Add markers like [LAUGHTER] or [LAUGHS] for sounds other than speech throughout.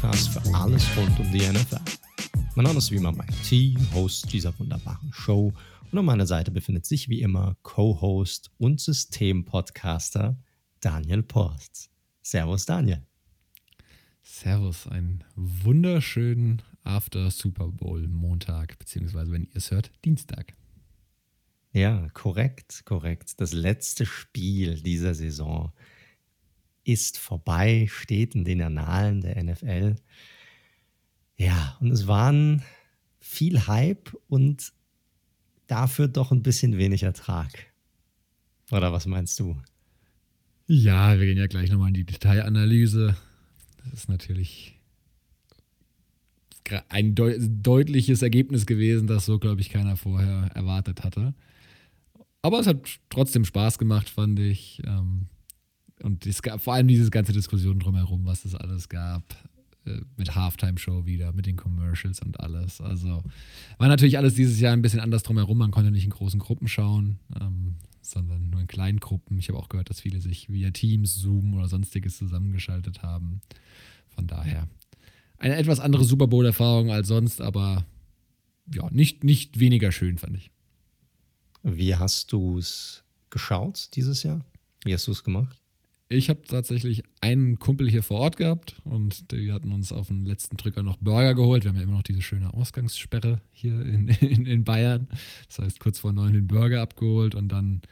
Podcast für alles rund um die NFL. Mein Name ist wie immer Mike T, Host dieser wunderbaren Show. Und an meiner Seite befindet sich wie immer Co-Host und Systempodcaster Daniel Porst. Servus, Daniel. Servus, einen wunderschönen After Super Bowl Montag, beziehungsweise wenn ihr es hört, Dienstag. Ja, korrekt, korrekt. Das letzte Spiel dieser Saison ist vorbei, steht in den Annalen der NFL. Ja, und es waren viel Hype und dafür doch ein bisschen wenig Ertrag. Oder was meinst du? Ja, wir gehen ja gleich nochmal in die Detailanalyse. Das ist natürlich ein deu deutliches Ergebnis gewesen, das so, glaube ich, keiner vorher erwartet hatte. Aber es hat trotzdem Spaß gemacht, fand ich. Ähm, und es gab vor allem diese ganze Diskussion drumherum, was es alles gab. Äh, mit Halftime-Show wieder, mit den Commercials und alles. Also war natürlich alles dieses Jahr ein bisschen anders drumherum. Man konnte nicht in großen Gruppen schauen, ähm, sondern nur in kleinen Gruppen. Ich habe auch gehört, dass viele sich via Teams, Zoom oder sonstiges zusammengeschaltet haben. Von daher eine etwas andere Super Bowl-Erfahrung als sonst, aber ja, nicht, nicht weniger schön, fand ich. Wie hast du es geschaut dieses Jahr? Wie hast du es gemacht? Ich habe tatsächlich einen Kumpel hier vor Ort gehabt und die hatten uns auf den letzten Drücker noch Burger geholt. Wir haben ja immer noch diese schöne Ausgangssperre hier in, in, in Bayern. Das heißt, kurz vor neun den Burger abgeholt und dann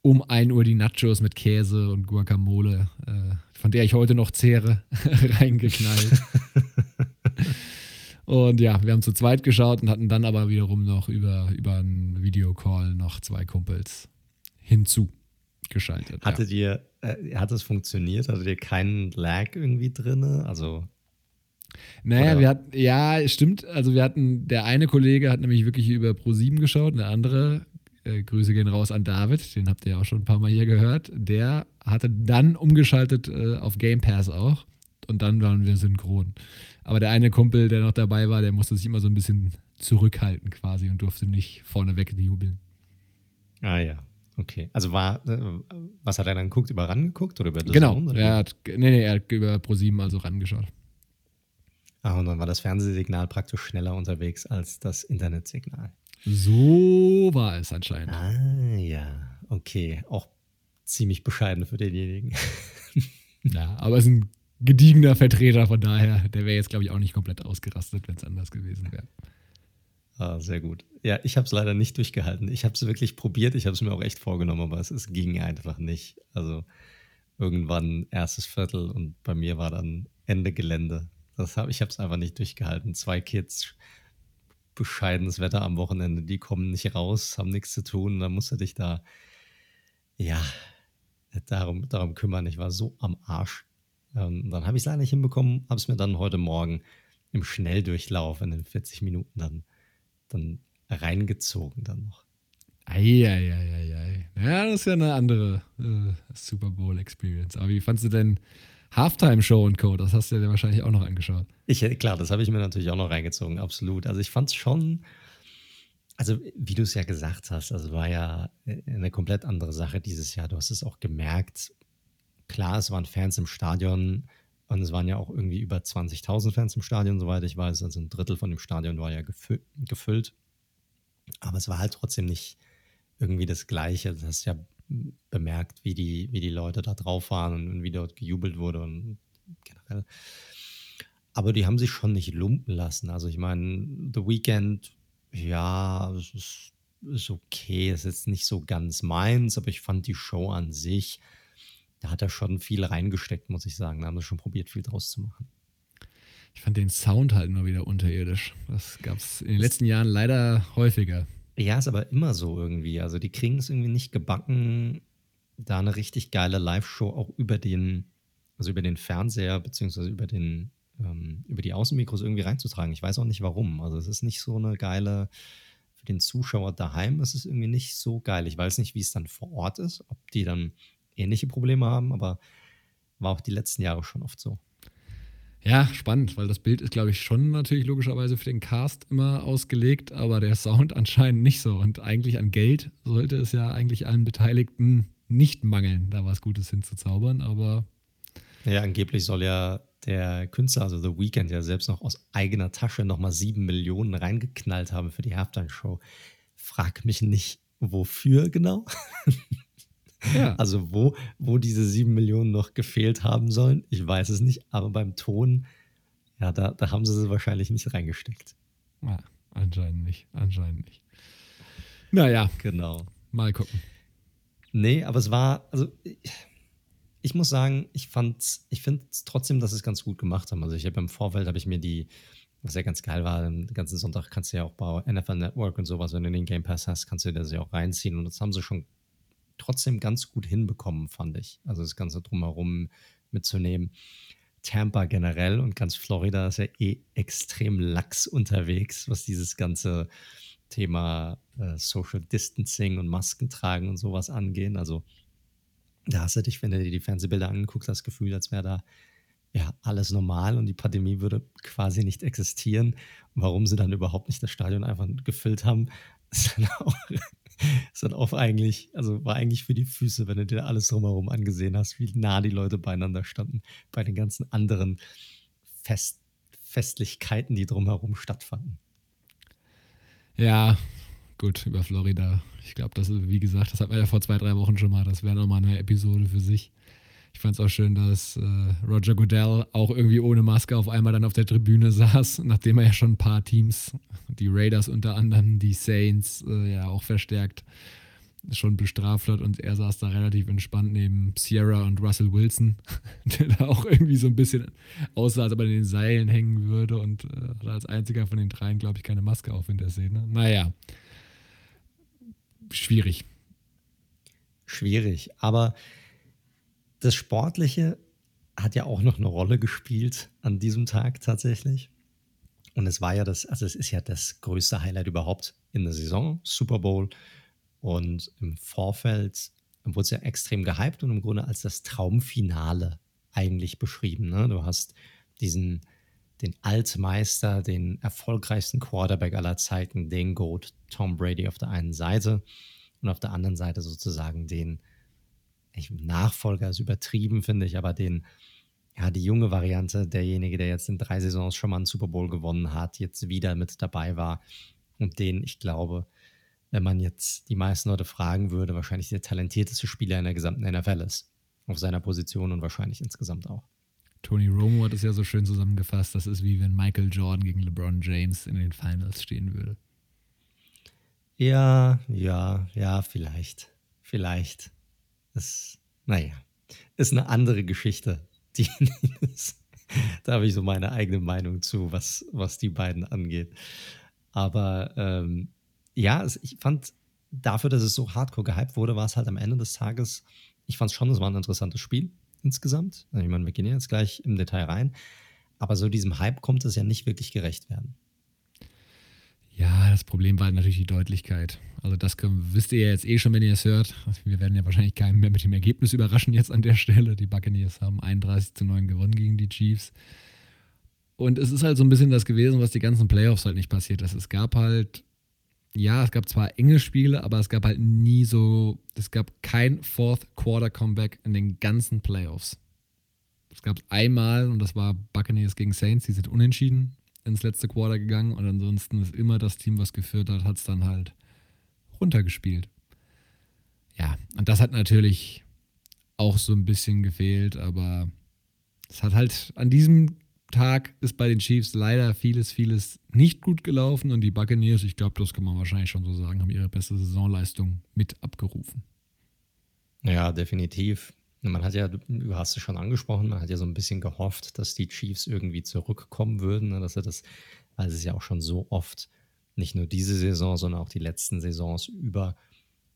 um 1 Uhr die Nachos mit Käse und Guacamole, äh, von der ich heute noch zehre, [LAUGHS] reingeknallt. [LAUGHS] und ja, wir haben zu zweit geschaut und hatten dann aber wiederum noch über, über einen Videocall noch zwei Kumpels hinzu geschaltet. Hattet ja. ihr, äh, hat es funktioniert? Hattet ihr keinen Lag irgendwie drin? Also. Naja, oder? wir hatten, ja, stimmt. Also wir hatten, der eine Kollege hat nämlich wirklich über Pro7 geschaut, der andere, äh, Grüße gehen raus an David, den habt ihr ja auch schon ein paar Mal hier gehört, der hatte dann umgeschaltet äh, auf Game Pass auch und dann waren wir synchron. Aber der eine Kumpel, der noch dabei war, der musste sich immer so ein bisschen zurückhalten quasi und durfte nicht vorneweg jubeln. Ah ja, Okay, also war, äh, was hat er dann geguckt? Über RAN geguckt oder über The Genau, Zone, er hat, nee, nee, er hat über Pro7 also rangeschaut. Ah, und dann war das Fernsehsignal praktisch schneller unterwegs als das Internetsignal. So war es anscheinend. Ah, ja, okay. Auch ziemlich bescheiden für denjenigen. [LAUGHS] ja, aber es ist ein gediegener Vertreter, von daher, der wäre jetzt, glaube ich, auch nicht komplett ausgerastet, wenn es anders gewesen wäre. Ah, sehr gut. Ja, ich habe es leider nicht durchgehalten. Ich habe es wirklich probiert, ich habe es mir auch echt vorgenommen, aber es, es ging einfach nicht. Also irgendwann erstes Viertel und bei mir war dann Ende Gelände. Das hab, ich habe es einfach nicht durchgehalten. Zwei Kids, bescheidenes Wetter am Wochenende, die kommen nicht raus, haben nichts zu tun. Dann musst du dich da, ja, darum, darum kümmern. Ich war so am Arsch. Ähm, dann habe ich es leider nicht hinbekommen, habe es mir dann heute Morgen im Schnelldurchlauf in den 40 Minuten dann dann reingezogen dann noch. Eieieiei. Ja, das ist ja eine andere äh, Super Bowl Experience. Aber wie fandest du denn Halftime Show und Co? Das hast du dir wahrscheinlich auch noch angeschaut. Ich, klar, das habe ich mir natürlich auch noch reingezogen, absolut. Also ich fand es schon, also wie du es ja gesagt hast, also war ja eine komplett andere Sache dieses Jahr. Du hast es auch gemerkt. Klar, es waren Fans im Stadion und es waren ja auch irgendwie über 20.000 Fans im Stadion, soweit ich weiß. Also ein Drittel von dem Stadion war ja gefü gefüllt. Aber es war halt trotzdem nicht irgendwie das Gleiche. Du hast ja bemerkt, wie die, wie die Leute da drauf waren und wie dort gejubelt wurde und generell. Aber die haben sich schon nicht lumpen lassen. Also ich meine, The Weeknd, ja, es ist, ist okay, ist jetzt nicht so ganz meins, aber ich fand die Show an sich da hat er schon viel reingesteckt, muss ich sagen. Da haben sie schon probiert, viel draus zu machen. Ich fand den Sound halt immer wieder unterirdisch. Das gab es in den letzten Jahren leider häufiger. Ja, ist aber immer so irgendwie. Also die kriegen es irgendwie nicht gebacken, da eine richtig geile Live-Show auch über den, also über den Fernseher beziehungsweise über den, ähm, über die Außenmikros irgendwie reinzutragen. Ich weiß auch nicht warum. Also es ist nicht so eine geile, für den Zuschauer daheim ist es irgendwie nicht so geil. Ich weiß nicht, wie es dann vor Ort ist, ob die dann ähnliche Probleme haben, aber war auch die letzten Jahre schon oft so. Ja, spannend, weil das Bild ist, glaube ich, schon natürlich logischerweise für den Cast immer ausgelegt, aber der Sound anscheinend nicht so. Und eigentlich an Geld sollte es ja eigentlich allen Beteiligten nicht mangeln, da was Gutes hinzuzaubern, aber. Ja, angeblich soll ja der Künstler, also The Weeknd, ja selbst noch aus eigener Tasche nochmal sieben Millionen reingeknallt haben für die Halftime-Show. Frag mich nicht, wofür genau. [LAUGHS] Ja. Also wo, wo diese sieben Millionen noch gefehlt haben sollen, ich weiß es nicht, aber beim Ton, ja, da, da haben sie sie wahrscheinlich nicht reingesteckt. Ja, anscheinend nicht, anscheinend nicht. Naja, genau. Mal gucken. Nee, aber es war, also ich, muss sagen, ich fand, ich finde trotzdem, dass sie es ganz gut gemacht haben. Also ich habe im Vorfeld, habe ich mir die, was ja ganz geil war, den ganzen Sonntag kannst du ja auch bei NFL Network und sowas, wenn du den Game Pass hast, kannst du dir das ja auch reinziehen und das haben sie schon trotzdem ganz gut hinbekommen, fand ich. Also das Ganze drumherum mitzunehmen. Tampa generell und ganz Florida ist ja eh extrem lax unterwegs, was dieses ganze Thema äh, Social Distancing und Masken tragen und sowas angehen. Also da hast du dich, wenn du dir die Fernsehbilder anguckst, das Gefühl, als wäre da ja alles normal und die Pandemie würde quasi nicht existieren. Warum sie dann überhaupt nicht das Stadion einfach gefüllt haben, [LAUGHS] ist dann auch [LAUGHS] ist dann auch eigentlich, also war eigentlich für die Füße, wenn du dir alles drumherum angesehen hast, wie nah die Leute beieinander standen, bei den ganzen anderen Fest Festlichkeiten, die drumherum stattfanden. Ja, gut, über Florida. Ich glaube, das wie gesagt, das hatten wir ja vor zwei, drei Wochen schon mal. Das wäre nochmal eine Episode für sich. Ich fand es auch schön, dass äh, Roger Goodell auch irgendwie ohne Maske auf einmal dann auf der Tribüne [LAUGHS] saß, nachdem er ja schon ein paar Teams, die Raiders unter anderem, die Saints, äh, ja auch verstärkt schon bestraft hat und er saß da relativ entspannt neben Sierra und Russell Wilson, [LAUGHS] der da auch irgendwie so ein bisschen aussah, als ob er in den Seilen hängen würde und äh, als einziger von den dreien, glaube ich, keine Maske auf in der Szene. Naja, schwierig. Schwierig, aber das Sportliche hat ja auch noch eine Rolle gespielt an diesem Tag tatsächlich. Und es war ja das, also es ist ja das größte Highlight überhaupt in der Saison, Super Bowl. Und im Vorfeld wurde es ja extrem gehypt und im Grunde als das Traumfinale eigentlich beschrieben. Ne? Du hast diesen, den Altmeister, den erfolgreichsten Quarterback aller Zeiten, den Goat Tom Brady auf der einen Seite und auf der anderen Seite sozusagen den ich, Nachfolger ist übertrieben, finde ich, aber den, ja, die junge Variante, derjenige, der jetzt in drei Saisons schon mal einen Super Bowl gewonnen hat, jetzt wieder mit dabei war und den, ich glaube, wenn man jetzt die meisten Leute fragen würde, wahrscheinlich der talentierteste Spieler in der gesamten NFL ist. Auf seiner Position und wahrscheinlich insgesamt auch. Tony Romo hat es ja so schön zusammengefasst, das ist wie wenn Michael Jordan gegen LeBron James in den Finals stehen würde. Ja, ja, ja, vielleicht. Vielleicht. Das, naja, ist eine andere Geschichte. Die, [LAUGHS] da habe ich so meine eigene Meinung zu, was, was die beiden angeht. Aber ähm, ja, ich fand dafür, dass es so hardcore gehypt wurde, war es halt am Ende des Tages, ich fand es schon, es war ein interessantes Spiel insgesamt. Ich meine, wir gehen jetzt gleich im Detail rein. Aber so diesem Hype kommt es ja nicht wirklich gerecht werden. Ja, das Problem war natürlich die Deutlichkeit. Also das können, wisst ihr ja jetzt eh schon, wenn ihr es hört. Wir werden ja wahrscheinlich keinen mehr mit dem Ergebnis überraschen jetzt an der Stelle. Die Buccaneers haben 31 zu 9 gewonnen gegen die Chiefs. Und es ist halt so ein bisschen das gewesen, was die ganzen Playoffs halt nicht passiert ist. Es gab halt, ja, es gab zwar enge Spiele, aber es gab halt nie so, es gab kein Fourth Quarter Comeback in den ganzen Playoffs. Es gab einmal, und das war Buccaneers gegen Saints, die sind unentschieden ins letzte Quarter gegangen und ansonsten ist immer das Team, was geführt hat, hat es dann halt runtergespielt. Ja, und das hat natürlich auch so ein bisschen gefehlt, aber es hat halt an diesem Tag ist bei den Chiefs leider vieles, vieles nicht gut gelaufen und die Buccaneers, ich glaube, das kann man wahrscheinlich schon so sagen, haben ihre beste Saisonleistung mit abgerufen. Ja, definitiv. Man hat ja, du hast es schon angesprochen, man hat ja so ein bisschen gehofft, dass die Chiefs irgendwie zurückkommen würden, ne, dass sie das, weil sie es ja auch schon so oft, nicht nur diese Saison, sondern auch die letzten Saisons über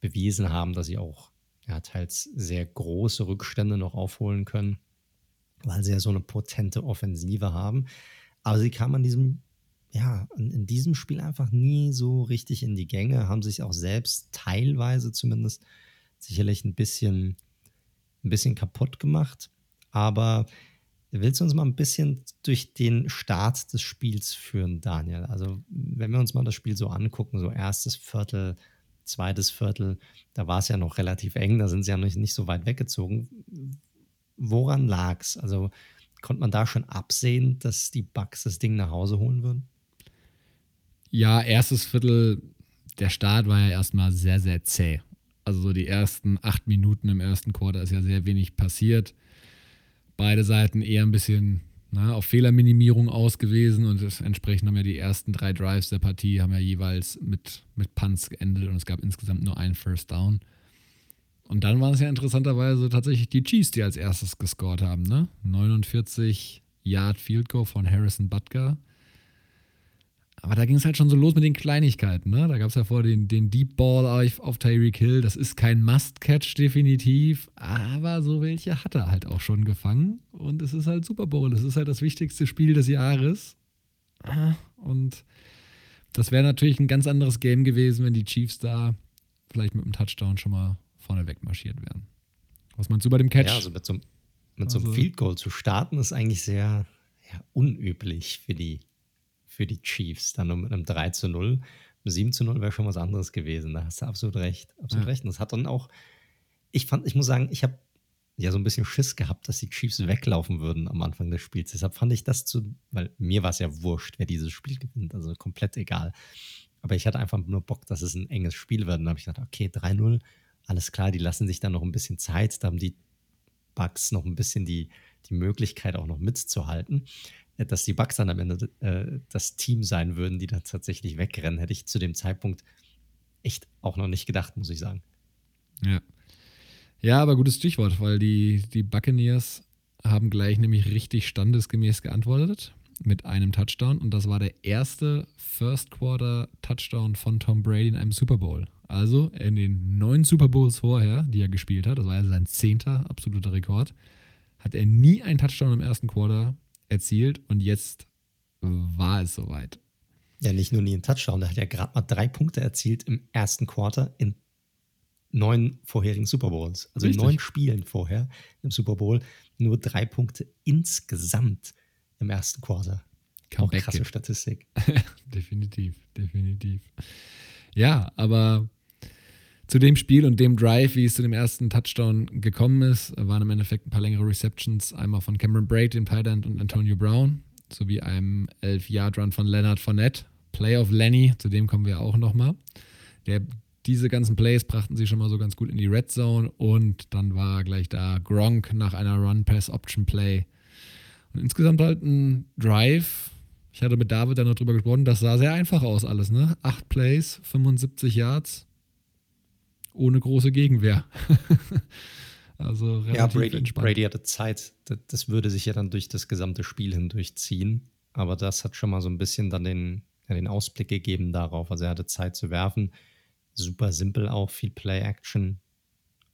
bewiesen haben, dass sie auch ja, teils sehr große Rückstände noch aufholen können, weil sie ja so eine potente Offensive haben. Aber sie kamen an diesem, ja, in diesem Spiel einfach nie so richtig in die Gänge, haben sich auch selbst teilweise zumindest sicherlich ein bisschen ein bisschen kaputt gemacht. Aber willst du uns mal ein bisschen durch den Start des Spiels führen, Daniel? Also, wenn wir uns mal das Spiel so angucken, so erstes Viertel, zweites Viertel, da war es ja noch relativ eng, da sind sie ja nicht, nicht so weit weggezogen. Woran lag es? Also, konnte man da schon absehen, dass die Bucks das Ding nach Hause holen würden? Ja, erstes Viertel, der Start war ja erstmal sehr, sehr zäh. Also so die ersten acht Minuten im ersten Quarter ist ja sehr wenig passiert. Beide Seiten eher ein bisschen na, auf Fehlerminimierung ausgewiesen und entsprechend haben ja die ersten drei Drives der Partie haben ja jeweils mit, mit Punts geendet und es gab insgesamt nur einen First Down. Und dann waren es ja interessanterweise tatsächlich die Chiefs, die als erstes gescored haben. Ne? 49 Yard Field Goal von Harrison Butker. Aber da ging es halt schon so los mit den Kleinigkeiten. Ne? Da gab es ja vor den, den Deep Ball auf, auf Tyreek Hill. Das ist kein Must-Catch definitiv, aber so welche hat er halt auch schon gefangen. Und es ist halt Super Bowl. Es ist halt das wichtigste Spiel des Jahres. Und das wäre natürlich ein ganz anderes Game gewesen, wenn die Chiefs da vielleicht mit einem Touchdown schon mal vorne weg marschiert wären. Was meinst du bei dem Catch? Ja, also mit so, mit so einem also, Field Goal zu starten, ist eigentlich sehr ja, unüblich für die für die Chiefs. Dann nur mit einem 3 zu 0. Ein 7 zu 0 wäre schon was anderes gewesen. Da hast du absolut recht. Absolut ja. recht. Und das hat dann auch, ich fand, ich muss sagen, ich habe ja so ein bisschen Schiss gehabt, dass die Chiefs weglaufen würden am Anfang des Spiels. Deshalb fand ich das zu, weil mir war es ja wurscht, wer dieses Spiel gewinnt, also komplett egal. Aber ich hatte einfach nur Bock, dass es ein enges Spiel wird. Und dann habe ich gedacht, okay, 3-0, alles klar, die lassen sich dann noch ein bisschen Zeit. Da haben die Bugs noch ein bisschen die, die Möglichkeit auch noch mitzuhalten dass die Bucks dann am Ende äh, das Team sein würden, die dann tatsächlich wegrennen, hätte ich zu dem Zeitpunkt echt auch noch nicht gedacht, muss ich sagen. Ja. Ja, aber gutes Stichwort, weil die, die Buccaneers haben gleich nämlich richtig standesgemäß geantwortet mit einem Touchdown und das war der erste First Quarter Touchdown von Tom Brady in einem Super Bowl. Also in den neun Super Bowls vorher, die er gespielt hat, das war ja sein zehnter absoluter Rekord, hat er nie einen Touchdown im ersten Quarter erzielt und jetzt war es soweit. Ja, nicht nur nie einen Touchdown, der hat ja gerade mal drei Punkte erzielt im ersten Quarter in neun vorherigen Super Bowls. Also Richtig. in neun Spielen vorher im Super Bowl nur drei Punkte insgesamt im ersten Quarter. Auch krasse. Statistik. [LAUGHS] definitiv, definitiv. Ja, aber zu dem Spiel und dem Drive, wie es zu dem ersten Touchdown gekommen ist, waren im Endeffekt ein paar längere Receptions. Einmal von Cameron Braid, dem Tight End, und Antonio Brown, sowie einem 11-Yard-Run von Leonard Fournette. Play of Lenny, zu dem kommen wir auch nochmal. diese ganzen Plays brachten sie schon mal so ganz gut in die Red Zone und dann war gleich da Gronk nach einer Run-Pass-Option-Play. Und insgesamt halt ein Drive. Ich hatte mit David dann noch drüber gesprochen, das sah sehr einfach aus alles, ne? Acht Plays, 75 Yards ohne große Gegenwehr. [LAUGHS] also ja, Brady, entspannt. Brady hatte Zeit. Das würde sich ja dann durch das gesamte Spiel hindurchziehen. Aber das hat schon mal so ein bisschen dann den, ja, den Ausblick gegeben darauf. Also er hatte Zeit zu werfen. Super simpel auch, viel Play-Action.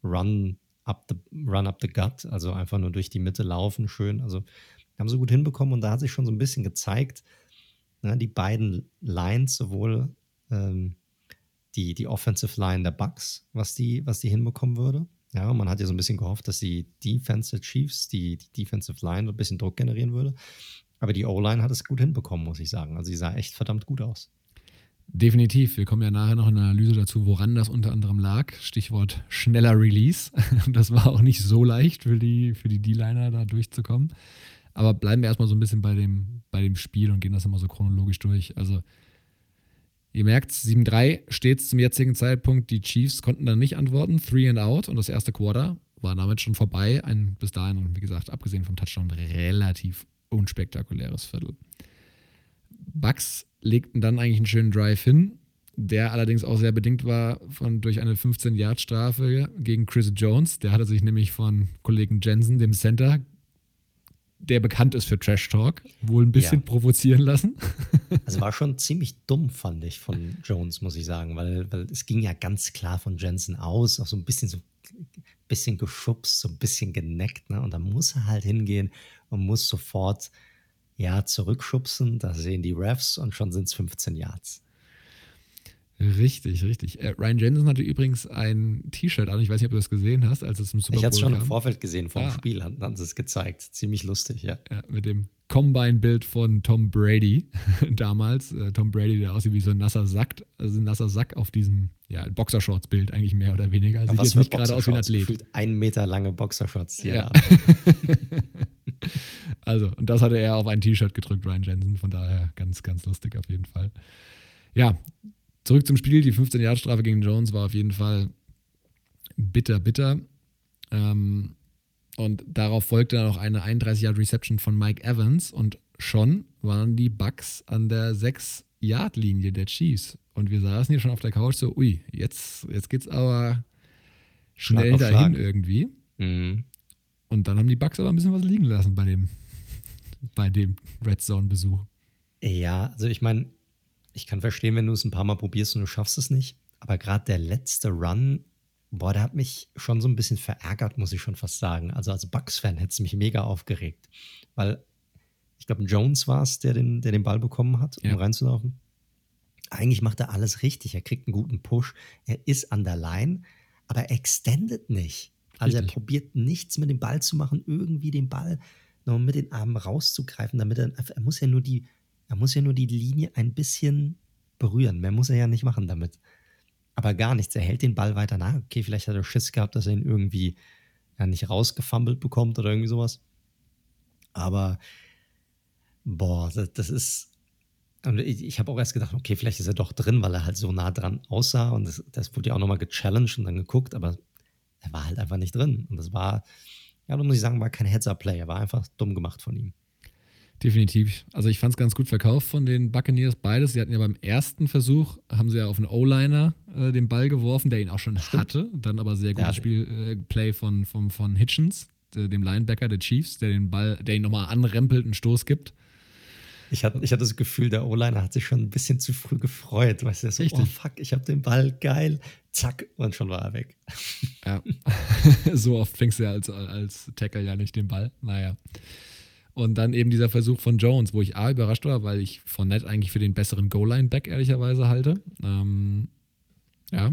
Run up the, run up the gut, also einfach nur durch die Mitte laufen, schön. Also haben sie gut hinbekommen und da hat sich schon so ein bisschen gezeigt, ne, die beiden Lines, sowohl ähm, die, die Offensive Line der Bucks, was die, was die hinbekommen würde. Ja, man hat ja so ein bisschen gehofft, dass die Defensive Chiefs, die, die Defensive Line ein bisschen Druck generieren würde. Aber die O-Line hat es gut hinbekommen, muss ich sagen. Also sie sah echt verdammt gut aus. Definitiv. Wir kommen ja nachher noch in der Analyse dazu, woran das unter anderem lag. Stichwort schneller Release. [LAUGHS] Das war auch nicht so leicht für die für die D-Liner da durchzukommen. Aber bleiben wir erstmal so ein bisschen bei dem, bei dem Spiel und gehen das immer so chronologisch durch. Also Ihr merkt, 7-3 steht zum jetzigen Zeitpunkt. Die Chiefs konnten dann nicht antworten. Three and out und das erste Quarter war damit schon vorbei. Ein bis dahin, wie gesagt, abgesehen vom Touchdown, relativ unspektakuläres Viertel. Bucks legten dann eigentlich einen schönen Drive hin, der allerdings auch sehr bedingt war von, durch eine 15-Yard-Strafe gegen Chris Jones. Der hatte sich nämlich von Kollegen Jensen, dem Center, der bekannt ist für Trash Talk, wohl ein bisschen ja. provozieren lassen. [LAUGHS] Also war schon ziemlich dumm, fand ich, von Jones, muss ich sagen, weil, weil es ging ja ganz klar von Jensen aus, auch so ein bisschen so bisschen geschubst, so ein bisschen geneckt, ne? Und da muss er halt hingehen und muss sofort ja zurückschubsen. Da sehen die Refs und schon sind es 15 Yards. Richtig, richtig. Äh, Ryan Jensen hatte übrigens ein T-Shirt an. Ich weiß nicht, ob du das gesehen hast, als es im Super Bowl Ich hatte es schon kam. im Vorfeld gesehen, vor dem ah. Spiel haben, haben sie es gezeigt. Ziemlich lustig, ja. ja mit dem Combine-Bild von Tom Brady [LAUGHS] damals. Äh, Tom Brady, der aussieht wie so ein nasser Sack, also ein nasser Sack auf diesem ja, Boxershorts-Bild eigentlich mehr oder weniger. Sieht jetzt nicht gerade aus wie ein Athlet. Gefühlt ein Meter lange Boxershorts, ja. ja. [LAUGHS] Also, und das hatte er auf ein T-Shirt gedrückt, Ryan Jensen. Von daher ganz, ganz lustig auf jeden Fall. Ja, zurück zum Spiel. Die 15-Jahre-Strafe gegen Jones war auf jeden Fall bitter, bitter. Ähm, und darauf folgte dann auch eine 31-Yard-Reception von Mike Evans. Und schon waren die Bucks an der 6-Yard-Linie der Chiefs. Und wir saßen hier schon auf der Couch so, ui, jetzt, jetzt geht's aber schnell dahin Schlag. irgendwie. Mhm. Und dann haben die Bucks aber ein bisschen was liegen lassen bei dem, [LAUGHS] bei dem Red Zone-Besuch. Ja, also ich meine, ich kann verstehen, wenn du es ein paar Mal probierst und du schaffst es nicht. Aber gerade der letzte Run, boah, der hat mich schon so ein bisschen verärgert, muss ich schon fast sagen. Also als Bucks-Fan hätte es mich mega aufgeregt. Weil ich glaube, Jones war es, der den, der den Ball bekommen hat, um ja. reinzulaufen. Eigentlich macht er alles richtig. Er kriegt einen guten Push. Er ist an der Line, aber er extendet nicht. Also Richtig. er probiert nichts mit dem Ball zu machen, irgendwie den Ball noch mit den Armen rauszugreifen, damit er, er muss ja nur die, er muss ja nur die Linie ein bisschen berühren. Mehr muss er ja nicht machen damit. Aber gar nichts. Er hält den Ball weiter nach. Okay, vielleicht hat er Schiss gehabt, dass er ihn irgendwie ja, nicht rausgefummelt bekommt oder irgendwie sowas. Aber boah, das, das ist. Ich, ich habe auch erst gedacht, okay, vielleicht ist er doch drin, weil er halt so nah dran aussah. Und das, das wurde ja auch nochmal gechallenged und dann geguckt, aber er war halt einfach nicht drin. Und das war, ja, da muss ich sagen, war kein Heads-Up-Play. Er war einfach dumm gemacht von ihm. Definitiv. Also ich fand es ganz gut verkauft von den Buccaneers beides. Sie hatten ja beim ersten Versuch, haben sie ja auf einen O-Liner äh, den Ball geworfen, der ihn auch schon Stimmt. hatte. Dann aber sehr gutes ja. Spielplay äh, von, von, von Hitchens, äh, dem Linebacker der Chiefs, der den Ball, der ihn nochmal anrempelt, einen Stoß gibt. Ich hatte, ich hatte das Gefühl, der O-Liner hat sich schon ein bisschen zu früh gefreut. Weißt du, so, Richtig. oh fuck, ich habe den Ball, geil, zack, und schon war er weg. Ja, [LAUGHS] so oft fängst du ja als, als Tackle ja nicht den Ball. Naja. Und dann eben dieser Versuch von Jones, wo ich A überrascht war, weil ich von Nett eigentlich für den besseren Goal-Line-Back ehrlicherweise halte. Ähm, ja.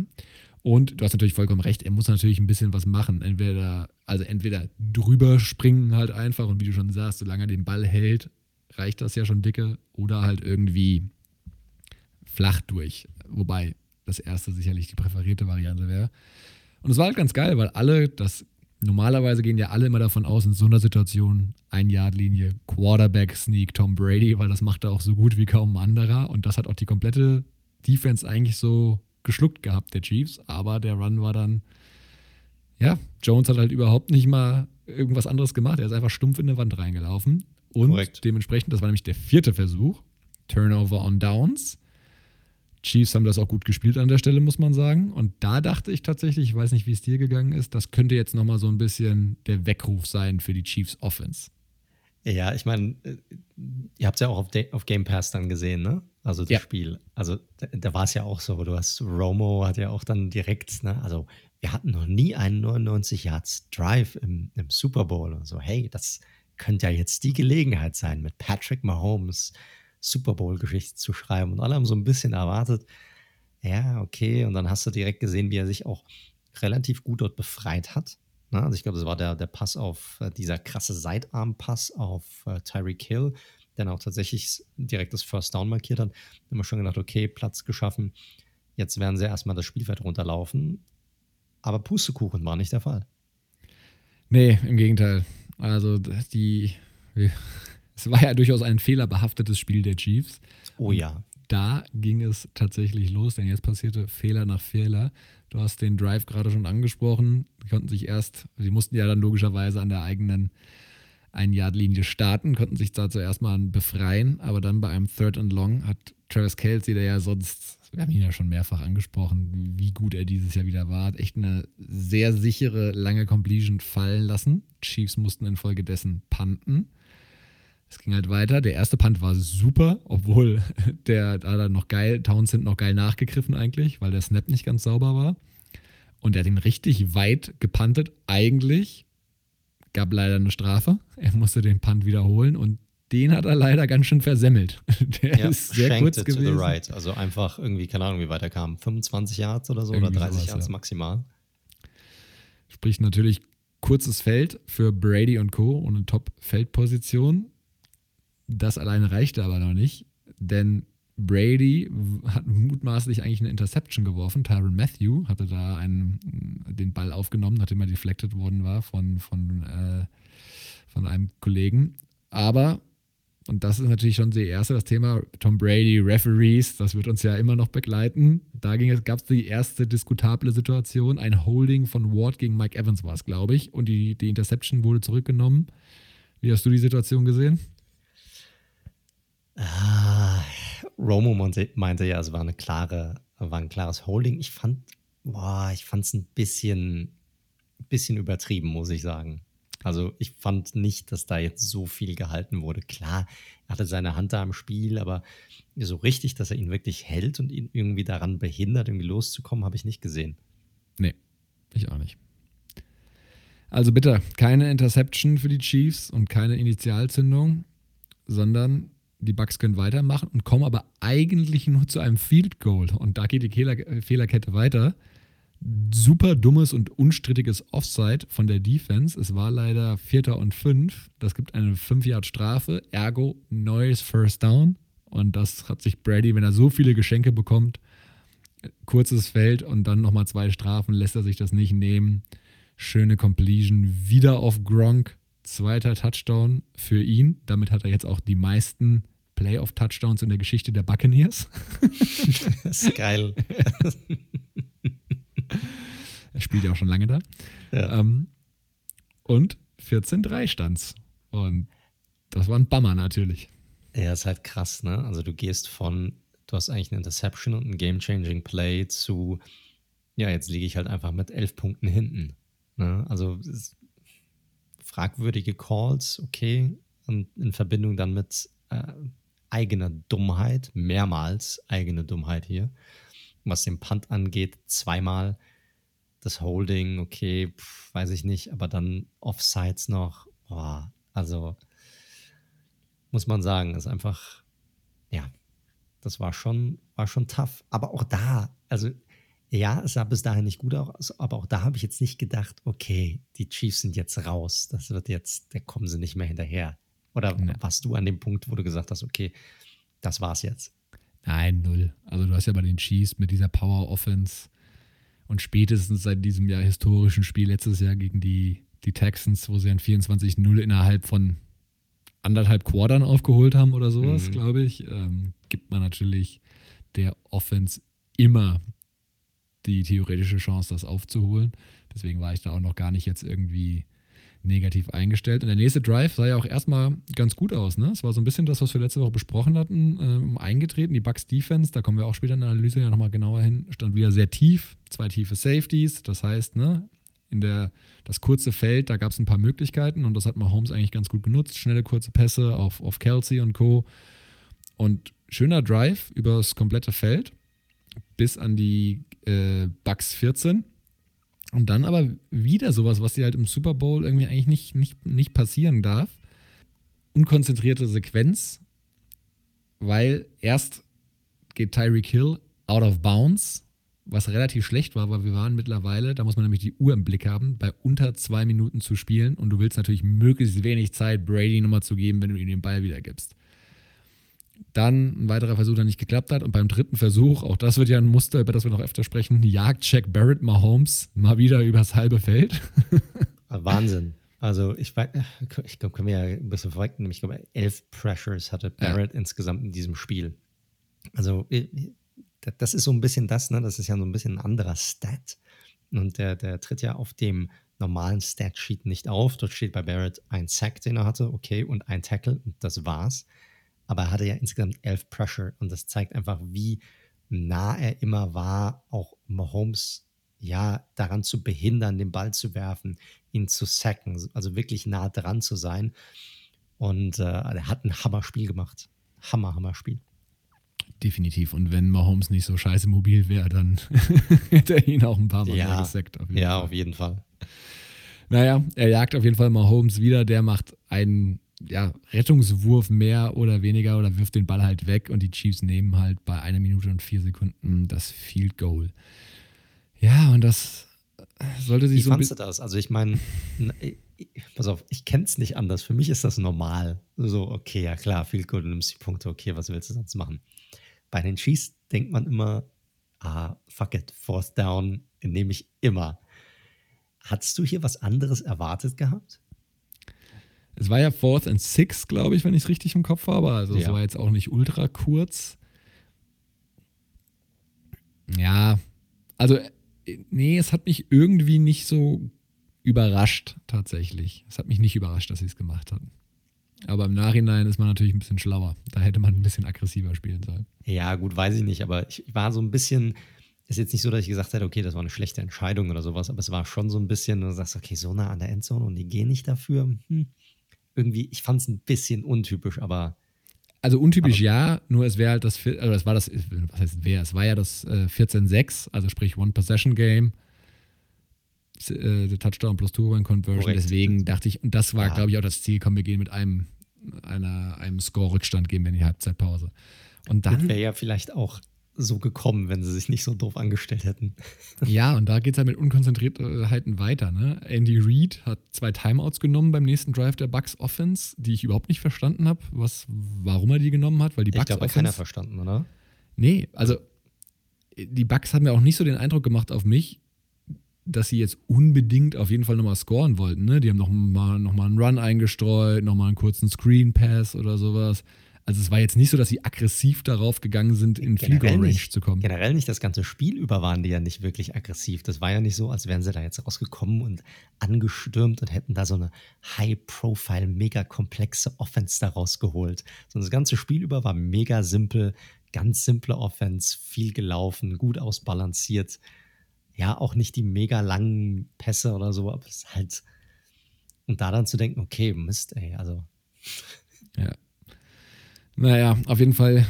Und du hast natürlich vollkommen recht, er muss natürlich ein bisschen was machen. Entweder, also entweder drüber springen halt einfach und wie du schon sagst, solange er den Ball hält, reicht das ja schon dicke oder halt irgendwie flach durch. Wobei das erste sicherlich die präferierte Variante wäre. Und es war halt ganz geil, weil alle, das normalerweise gehen ja alle immer davon aus, in so einer Situation, ein Yard-Linie, Quarterback Sneak Tom Brady, weil das macht er auch so gut wie kaum ein anderer. Und das hat auch die komplette Defense eigentlich so geschluckt gehabt, der Chiefs. Aber der Run war dann, ja, Jones hat halt überhaupt nicht mal irgendwas anderes gemacht. Er ist einfach stumpf in eine Wand reingelaufen. Und Korrekt. dementsprechend, das war nämlich der vierte Versuch, Turnover on Downs. Chiefs haben das auch gut gespielt an der Stelle, muss man sagen. Und da dachte ich tatsächlich, ich weiß nicht, wie es dir gegangen ist, das könnte jetzt nochmal so ein bisschen der Weckruf sein für die Chiefs Offense. Ja, ich meine, äh, ihr habt es ja auch auf, auf, Game Pass dann gesehen, ne? Also das ja. Spiel. Also da, da war es ja auch so. Du hast Romo hat ja auch dann direkt, ne? Also wir hatten noch nie einen 99 Yards Drive im, im Super Bowl und so. Hey, das, könnte ja jetzt die Gelegenheit sein, mit Patrick Mahomes Super Bowl-Geschichte zu schreiben. Und alle haben so ein bisschen erwartet, ja, okay. Und dann hast du direkt gesehen, wie er sich auch relativ gut dort befreit hat. Ne? also ich glaube, das war der, der Pass auf äh, dieser krasse Seitarm-Pass auf äh, Tyreek Hill, der dann auch tatsächlich direkt das First Down markiert hat. Da haben wir schon gedacht, okay, Platz geschaffen. Jetzt werden sie erstmal das Spielfeld runterlaufen. Aber Pustekuchen war nicht der Fall. Nee, im Gegenteil. Also die, es war ja durchaus ein fehlerbehaftetes Spiel der Chiefs. Oh ja. Da ging es tatsächlich los, denn jetzt passierte Fehler nach Fehler. Du hast den Drive gerade schon angesprochen. Die konnten sich erst, sie mussten ja dann logischerweise an der eigenen Ein-Yard-Linie starten, konnten sich da zuerst mal befreien, aber dann bei einem Third and Long hat Travis Kelsey, der ja sonst wir haben ihn ja schon mehrfach angesprochen, wie gut er dieses Jahr wieder war. Hat echt eine sehr sichere, lange Completion fallen lassen. Chiefs mussten infolgedessen punten. Es ging halt weiter. Der erste Punt war super, obwohl [LAUGHS] der da dann noch geil, Townsend noch geil nachgegriffen eigentlich, weil der Snap nicht ganz sauber war. Und er hat ihn richtig weit gepuntet. Eigentlich gab leider eine Strafe. Er musste den Punt wiederholen und den hat er leider ganz schön versemmelt. [LAUGHS] Der ja, ist sehr kurz gewesen. To the right. Also einfach irgendwie, keine Ahnung, wie weit er kam. 25 Yards oder so irgendwie oder 30 sowas, Yards ja. maximal. Sprich natürlich kurzes Feld für Brady und Co. und eine Top-Feldposition. Das alleine reichte aber noch nicht, denn Brady hat mutmaßlich eigentlich eine Interception geworfen. Tyron Matthew hatte da einen, den Ball aufgenommen, nachdem er deflected worden war von, von, äh, von einem Kollegen Aber, und das ist natürlich schon das erste, das Thema Tom Brady, Referees, das wird uns ja immer noch begleiten. Da gab es die erste diskutable Situation. Ein Holding von Ward gegen Mike Evans war es, glaube ich. Und die, die Interception wurde zurückgenommen. Wie hast du die Situation gesehen? Ah, Romo meinte ja, es war eine klare, war ein klares Holding. Ich fand, ich fand es ein bisschen, bisschen übertrieben, muss ich sagen. Also ich fand nicht, dass da jetzt so viel gehalten wurde. Klar, er hatte seine Hand da im Spiel, aber so richtig, dass er ihn wirklich hält und ihn irgendwie daran behindert, irgendwie loszukommen, habe ich nicht gesehen. Nee, ich auch nicht. Also bitte, keine Interception für die Chiefs und keine Initialzündung, sondern die Bucks können weitermachen und kommen aber eigentlich nur zu einem Field Goal. Und da geht die Fehlerkette weiter. Super dummes und unstrittiges Offside von der Defense. Es war leider Vierter und Fünf. Das gibt eine 5-Yard-Strafe, ergo neues First Down. Und das hat sich Brady, wenn er so viele Geschenke bekommt, kurzes Feld und dann nochmal zwei Strafen, lässt er sich das nicht nehmen. Schöne Completion, wieder auf Gronk Zweiter Touchdown für ihn. Damit hat er jetzt auch die meisten Playoff-Touchdowns in der Geschichte der Buccaneers. [LAUGHS] das ist geil. [LAUGHS] er spielt ja auch schon lange da. Ja. Ähm, und 14-3 stand's. Und das war ein Bummer natürlich. Ja, ist halt krass, ne? Also du gehst von, du hast eigentlich eine Interception und ein Game-Changing Play zu, ja, jetzt liege ich halt einfach mit elf Punkten hinten. Ne? Also fragwürdige Calls, okay, und in Verbindung dann mit äh, eigener Dummheit, mehrmals eigene Dummheit hier. Was den Punt angeht, zweimal das Holding, okay, pf, weiß ich nicht, aber dann Offsides noch, boah, also muss man sagen, ist einfach, ja, das war schon, war schon tough. Aber auch da, also ja, es sah bis dahin nicht gut aus, aber auch da habe ich jetzt nicht gedacht, okay, die Chiefs sind jetzt raus, das wird jetzt, da kommen sie nicht mehr hinterher. Oder ja. warst du an dem Punkt, wo du gesagt hast, okay, das war's jetzt? Nein, null. Also du hast ja bei den Chiefs mit dieser Power Offense und spätestens seit diesem Jahr historischen Spiel letztes Jahr gegen die, die Texans, wo sie ein 24-0 innerhalb von anderthalb Quartern aufgeholt haben oder sowas, mhm. glaube ich, ähm, gibt man natürlich der Offense immer die theoretische Chance, das aufzuholen. Deswegen war ich da auch noch gar nicht jetzt irgendwie negativ eingestellt. Und der nächste Drive sah ja auch erstmal ganz gut aus. Ne? Es war so ein bisschen das, was wir letzte Woche besprochen hatten, ähm, eingetreten. Die Bucks Defense, da kommen wir auch später in der Analyse ja nochmal genauer hin, stand wieder sehr tief. Zwei tiefe Safeties. Das heißt, ne, in der, das kurze Feld, da gab es ein paar Möglichkeiten und das hat Mahomes eigentlich ganz gut genutzt. Schnelle kurze Pässe auf, auf Kelsey und Co. Und schöner Drive über das komplette Feld bis an die äh, Bucks 14. Und dann aber wieder sowas, was dir halt im Super Bowl irgendwie eigentlich nicht, nicht, nicht passieren darf. Unkonzentrierte Sequenz, weil erst geht Tyreek Hill out of bounds, was relativ schlecht war, weil wir waren mittlerweile, da muss man nämlich die Uhr im Blick haben, bei unter zwei Minuten zu spielen und du willst natürlich möglichst wenig Zeit Brady nochmal zu geben, wenn du ihm den Ball wieder gibst. Dann ein weiterer Versuch, der nicht geklappt hat. Und beim dritten Versuch, auch das wird ja ein Muster, über das wir noch öfter sprechen, jagt Jack Barrett Mahomes mal wieder übers halbe Feld. [LAUGHS] Wahnsinn. Also ich, ich glaube, können wir ja ein bisschen vorwegnehmen. Ich glaube, elf Pressures hatte Barrett ja. insgesamt in diesem Spiel. Also das ist so ein bisschen das, ne? Das ist ja so ein bisschen ein anderer Stat. Und der, der tritt ja auf dem normalen Stat-Sheet nicht auf. Dort steht bei Barrett ein Sack, den er hatte, okay, und ein Tackle und das war's aber er hatte ja insgesamt elf Pressure und das zeigt einfach, wie nah er immer war, auch Mahomes ja daran zu behindern, den Ball zu werfen, ihn zu sacken, also wirklich nah dran zu sein. Und äh, er hat ein Hammer-Spiel gemacht. Hammer, Hammer-Spiel. Definitiv. Und wenn Mahomes nicht so scheiße mobil wäre, dann [LAUGHS] hätte er ihn auch ein paar Mal ja, gesackt. Auf ja, Fall. auf jeden Fall. Naja, er jagt auf jeden Fall Mahomes wieder. Der macht einen ja, Rettungswurf mehr oder weniger oder wirft den Ball halt weg und die Chiefs nehmen halt bei einer Minute und vier Sekunden das Field Goal. Ja, und das sollte sich Wie so. Wie fandst du das? Also, ich meine, pass auf, ich kenne es nicht anders. Für mich ist das normal. So, okay, ja klar, Field Goal, du nimmst die Punkte, okay, was willst du sonst machen? Bei den Chiefs denkt man immer, ah, fuck it, Fourth Down nehme ich immer. Hattest du hier was anderes erwartet gehabt? Es war ja Fourth and Six, glaube ich, wenn ich es richtig im Kopf habe. Also es Ja. war jetzt auch nicht ultra kurz. Ja, also äh, nee, es hat mich irgendwie nicht so überrascht tatsächlich. Es hat mich nicht überrascht, dass sie es gemacht hatten. Aber im Nachhinein ist man natürlich ein bisschen schlauer. Da hätte man ein bisschen aggressiver spielen sollen. Ja, gut, weiß ich nicht, aber ich war so ein bisschen. Ist jetzt nicht so, dass ich gesagt hätte, okay, das war eine schlechte Entscheidung oder sowas, aber es war schon so ein bisschen, du sagst, okay, so nah an der Endzone und die gehen nicht dafür. Hm. Irgendwie, ich fand es ein bisschen untypisch, aber Also untypisch Aber- ja, nur es wäre halt das, also das war das, was heißt wer? Es war ja das äh, 14-6, also sprich One-Possession-Game, äh, der Touchdown plus Two-Run-Conversion. Deswegen dachte ich, und das war, Ja. glaube ich, auch das Ziel, komm, wir gehen mit einem, einer, einem Score-Rückstand, gehen wir in die Halbzeitpause. Und dann, wäre ja vielleicht auch so gekommen, wenn sie sich nicht so doof angestellt hätten. [LAUGHS] ja, und da geht es halt mit Unkonzentriertheiten weiter. Ne? Andy Reid hat zwei Timeouts genommen beim nächsten Drive der Bucks Offense, die ich überhaupt nicht verstanden habe, was, warum er die genommen hat, weil die Ich Bucks glaube, Offense keiner verstanden, oder? Nee, also die Bucks haben ja auch nicht so den Eindruck gemacht auf mich, dass sie jetzt unbedingt auf jeden Fall nochmal scoren wollten. Ne? Die haben nochmal noch mal einen Run eingestreut, nochmal einen kurzen Screen Pass oder sowas. Also es war jetzt nicht so, dass sie aggressiv darauf gegangen sind, in Field Goal Range nicht. zu kommen. Generell nicht das ganze Spiel über waren die ja nicht wirklich aggressiv. Das war ja nicht so, als wären sie da jetzt rausgekommen und angestürmt und hätten da so eine High-Profile, mega komplexe Offense da rausgeholt. Sondern das ganze Spiel über war mega simpel, ganz simple Offense, viel gelaufen, gut ausbalanciert. Ja, auch nicht die mega langen Pässe oder so, aber es ist halt. Und da dann zu denken, okay, Mist, ey, also Ja. Naja, auf jeden Fall,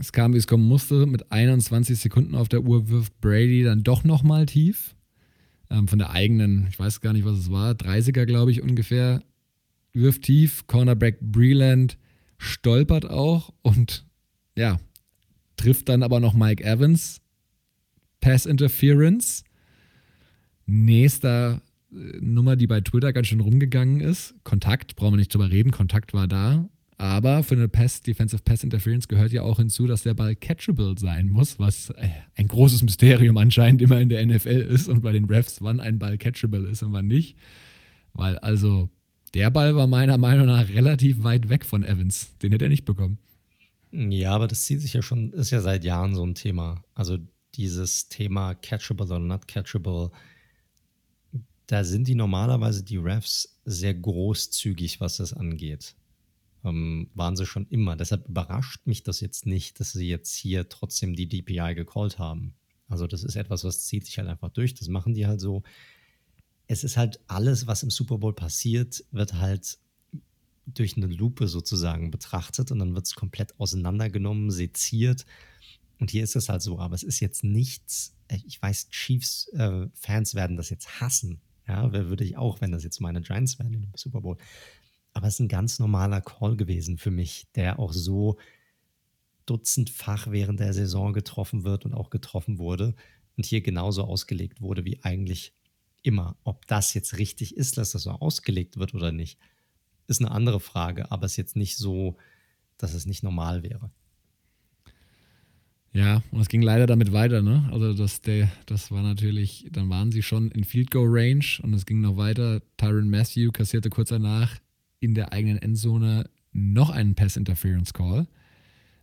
es kam, wie es kommen musste. Mit 21 Sekunden auf der Uhr wirft Brady dann doch nochmal tief. Ähm, von der eigenen, ich weiß gar nicht, was es war, 30er, glaube ich, ungefähr. Wirft tief, Cornerback Breland stolpert auch und ja, trifft dann aber noch Mike Evans. Pass Interference. Nächster äh, Nummer, die bei Twitter ganz schön rumgegangen ist. Kontakt, brauchen wir nicht drüber reden, Kontakt war da. Aber für eine Pass, Defensive Pass Interference gehört ja auch hinzu, dass der Ball catchable sein muss, was äh, ein großes Mysterium anscheinend immer in der NFL ist und bei den Refs, wann ein Ball catchable ist und wann nicht. Weil also der Ball war meiner Meinung nach relativ weit weg von Evans. Den hätte er nicht bekommen. Ja, aber das zieht sich ja schon, ist ja seit Jahren so ein Thema. Also dieses Thema catchable oder not catchable, da sind die normalerweise die Refs sehr großzügig, was das angeht. Ähm, waren sie schon immer. Deshalb überrascht mich das jetzt nicht, dass sie jetzt hier trotzdem die DPI gecallt haben. Also das ist etwas, was zieht sich halt einfach durch. Das machen die halt so. Es ist halt alles, was im Super Bowl passiert, wird halt durch eine Lupe sozusagen betrachtet und dann wird es komplett auseinandergenommen, seziert. Und hier ist es halt so, aber es ist jetzt nichts, äh, ich weiß, Chiefs-Fans werden das jetzt hassen. Ja, wer würde ich auch, wenn das jetzt meine Giants wären im Super Bowl. Aber es ist ein ganz normaler Call gewesen für mich, der auch so dutzendfach während der Saison getroffen wird und auch getroffen wurde und hier genauso ausgelegt wurde wie eigentlich immer. Ob das jetzt richtig ist, dass das so ausgelegt wird oder nicht, ist eine andere Frage, aber es ist jetzt nicht so, dass es nicht normal wäre. Ja, und es ging leider damit weiter, ne? Also das, der, das war natürlich, dann waren sie schon in Field Goal Range und es ging noch weiter. Tyron Matthew kassierte kurz danach in der eigenen Endzone noch einen Pass Interference Call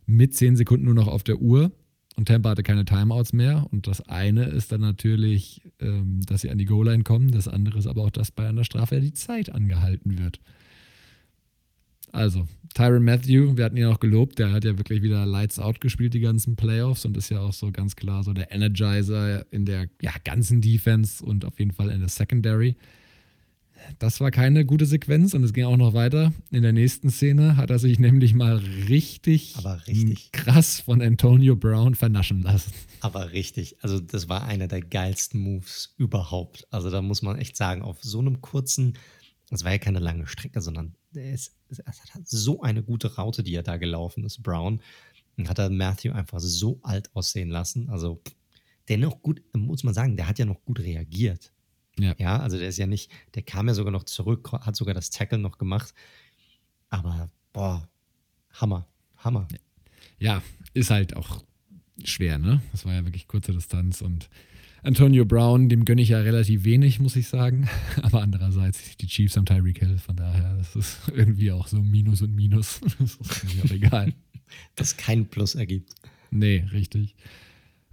mit 10 Sekunden nur noch auf der Uhr und Tampa hatte keine Timeouts mehr. Und das eine ist dann natürlich, ähm, dass sie an die Goal-Line kommen. Das andere ist aber auch, dass bei einer Strafe ja die Zeit angehalten wird. Also, Tyron Matthew, wir hatten ihn auch gelobt, der hat ja wirklich wieder Lights Out gespielt, die ganzen Playoffs und ist ja auch so ganz klar so der Energizer in der ja, ganzen Defense und auf jeden Fall in der Secondary. Das war keine gute Sequenz und es ging auch noch weiter. In der nächsten Szene hat er sich nämlich mal richtig, Aber richtig. krass von Antonio Brown vernaschen lassen. Aber richtig, also das war einer der geilsten Moves überhaupt. Also da muss man echt sagen, auf so einem kurzen, das war ja keine lange Strecke, sondern es, es hat so eine gute Raute, die er da gelaufen ist, Brown. Und hat er Matthew einfach so alt aussehen lassen. Also der noch gut, muss man sagen, der hat ja noch gut reagiert. Ja. Ja, also der ist ja nicht, der kam ja sogar noch zurück, hat sogar das Tackle noch gemacht. Aber boah, Hammer, Hammer. Ja, ist halt auch schwer, ne? Das war ja wirklich kurze Distanz und Antonio Brown, dem gönne ich ja relativ wenig, muss ich sagen. [LAUGHS] Aber andererseits, die Chiefs haben Tyreek Hill, von daher, das ist [LAUGHS] irgendwie auch so Minus und Minus. [LAUGHS] Das ist mir auch egal. Das kein Plus ergibt. Nee, richtig.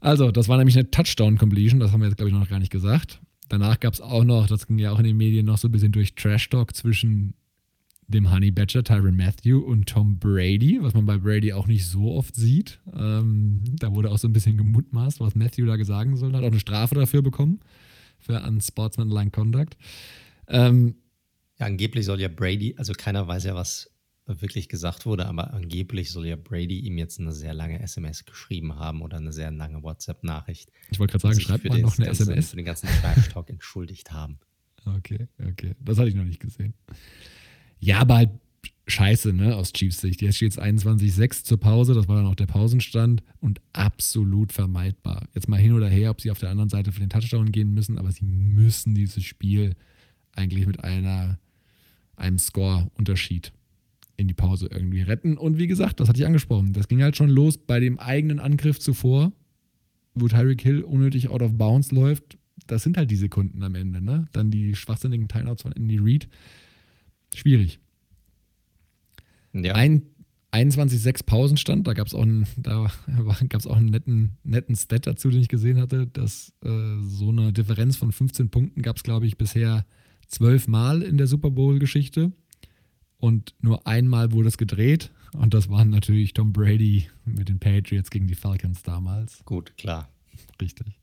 Also, das war nämlich eine Touchdown-Completion, das haben wir jetzt, glaube ich, noch gar nicht gesagt. Danach gab es auch noch, das ging ja auch in den Medien noch so ein bisschen durch Trash-Talk zwischen dem Honey Badger, Tyron Matthew und Tom Brady, was man bei Brady auch nicht so oft sieht. Ähm, da wurde auch so ein bisschen gemutmaßt, was Matthew da gesagt soll. Hat auch eine Strafe dafür bekommen, für Unsportsmanlike Conduct. Ähm, ja, angeblich soll ja Brady, also keiner weiß ja, was wirklich gesagt wurde, aber angeblich soll ja Brady ihm jetzt eine sehr lange SMS geschrieben haben oder eine sehr lange WhatsApp-Nachricht. Ich wollte gerade sagen, schreibt man noch eine ganzen, SMS? Für den ganzen Trash-Talk entschuldigt haben. Okay, okay. Das hatte ich noch nicht gesehen. Ja, aber halt scheiße, ne, aus Chiefs Sicht. Jetzt steht es 21-6 zur Pause, das war dann auch der Pausenstand und absolut vermeidbar. Jetzt mal hin oder her, ob sie auf der anderen Seite für den Touchdown gehen müssen, aber sie müssen dieses Spiel eigentlich mit einer, einem Score-Unterschied in die Pause irgendwie retten. Und wie gesagt, das hatte ich angesprochen, das ging halt schon los bei dem eigenen Angriff zuvor, wo Tyreek Hill unnötig out of bounds läuft. Das sind halt die Sekunden am Ende, ne? Dann die schwachsinnigen Timeouts von Andy Reid Schwierig. Ja. Ein 21,6 Pausenstand, da gab es auch, einen, auch einen netten, netten Stat dazu, den ich gesehen hatte, dass äh, so eine Differenz von 15 Punkten gab es, glaube ich, bisher zwölf Mal in der Super Bowl-Geschichte. Und nur einmal wurde es gedreht. Und das waren natürlich Tom Brady mit den Patriots gegen die Falcons damals. Gut, klar. Richtig.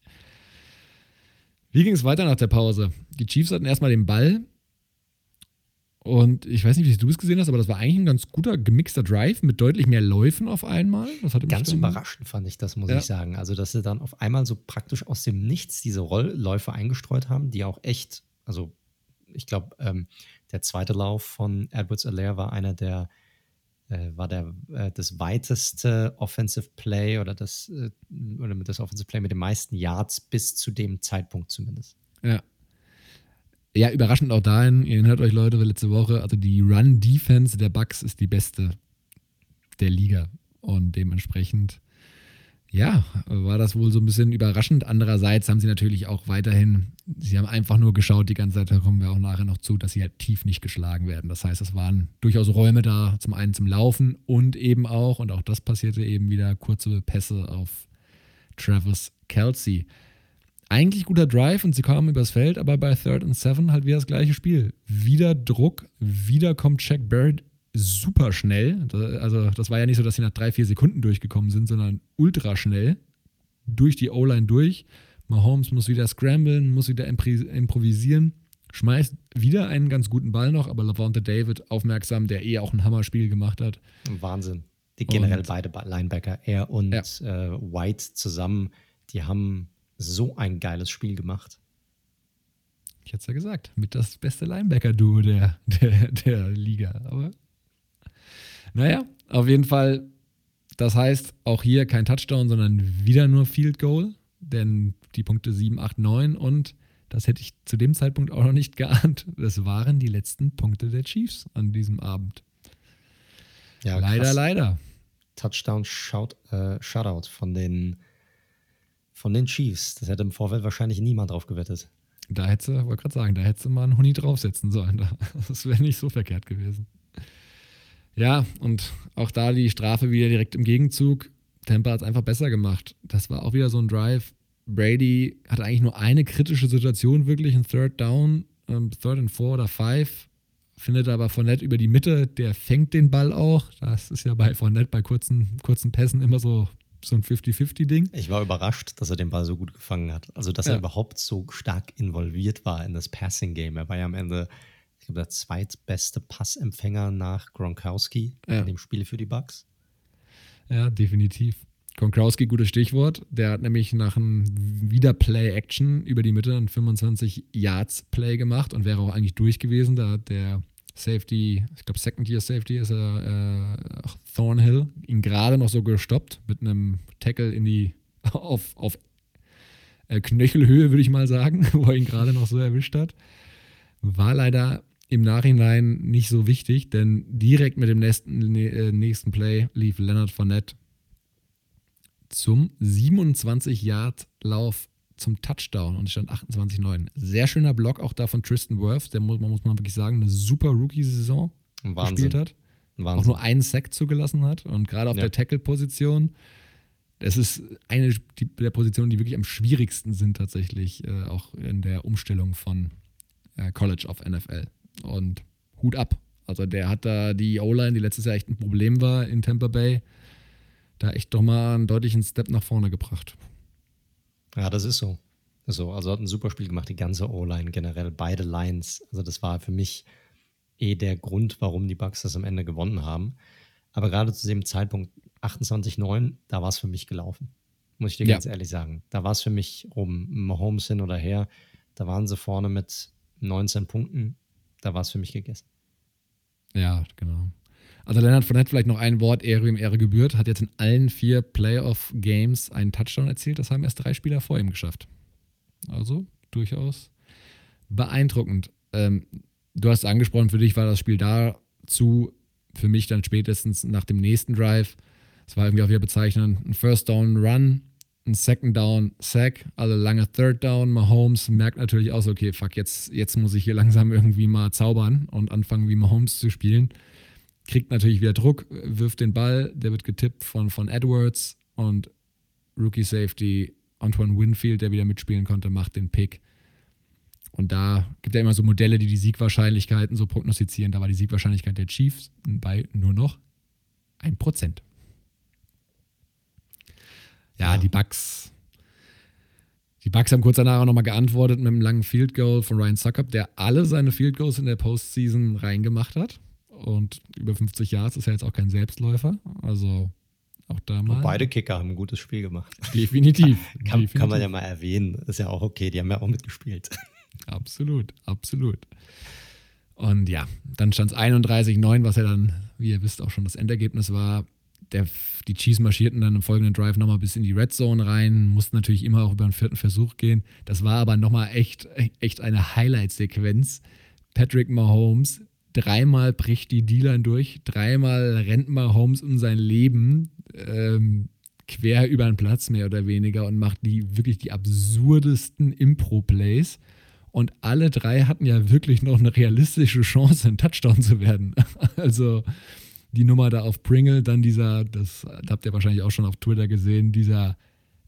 Wie ging es weiter nach der Pause? Die Chiefs hatten erstmal den Ball und ich weiß nicht, wie du es gesehen hast, aber das war eigentlich ein ganz guter gemixter Drive mit deutlich mehr Läufen auf einmal. ganz überraschend fand ich das, muss ja. ich sagen. Also, dass sie dann auf einmal so praktisch aus dem Nichts diese Rollläufe eingestreut haben, die auch echt, also ich glaube, ähm, der zweite Lauf von Edwards Alaire war einer der, äh, war der äh, das weiteste Offensive Play oder das, äh, oder das Offensive Play mit den meisten Yards bis zu dem Zeitpunkt zumindest. Ja, ja, überraschend auch dahin, ihr erinnert euch Leute, letzte Woche, also die Run-Defense der Bucks ist die beste der Liga. Und dementsprechend, ja, war das wohl so ein bisschen überraschend. Andererseits haben sie natürlich auch weiterhin, sie haben einfach nur geschaut die ganze Zeit, da kommen wir auch nachher noch zu, dass sie halt tief nicht geschlagen werden. Das heißt, es waren durchaus Räume da, zum einen zum Laufen und eben auch, und auch das passierte eben wieder, kurze Pässe auf Travis Kelsey eigentlich guter Drive und sie kamen übers Feld, aber bei Third and Seven halt wieder das gleiche Spiel. Wieder Druck, wieder kommt Jack Barrett super schnell. Also, das war ja nicht so, dass sie nach drei, vier Sekunden durchgekommen sind, sondern ultra schnell durch die O-Line durch. Mahomes muss wieder scramblen, muss wieder improvisieren, schmeißt wieder einen ganz guten Ball noch, aber Lavonte David aufmerksam, der eh auch ein Hammerspiel gemacht hat. Wahnsinn. Die generell und, beide Linebacker, er und ja. äh, White zusammen, die haben so ein geiles Spiel gemacht. Ich hätte es ja gesagt, mit das beste Linebacker-Duo der, der, der Liga. Aber naja, auf jeden Fall, das heißt auch hier kein Touchdown, sondern wieder nur Field Goal, denn die Punkte 7, 8, 9 und das hätte ich zu dem Zeitpunkt auch noch nicht [LAUGHS] geahnt. Das waren die letzten Punkte der Chiefs an diesem Abend. Ja, leider, krass. leider. Touchdown Shout, äh, Shutout von den von den Chiefs. Das hätte im Vorfeld wahrscheinlich niemand drauf gewettet. Da hätte, wollte gerade sagen, da hätte mal einen Huni draufsetzen sollen. [LAUGHS] Das wäre nicht so verkehrt gewesen. Ja, und auch da die Strafe wieder direkt im Gegenzug. Tampa hat es einfach besser gemacht. Das war auch wieder so ein Drive. Brady hatte eigentlich nur eine kritische Situation, wirklich ein Third Down, ähm, Third and Four oder Five. Findet aber Fournette über die Mitte, der fängt den Ball auch. Das ist ja bei Fournette bei kurzen, kurzen Pässen immer so so ein 50-50-Ding. Ich war überrascht, dass er den Ball so gut gefangen hat. Also, dass ja. er überhaupt so stark involviert war in das Passing-Game. Er war ja am Ende, ich glaube, der zweitbeste Passempfänger nach Gronkowski ja. in dem Spiel für die Bucks. Ja, definitiv. Gronkowski, gutes Stichwort. Der hat nämlich nach einem Wiederplay-Action über die Mitte ein 25-Yards-Play gemacht und wäre auch eigentlich durch gewesen. Da hat der Safety, ich glaube Second Year Safety ist er, äh, Thornhill, ihn gerade noch so gestoppt mit einem Tackle in die, [LAUGHS] auf, auf äh, Knöchelhöhe, würde ich mal sagen, [LAUGHS] wo er ihn gerade noch so erwischt hat. War leider im Nachhinein nicht so wichtig, denn direkt mit dem nächsten, äh, nächsten Play lief Leonard Fournette zum 27-Yard-Lauf zum Touchdown und es stand 28-9. Sehr schöner Block auch da von Tristan Wirth, der muss man muss man wirklich sagen, eine super Rookie-Saison gespielt hat. Wahnsinn. Auch nur einen Sack zugelassen hat und gerade auf ja. der Tackle-Position. Das ist eine der Positionen, die wirklich am schwierigsten sind, tatsächlich, äh, auch in der Umstellung von äh, College auf NFL. Und Hut ab. Also, der hat da die O-Line, die letztes Jahr echt ein Problem war in Tampa Bay, da echt doch mal einen deutlichen Step nach vorne gebracht. Ja, das ist so. So. Also hat ein super Spiel gemacht, die ganze O-Line generell, beide Lines. Also das war für mich eh der Grund, warum die Bucks das am Ende gewonnen haben. Aber gerade zu dem Zeitpunkt 28-9, da war es für mich gelaufen. Muss ich dir ja. ganz ehrlich sagen. Da war es für mich um Mahomes hin oder her. Da waren sie vorne mit 19 Punkten. Da war es für mich gegessen. Ja, genau. Also Leonard Fournette vielleicht noch ein Wort, Ehre ihm Ehre gebührt, hat jetzt in allen vier Playoff-Games einen Touchdown erzielt. Das haben erst drei Spieler vor ihm geschafft. Also durchaus beeindruckend. Ähm, du hast angesprochen, für dich war das Spiel dazu, für mich dann spätestens nach dem nächsten Drive. Es war irgendwie auch wieder bezeichnend. Ein First Down Run, ein Second Down Sack, also lange Third Down. Mahomes merkt natürlich auch so, okay, fuck, jetzt, jetzt muss ich hier langsam irgendwie mal zaubern und anfangen, wie Mahomes zu spielen kriegt natürlich wieder Druck, wirft den Ball, der wird getippt von, von Edwards und Rookie Safety Antoine Winfield, der wieder mitspielen konnte, macht den Pick. Und da gibt es ja immer so Modelle, die die Siegwahrscheinlichkeiten so prognostizieren. Da war die Siegwahrscheinlichkeit der Chiefs bei nur noch 1%. Ja, ja. die Bucks. Die Bucks haben kurz danach auch nochmal geantwortet mit einem langen Field Goal von Ryan Suckup, der alle seine Field Goals in der Postseason reingemacht hat. Und über 50 Yards ist ja jetzt auch kein Selbstläufer. Also auch da mal. Und beide Kicker haben ein gutes Spiel gemacht. Definitiv. [LAUGHS] kann, definitiv. kann man ja mal erwähnen. Ist ja auch okay. Die haben ja auch mitgespielt. [LAUGHS] Absolut, absolut. Und ja, dann stand es 31-9, was ja dann, wie ihr wisst, auch schon das Endergebnis war. Der, die Chiefs marschierten dann im folgenden Drive nochmal bis in die Red Zone rein, mussten natürlich immer auch über den vierten Versuch gehen. Das war aber nochmal echt, echt eine Highlight-Sequenz. Patrick Mahomes dreimal bricht die D-Line durch, dreimal rennt Mahomes um sein Leben ähm, quer über den Platz mehr oder weniger und macht die wirklich die absurdesten Impro-Plays. Und alle drei hatten ja wirklich noch eine realistische Chance, ein Touchdown zu werden. [LAUGHS] Also die Nummer da auf Pringle, dann dieser, das habt ihr wahrscheinlich auch schon auf Twitter gesehen, dieser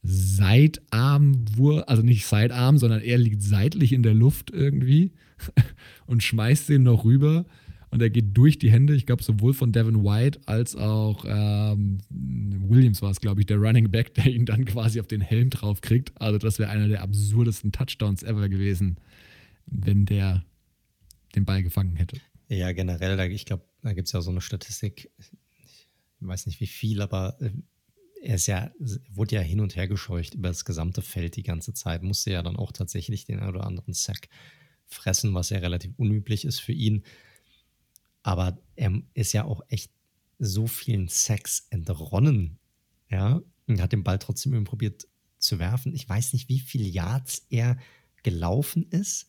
Seitarm, also nicht Sidearm, sondern er liegt seitlich in der Luft irgendwie [LAUGHS] und schmeißt den noch rüber und er geht durch die Hände, ich glaube, sowohl von Devin White als auch ähm, Williams war es, glaube ich, der Running Back, der ihn dann quasi auf den Helm drauf kriegt. Also, das wäre einer der absurdesten Touchdowns ever gewesen, wenn der den Ball gefangen hätte. Ja, generell, ich glaube, da gibt es ja so eine Statistik, ich weiß nicht wie viel, aber äh, er ist ja, wurde ja hin und her gescheucht über das gesamte Feld die ganze Zeit, musste ja dann auch tatsächlich den einen oder anderen Sack fressen, was ja relativ unüblich ist für ihn. Aber er ist ja auch echt so vielen Sex entronnen, ja, und hat den Ball trotzdem irgendwie probiert zu werfen. Ich weiß nicht, wie viele Yards er gelaufen ist,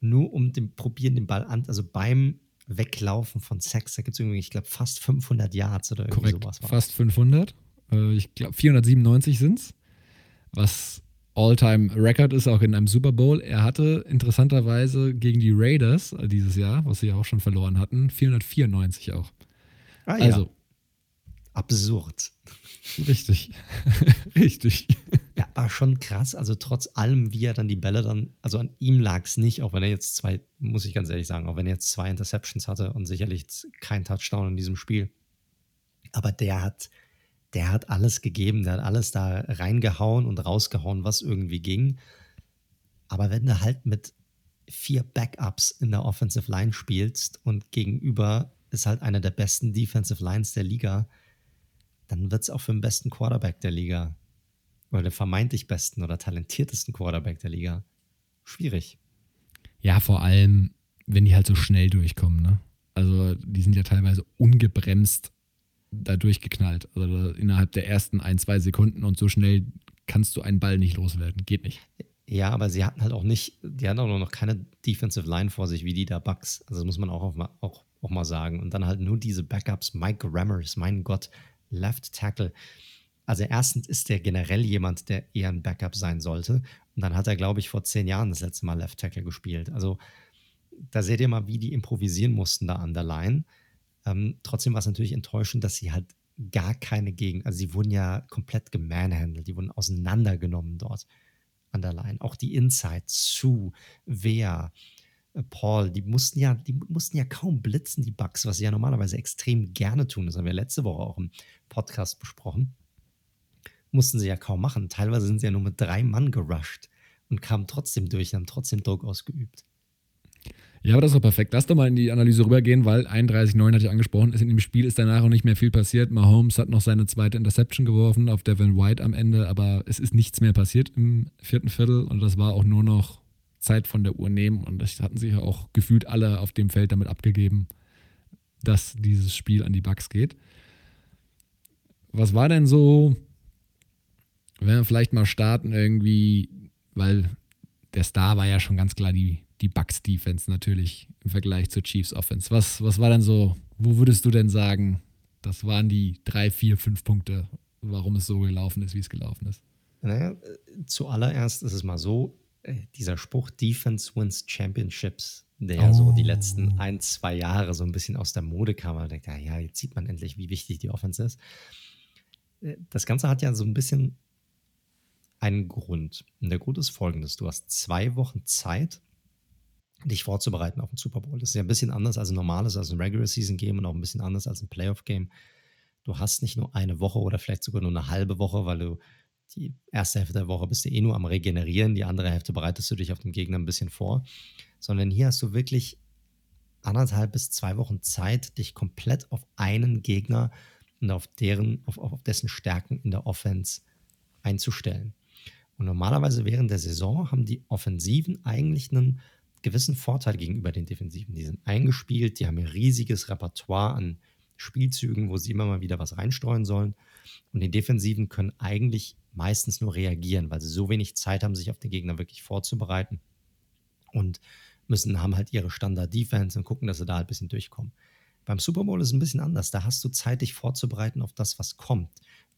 nur um den probieren den Ball an, also beim Weglaufen von Sex, da gibt es irgendwie, ich glaube, fast 500 Yards oder irgendwie Korrekt, sowas. War. Fast 500. Äh, ich glaube, 497 sind es, was All-Time-Record ist, auch in einem Super Bowl. Er hatte interessanterweise gegen die Raiders äh, dieses Jahr, was sie ja auch schon verloren hatten, 494 auch. Ah, ja. Also. Absurd. Richtig. [LAUGHS] Richtig. Ja, war schon krass. Also trotz allem, wie er dann die Bälle dann, also an ihm lag es nicht, auch wenn er jetzt zwei, muss ich ganz ehrlich sagen, auch wenn er jetzt zwei Interceptions hatte und sicherlich kein Touchdown in diesem Spiel. Aber der hat der hat alles gegeben, der hat alles da reingehauen und rausgehauen, was irgendwie ging. Aber wenn du halt mit vier Backups in der Offensive Line spielst und gegenüber ist halt einer der besten Defensive Lines der Liga, dann wird es auch für den besten Quarterback der Liga oder den vermeintlich besten oder talentiertesten Quarterback der Liga schwierig. Ja, vor allem, wenn die halt so schnell durchkommen. Ne? Also die sind ja teilweise ungebremst da durchgeknallt. Also innerhalb der ersten ein, zwei Sekunden und so schnell kannst du einen Ball nicht loswerden. Geht nicht. Ja, aber sie hatten halt auch nicht, die hatten auch noch keine Defensive Line vor sich wie die der Bucks. Also das muss man auch, auch, auch mal sagen. Und dann halt nur diese Backups, Mike Rammers, mein Gott, Left Tackle. Also erstens ist der generell jemand, der eher ein Backup sein sollte. Und dann hat er, glaube ich, vor zehn Jahren das letzte Mal Left Tackle gespielt. Also da seht ihr mal, wie die improvisieren mussten da an der Line. Ähm, trotzdem war es natürlich enttäuschend, dass sie halt gar keine Gegend, also sie wurden ja komplett gemanhandelt, die wurden auseinandergenommen dort an der Line. Auch die Inside, Sue, Wer, äh, Paul, die mussten ja, die mussten ja kaum blitzen, die Bugs, was sie ja normalerweise extrem gerne tun. Das haben wir letzte Woche auch im Podcast besprochen. Mussten sie ja kaum machen. Teilweise sind sie ja nur mit drei Mann gerusht und kamen trotzdem durch und haben trotzdem Druck ausgeübt. Ja, aber das ist doch perfekt. Lass doch mal in die Analyse rübergehen, weil 31-9 hatte ich angesprochen. In dem Spiel ist danach auch nicht mehr viel passiert. Mahomes hat noch seine zweite Interception geworfen auf Devin White am Ende, aber es ist nichts mehr passiert im vierten Viertel und das war auch nur noch Zeit von der Uhr nehmen und das hatten sich ja auch gefühlt alle auf dem Feld damit abgegeben, dass dieses Spiel an die Bugs geht. Was war denn so, wenn wir vielleicht mal starten irgendwie, weil der Star war ja schon ganz klar die die Bucks Defense natürlich im Vergleich zur Chiefs Offense. Was, was war denn so, wo würdest du denn sagen, das waren die drei, vier, fünf Punkte, warum es so gelaufen ist, wie es gelaufen ist? Naja, zuallererst ist es mal so, äh, dieser Spruch Defense wins Championships, der ja so die letzten oh. ein, zwei Jahre so ein bisschen aus der Mode kam. Man denkt, ja, ja, jetzt sieht man endlich, wie wichtig die Offense ist. Äh, das Ganze hat ja so ein bisschen einen Grund. Und der Grund ist folgendes: Du hast zwei Wochen Zeit, dich vorzubereiten auf den Super Bowl. Das ist ja ein bisschen anders als ein normales, als ein Regular Season Game und auch ein bisschen anders als ein Playoff Game. Du hast nicht nur eine Woche oder vielleicht sogar nur eine halbe Woche, weil du die erste Hälfte der Woche bist du eh nur am Regenerieren, die andere Hälfte bereitest du dich auf den Gegner ein bisschen vor, sondern hier hast du wirklich anderthalb bis zwei Wochen Zeit, dich komplett auf einen Gegner und auf deren, auf, auf dessen Stärken in der Offense einzustellen. Und normalerweise während der Saison haben die Offensiven eigentlich einen gewissen Vorteil gegenüber den Defensiven. Die sind eingespielt, die haben ein riesiges Repertoire an Spielzügen, wo sie immer mal wieder was reinstreuen sollen. Und die Defensiven können eigentlich meistens nur reagieren, weil sie so wenig Zeit haben, sich auf den Gegner wirklich vorzubereiten. Und müssen, haben halt ihre Standard-Defense und gucken, dass sie da halt ein bisschen durchkommen. Beim Super Bowl ist es ein bisschen anders. Da hast du Zeit, dich vorzubereiten auf das, was kommt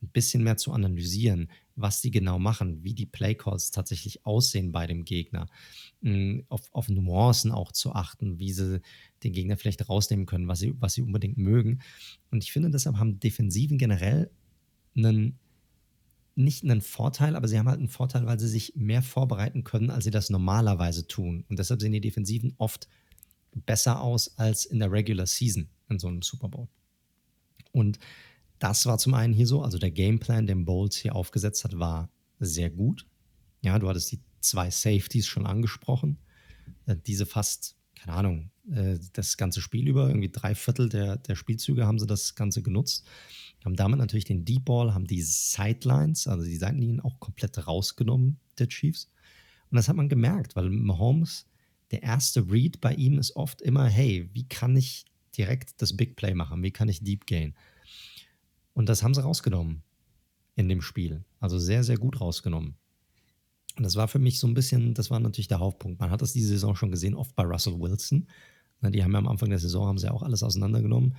ein bisschen mehr zu analysieren, was die genau machen, wie die Playcalls tatsächlich aussehen bei dem Gegner, hm, auf, auf Nuancen auch zu achten, wie sie den Gegner vielleicht rausnehmen können, was sie, was sie unbedingt mögen. Und ich finde, deshalb haben Defensiven generell einen, nicht einen Vorteil, aber sie haben halt einen Vorteil, weil sie sich mehr vorbereiten können, als sie das normalerweise tun. Und deshalb sehen die Defensiven oft besser aus als in der Regular Season in so einem Super Bowl. Und das war zum einen hier so, also der Gameplan, den Bowles hier aufgesetzt hat, war sehr gut. Ja, du hattest die zwei Safeties schon angesprochen. Äh, diese fast, keine Ahnung, äh, das ganze Spiel über, irgendwie drei Viertel der, der Spielzüge haben sie das Ganze genutzt. Haben damit natürlich den Deep Ball, haben die Sidelines, also die Seitenlinien auch komplett rausgenommen, der Chiefs. Und das hat man gemerkt, weil Mahomes, der erste Read bei ihm ist oft immer, hey, wie kann ich direkt das Big Play machen? Wie kann ich Deep Gain? Und das haben sie rausgenommen in dem Spiel. Also sehr, sehr gut rausgenommen. Und das war für mich so ein bisschen, das war natürlich der Hauptpunkt. Man hat das diese Saison schon gesehen, oft bei Russell Wilson. Die haben ja am Anfang der Saison haben sie auch alles auseinandergenommen.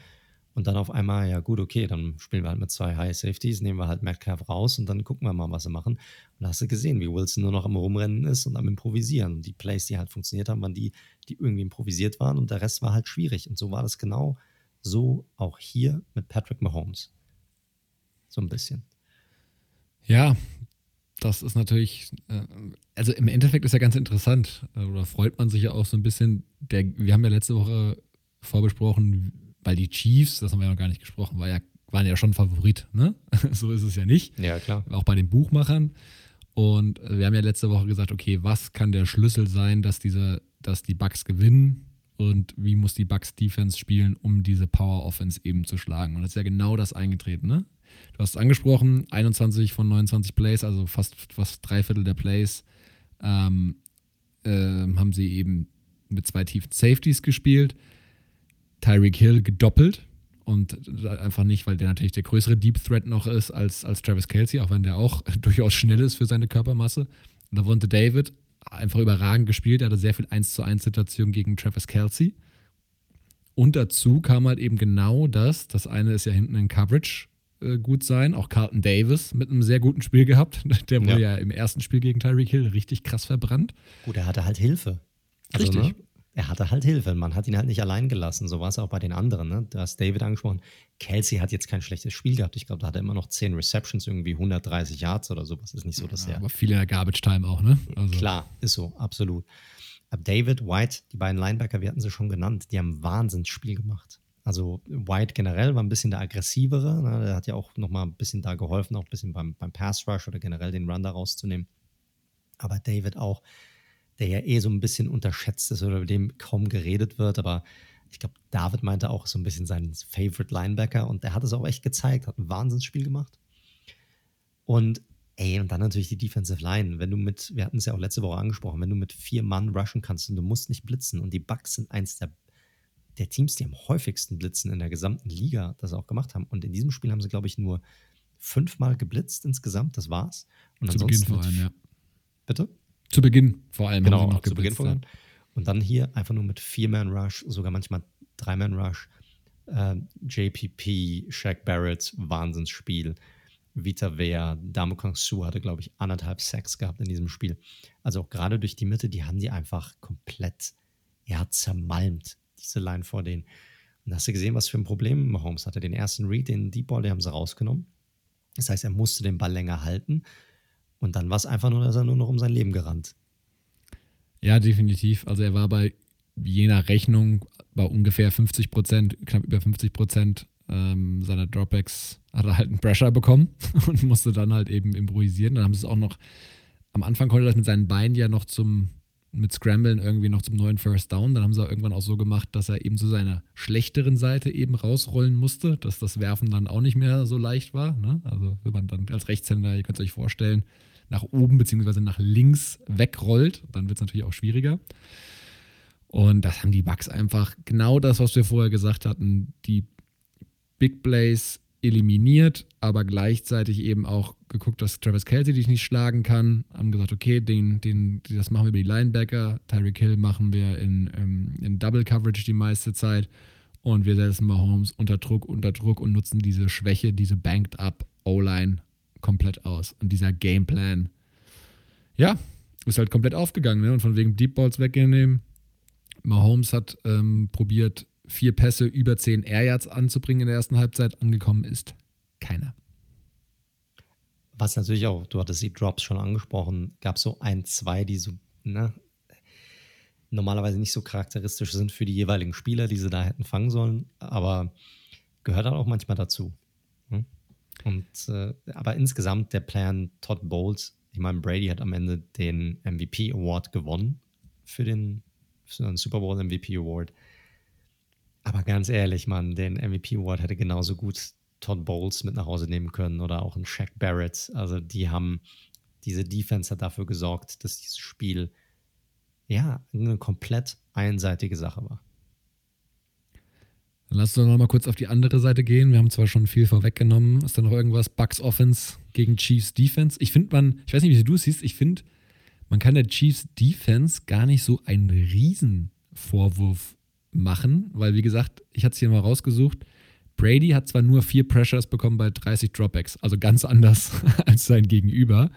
Und dann auf einmal, ja gut, okay, dann spielen wir halt mit zwei High Safeties, nehmen wir halt Metcalf raus und dann gucken wir mal, was sie machen. Und da hast du gesehen, wie Wilson nur noch am Rumrennen ist und am Improvisieren. Und die Plays, die halt funktioniert haben, waren die, die irgendwie improvisiert waren und der Rest war halt schwierig. Und so war das genau so auch hier mit Patrick Mahomes. So ein bisschen. Ja, das ist natürlich, äh, also im Endeffekt ist ja ganz interessant, oder freut man sich ja auch so ein bisschen. Der, wir haben ja letzte Woche vorbesprochen, weil die Chiefs, das haben wir ja noch gar nicht gesprochen, war ja, waren ja schon Favorit, ne? [LAUGHS] so ist es ja nicht. Ja, klar. Auch bei den Buchmachern. Und wir haben ja letzte Woche gesagt, okay, was kann der Schlüssel sein, dass diese, dass die Bucks gewinnen und wie muss die Bucks Defense spielen, um diese Power Offense eben zu schlagen? Und das ist ja genau das eingetreten, ne? Du hast es angesprochen, 21 von 29 Plays, also fast, fast drei Viertel der Plays, ähm, äh, haben sie eben mit zwei tiefen Safeties gespielt. Tyreek Hill gedoppelt und einfach nicht, weil der natürlich der größere Deep Threat noch ist als, als Travis Kelsey, auch wenn der auch [LAUGHS] durchaus schnell ist für seine Körpermasse. Da wurde David einfach überragend gespielt. Er hatte sehr viel 1 zu 1 Situationen gegen Travis Kelsey. Und dazu kam halt eben genau das. Das eine ist ja hinten in Coverage äh, gut sein. Auch Carlton Davis mit einem sehr guten Spiel gehabt. [LAUGHS] Der wurde ja, ja im ersten Spiel gegen Tyreek Hill richtig krass verbrannt. Gut, er hatte halt Hilfe. Also, richtig. Ne? Er hatte halt Hilfe. Man hat ihn halt nicht allein gelassen. So war es auch bei den anderen. Ne? Du hast David angesprochen. Kelsey hat jetzt kein schlechtes Spiel gehabt. Ich glaube, da hat er immer noch 10 Receptions, irgendwie 130 Yards oder sowas. Ist nicht so, dass ja, er. Aber viel in der Garbage Time auch, ne? Also. Klar, ist so, absolut. Aber David, White, die beiden Linebacker, wir hatten sie schon genannt, die haben ein Wahnsinnsspiel gemacht. Also White generell war ein bisschen der aggressivere. Ne? Der hat ja auch nochmal ein bisschen da geholfen, auch ein bisschen beim, beim Pass Rush oder generell den Run da rauszunehmen. Aber David auch, der ja eh so ein bisschen unterschätzt ist oder über dem kaum geredet wird. Aber ich glaube, David meinte auch so ein bisschen seinen Favorite Linebacker und der hat es auch echt gezeigt, hat ein Wahnsinnsspiel gemacht. Und ey, und dann natürlich die Defensive Line. Wenn du mit, wir hatten es ja auch letzte Woche angesprochen, wenn du mit vier Mann rushen kannst und du musst nicht blitzen und die Bucks sind eins der der Teams, die am häufigsten blitzen in der gesamten Liga, das auch gemacht haben. Und in diesem Spiel haben sie, glaube ich, nur fünfmal geblitzt insgesamt. Das war's. Und zu Beginn vor allem, ja. Bitte? Zu Beginn vor allem. Genau, noch zu Beginn vor allem. Und dann hier einfach nur mit Vier-Man-Rush, sogar manchmal Drei-Man-Rush. Äh, JPP, Shaq Barrett, Wahnsinnsspiel. Vita Vea, Damo Kong Su hatte, glaube ich, anderthalb Sacks gehabt in diesem Spiel. Also auch gerade durch die Mitte, die haben die einfach komplett ja, zermalmt diese Line vor denen. Und da hast du gesehen, was für ein Problem Mahomes hatte. Den ersten Read, den Deep Ball, den haben sie rausgenommen. Das heißt, er musste den Ball länger halten. Und dann war es einfach nur, dass er nur noch um sein Leben gerannt. Ja, definitiv. Also er war bei je nach Rechnung bei ungefähr 50 Prozent, knapp über 50 Prozent ähm, seiner Dropbacks hat er halt einen Pressure bekommen [LAUGHS] und musste dann halt eben improvisieren. Dann haben sie es auch noch, am Anfang konnte das mit seinen Beinen ja noch zum mit Scramblen irgendwie noch zum neuen First Down. Dann haben sie auch irgendwann auch so gemacht, dass er eben zu seiner schlechteren Seite eben rausrollen musste, dass das Werfen dann auch nicht mehr so leicht war. Ne? Also wenn man dann als Rechtshänder, ihr könnt es euch vorstellen, nach oben bzw. nach links wegrollt, dann wird es natürlich auch schwieriger. Und das haben die Bugs einfach genau das, was wir vorher gesagt hatten, die Big Plays eliminiert, aber gleichzeitig eben auch geguckt, dass Travis Kelsey dich nicht schlagen kann. Haben gesagt, okay, den, den, das machen wir über die Linebacker. Tyreek Hill machen wir in, ähm, in Double Coverage die meiste Zeit. Und wir setzen Mahomes unter Druck, unter Druck und nutzen diese Schwäche, diese banked up O-Line komplett aus. Und dieser Gameplan, ja, ist halt komplett aufgegangen. Ne? Und von wegen Deep Balls wegnehmen. Mahomes hat ähm, probiert, vier Pässe über zehn Air Yards anzubringen in der ersten Halbzeit. Angekommen ist keiner. Was natürlich auch, du hattest die Drops schon angesprochen, gab so ein, zwei, die so, ne, normalerweise nicht so charakteristisch sind für die jeweiligen Spieler, die sie da hätten fangen sollen, aber gehört dann auch manchmal dazu. Und äh, aber insgesamt der Plan Todd Bowles, ich meine, Brady hat am Ende den MVP Award gewonnen für den, für den Super Bowl MVP Award. Aber ganz ehrlich, Mann, den MVP Award hätte genauso gut Todd Bowles mit nach Hause nehmen können oder auch ein Shaq Barrett. Also die haben, diese Defense hat dafür gesorgt, dass dieses Spiel ja eine komplett einseitige Sache war. Dann lass uns noch mal kurz auf die andere Seite gehen. Wir haben zwar schon viel vorweggenommen. Ist da noch irgendwas? Bucks Offense gegen Chiefs Defense? Ich finde man, ich weiß nicht, wie du es siehst, ich finde, man kann der Chiefs Defense gar nicht so einen Riesenvorwurf machen, weil wie gesagt, ich hatte es hier mal rausgesucht. Brady hat zwar nur vier Pressures bekommen bei 30 Dropbacks, also ganz anders [LAUGHS] als sein Gegenüber,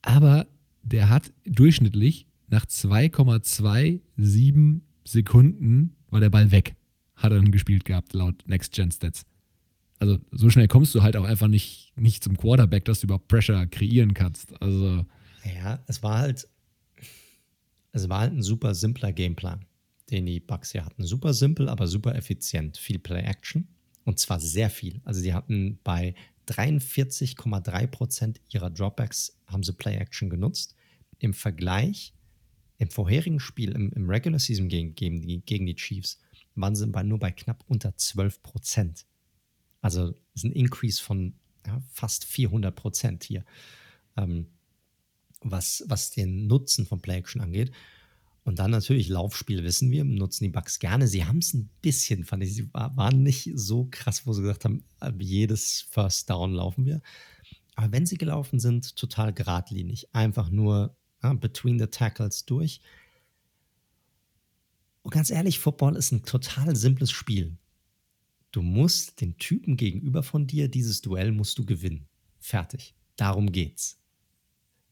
aber der hat durchschnittlich nach 2,27 Sekunden war der Ball weg, hat er dann gespielt gehabt, laut Next Gen Stats. Also so schnell kommst du halt auch einfach nicht, nicht zum Quarterback, dass du überhaupt Pressure kreieren kannst. Also ja, es war halt, es war halt ein super simpler Gameplan den die Bucks hier hatten. Super simpel, aber super effizient. Viel Play-Action und zwar sehr viel. Also sie hatten bei 43,3 Prozent ihrer Dropbacks haben sie Play-Action genutzt. Im Vergleich, im vorherigen Spiel, im, im Regular Season gegen, gegen, gegen die Chiefs, waren sie bei, nur bei knapp unter 12 Prozent. Also ist ein Increase von ja, fast 400 Prozent hier, ähm, was, was den Nutzen von Play-Action angeht. Und dann natürlich Laufspiel, wissen wir, nutzen die Bugs gerne. Sie haben es ein bisschen, fand ich, sie waren nicht so krass, wo sie gesagt haben, jedes First Down laufen wir. Aber wenn sie gelaufen sind, total geradlinig. Einfach nur ja, between the tackles durch. Und ganz ehrlich, Football ist ein total simples Spiel. Du musst den Typen gegenüber von dir, dieses Duell musst du gewinnen. Fertig. Darum geht's.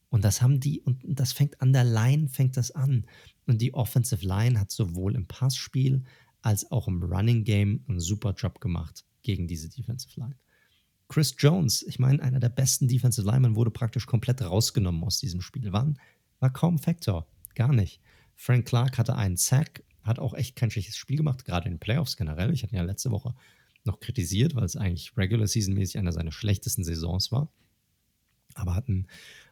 Und das haben die, und das fängt an der Line, fängt das an. Und die Offensive Line hat sowohl im Passspiel als auch im Running Game einen super Job gemacht gegen diese Defensive Line. Chris Jones, ich meine, einer der besten Defensive Linemen, wurde praktisch komplett rausgenommen aus diesem Spiel. War, war kaum Faktor, gar nicht. Frank Clark hatte einen Sack, hat auch echt kein schlechtes Spiel gemacht, gerade in den Playoffs generell. Ich hatte ihn ja letzte Woche noch kritisiert, weil es eigentlich Regular Season mäßig einer seiner schlechtesten Saisons war. Aber hatten,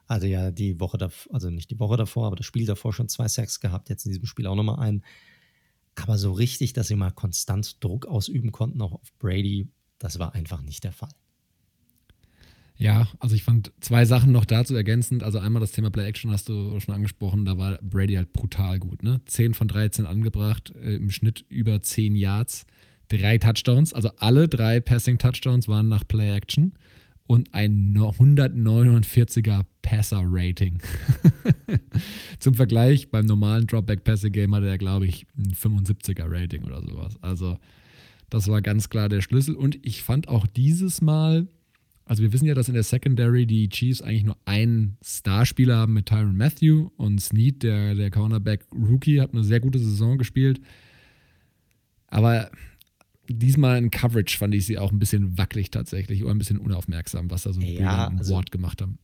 also ja die Woche davor, also nicht die Woche davor, aber das Spiel davor schon zwei Sacks gehabt, jetzt in diesem Spiel auch nochmal einen. Aber so richtig, dass sie mal konstant Druck ausüben konnten, auch auf Brady, das war einfach nicht der Fall. Ja, also ich fand zwei Sachen noch dazu ergänzend. Also einmal das Thema Play Action hast du schon angesprochen, da war Brady halt brutal gut. Ne? 10 von 13 angebracht, äh, im Schnitt über 10 Yards, drei Touchdowns, also alle drei Passing Touchdowns waren nach Play Action und ein 149er Passer-Rating. [LAUGHS] Zum Vergleich, beim normalen Dropback-Passing-Game hatte er, glaube ich, ein 75er-Rating oder sowas. Also, das war ganz klar der Schlüssel. Und ich fand auch dieses Mal, also wir wissen ja, dass in der Secondary die Chiefs eigentlich nur einen Starspieler haben mit Tyron Matthew und Snead, der, der Cornerback-Rookie, hat eine sehr gute Saison gespielt. Aber diesmal in Coverage fand ich sie auch ein bisschen wackelig tatsächlich oder ein bisschen unaufmerksam, was da so ja, ein also, Wort gemacht haben.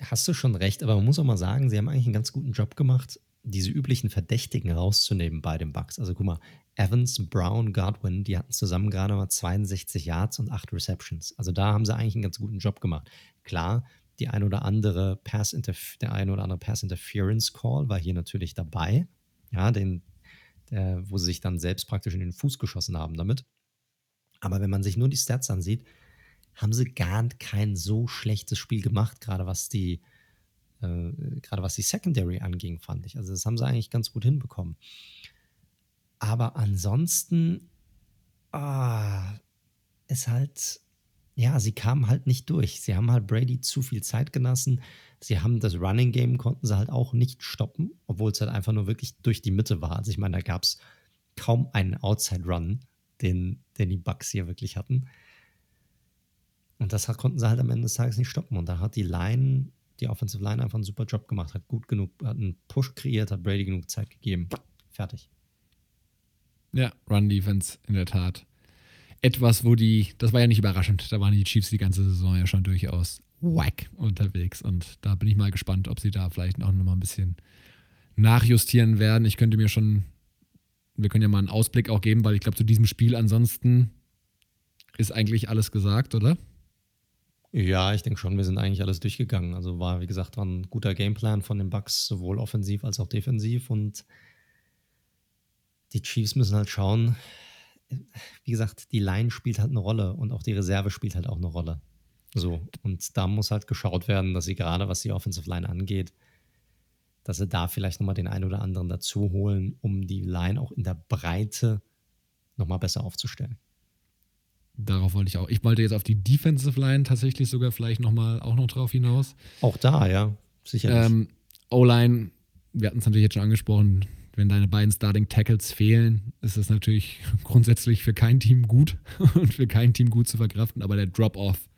Hast du schon recht, aber man muss auch mal sagen, sie haben eigentlich einen ganz guten Job gemacht, diese üblichen Verdächtigen rauszunehmen bei den Bucks. Also guck mal, Evans, Brown, Godwin, die hatten zusammen gerade mal 62 Yards und 8 Receptions. Also da haben sie eigentlich einen ganz guten Job gemacht. Klar, die ein oder andere Pass der ein oder andere Pass Interference Call war hier natürlich dabei. Ja, den, der, wo sie sich dann selbst praktisch in den Fuß geschossen haben damit. Aber wenn man sich nur die Stats ansieht, haben sie gar kein so schlechtes Spiel gemacht, gerade was die, äh, gerade was die Secondary anging, fand ich. Also das haben sie eigentlich ganz gut hinbekommen. Aber ansonsten ah, ist halt, ja, sie kamen halt nicht durch. Sie haben halt Brady zu viel Zeit gelassen. Sie haben das Running Game, konnten sie halt auch nicht stoppen, obwohl es halt einfach nur wirklich durch die Mitte war. Also ich meine, da gab es kaum einen Outside-Run, den, den die Bucks hier wirklich hatten. Und das konnten sie halt am Ende des Tages nicht stoppen. Und da hat die Line, die Offensive Line einfach einen super Job gemacht, hat gut genug, hat einen Push kreiert, hat Brady genug Zeit gegeben. Fertig. Ja, Run Defense in der Tat. Etwas, wo die, das war ja nicht überraschend, da waren die Chiefs die ganze Saison ja schon durchaus wack unterwegs. Und da bin ich mal gespannt, ob sie da vielleicht auch nochmal ein bisschen nachjustieren werden. Ich könnte mir schon, wir können ja mal einen Ausblick auch geben, weil ich glaube, zu diesem Spiel ansonsten ist eigentlich alles gesagt, oder? Ja, ich denke schon, wir sind eigentlich alles durchgegangen. Also war, wie gesagt, ein guter Gameplan von den Bucks, sowohl offensiv als auch defensiv. Und die Chiefs müssen halt schauen. Wie gesagt, die Line spielt halt eine Rolle und auch die Reserve spielt halt auch eine Rolle. So, und da muss halt geschaut werden, dass sie gerade, was die Offensive Line angeht, dass sie da vielleicht nochmal den einen oder anderen dazu holen, um die Line auch in der Breite nochmal besser aufzustellen. Darauf wollte ich auch. Ich wollte jetzt auf die Defensive Line tatsächlich sogar vielleicht nochmal auch noch drauf hinaus. Auch da, ja, sicherlich. Ähm, O-Line, wir hatten es natürlich jetzt schon angesprochen, wenn deine beiden Starting Tackles fehlen, ist das natürlich [LAUGHS] grundsätzlich für kein Team gut [LAUGHS] und für kein Team gut zu verkraften. Aber der Drop-Off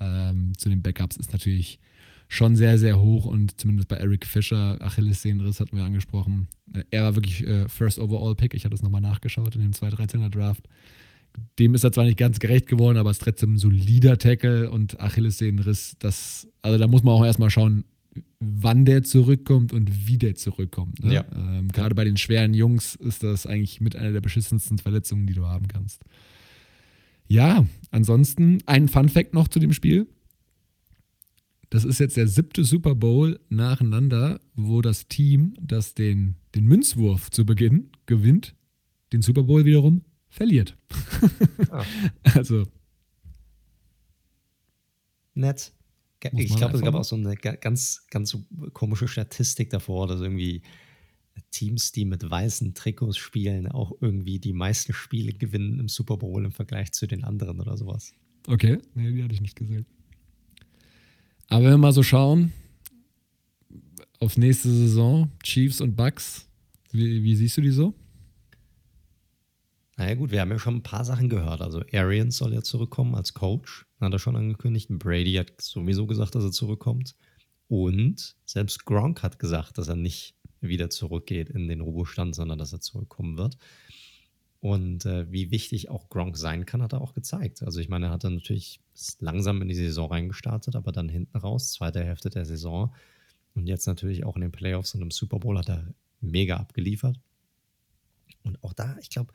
ähm, zu den Backups ist natürlich schon sehr, sehr hoch und zumindest bei Eric Fischer, Achilles-Sehnenriss hatten wir angesprochen. Äh, er war wirklich äh, First Overall Pick. Ich hatte es nochmal nachgeschaut in dem 213er Draft. Dem ist er zwar nicht ganz gerecht geworden, aber es ist trotzdem ein solider Tackle und Achilles-Sehnenriss. Das, also da muss man auch erstmal schauen, wann der zurückkommt und wie der zurückkommt. Ne? Ja. Ähm, Gerade bei den schweren Jungs ist das eigentlich mit einer der beschissensten Verletzungen, die du haben kannst. Ja, ansonsten ein Fun Fact noch zu dem Spiel. Das ist jetzt der siebte Super Bowl nacheinander, wo das Team, das den, den Münzwurf zu Beginn gewinnt, den Super Bowl wiederum verliert. Ah. [LAUGHS] also. Nett ich glaube, es gab auch so eine ganz, ganz komische Statistik davor, dass irgendwie Teams, die mit weißen Trikots spielen, auch irgendwie die meisten Spiele gewinnen im Super Bowl im Vergleich zu den anderen oder sowas. Okay, nee, die hatte ich nicht gesehen. Aber wenn wir mal so schauen, auf nächste Saison, Chiefs und Bucks, wie, wie siehst du die so? Naja gut, wir haben ja schon ein paar Sachen gehört. Also Arians soll ja zurückkommen als Coach, hat er schon angekündigt. Brady hat sowieso gesagt, dass er zurückkommt. Und selbst Gronk hat gesagt, dass er nicht wieder zurückgeht in den Ruhestand, sondern dass er zurückkommen wird. Und äh, wie wichtig auch Gronk sein kann, hat er auch gezeigt. Also ich meine, er hat dann natürlich langsam in die Saison reingestartet, aber dann hinten raus, zweite Hälfte der Saison. Und jetzt natürlich auch in den Playoffs und im Super Bowl hat er mega abgeliefert. Und auch da, ich glaube,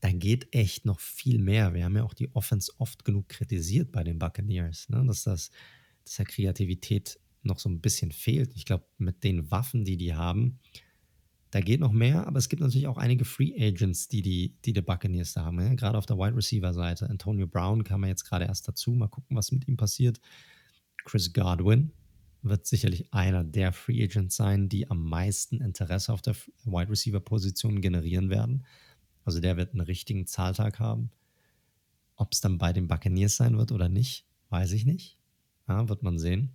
da geht echt noch viel mehr. Wir haben ja auch die Offense oft genug kritisiert bei den Buccaneers, ne? dass, das, dass der Kreativität noch so ein bisschen fehlt. Ich glaube, mit den Waffen, die die haben, da geht noch mehr, aber es gibt natürlich auch einige Free Agents, die die, die, die Buccaneers da haben. Ja? Gerade auf der Wide Receiver Seite. Antonio Brown kam ja jetzt gerade erst dazu. Mal gucken, was mit ihm passiert. Chris Godwin wird sicherlich einer der Free Agents sein, die am meisten Interesse auf der Wide Receiver Position generieren werden. Also der wird einen richtigen Zahltag haben. Ob es dann bei den Buccaneers sein wird oder nicht, weiß ich nicht. Ja, wird man sehen.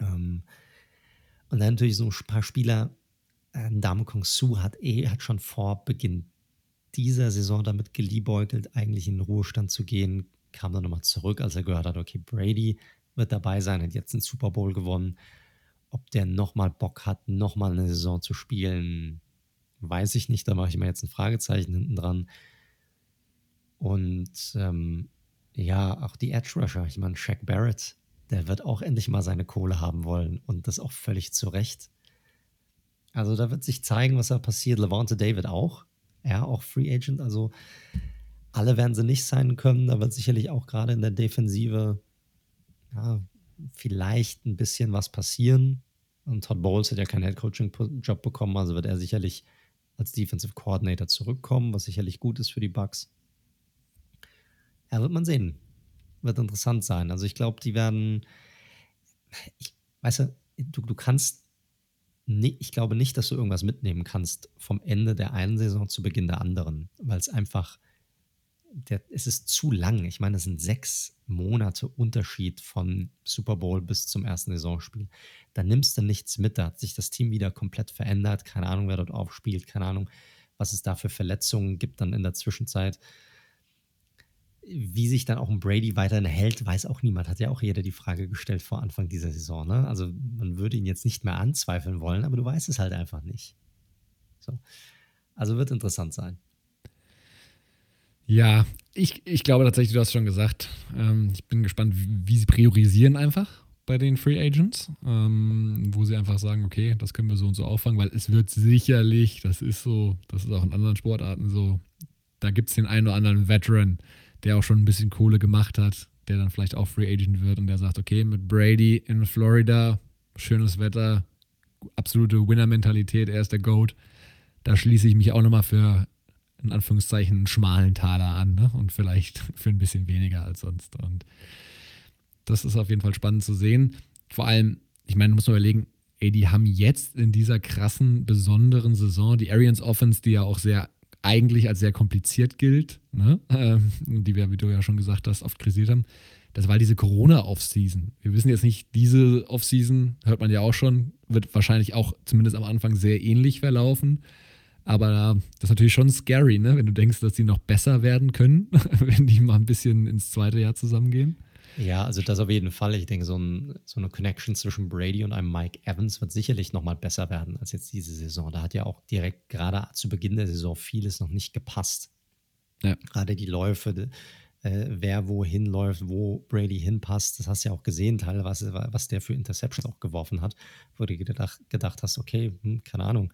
Ähm, und dann natürlich so ein paar Spieler, äh, Dame Kong Su hat eh, hat schon vor Beginn dieser Saison damit geliebäugelt, eigentlich in den Ruhestand zu gehen, kam dann nochmal zurück, als er gehört hat, okay, Brady wird dabei sein, hat jetzt einen Super Bowl gewonnen. Ob der nochmal Bock hat, nochmal eine Saison zu spielen, weiß ich nicht. Da mache ich mir jetzt ein Fragezeichen hinten dran. Und ähm, ja, auch die Edge Rusher, ich meine, Shaq Barrett, der wird auch endlich mal seine Kohle haben wollen und das auch völlig zu Recht. Also da wird sich zeigen, was da passiert. Levante David auch. Ja, auch Free Agent. Also alle werden sie nicht sein können. Da wird sicherlich auch gerade in der Defensive ja, vielleicht ein bisschen was passieren. Und Todd Bowles hat ja keinen Head-Coaching-Job bekommen, also wird er sicherlich als Defensive Coordinator zurückkommen, was sicherlich gut ist für die Bucks. Ja, wird man sehen. Wird interessant sein. Also ich glaube, die werden, ich, weißt du, du, du kannst Nee, ich glaube nicht, dass du irgendwas mitnehmen kannst vom Ende der einen Saison zu Beginn der anderen, weil es einfach, der, es ist zu lang. Ich meine, es sind sechs Monate Unterschied von Super Bowl bis zum ersten Saisonspiel. Da nimmst du nichts mit, da hat sich das Team wieder komplett verändert. Keine Ahnung, wer dort aufspielt, keine Ahnung, was es da für Verletzungen gibt dann in der Zwischenzeit wie sich dann auch ein Brady weiterhin hält, weiß auch niemand. Hat ja auch jeder die Frage gestellt vor Anfang dieser Saison. Ne? Also man würde ihn jetzt nicht mehr anzweifeln wollen, aber du weißt es halt einfach nicht. So. Also wird interessant sein. Ja, ich, ich glaube tatsächlich, du hast schon gesagt, ähm, ich bin gespannt, wie, wie, sie priorisieren einfach bei den Free Agents, ähm, wo sie einfach sagen, okay, das können wir so und so auffangen, weil es wird sicherlich, das ist so, das ist auch in anderen Sportarten so, da gibt es den einen oder anderen Veteran, der auch schon ein bisschen Kohle gemacht hat, der dann vielleicht auch Free Agent wird und der sagt, okay, mit Brady in Florida, schönes Wetter, absolute Winner-Mentalität, er ist der GOAT, da schließe ich mich auch nochmal für, in Anführungszeichen, einen schmalen Taler an ne? und vielleicht [LAUGHS] für ein bisschen weniger als sonst. Und das ist auf jeden Fall spannend zu sehen. Vor allem, ich meine, du musst mal überlegen, ey, die haben jetzt in dieser krassen, besonderen Saison die Arians Offense, die ja auch sehr eigentlich als sehr kompliziert gilt, ne? ähm, die wir, wie du ja schon gesagt hast, oft kritisiert haben, das war diese Corona-Off-Season. Wir wissen jetzt nicht, diese Off-Season, hört man ja auch schon, wird wahrscheinlich auch zumindest am Anfang sehr ähnlich verlaufen. Aber das ist natürlich schon scary, ne? wenn du denkst, dass sie noch besser werden können, [LAUGHS] wenn die mal ein bisschen ins zweite Jahr zusammengehen. Ja, also das auf jeden Fall. Ich denke, so, ein, so, eine Connection zwischen Brady und einem Mike Evans wird sicherlich nochmal besser werden als jetzt diese Saison. Da hat ja auch direkt gerade zu Beginn der Saison vieles noch nicht gepasst. Ja. Gerade die Läufe, äh, wer wohin läuft, wo Brady hinpasst, das hast du ja auch gesehen, teilweise, was der für Interceptions auch geworfen hat, wo du gedacht, gedacht hast, okay, hm, keine Ahnung.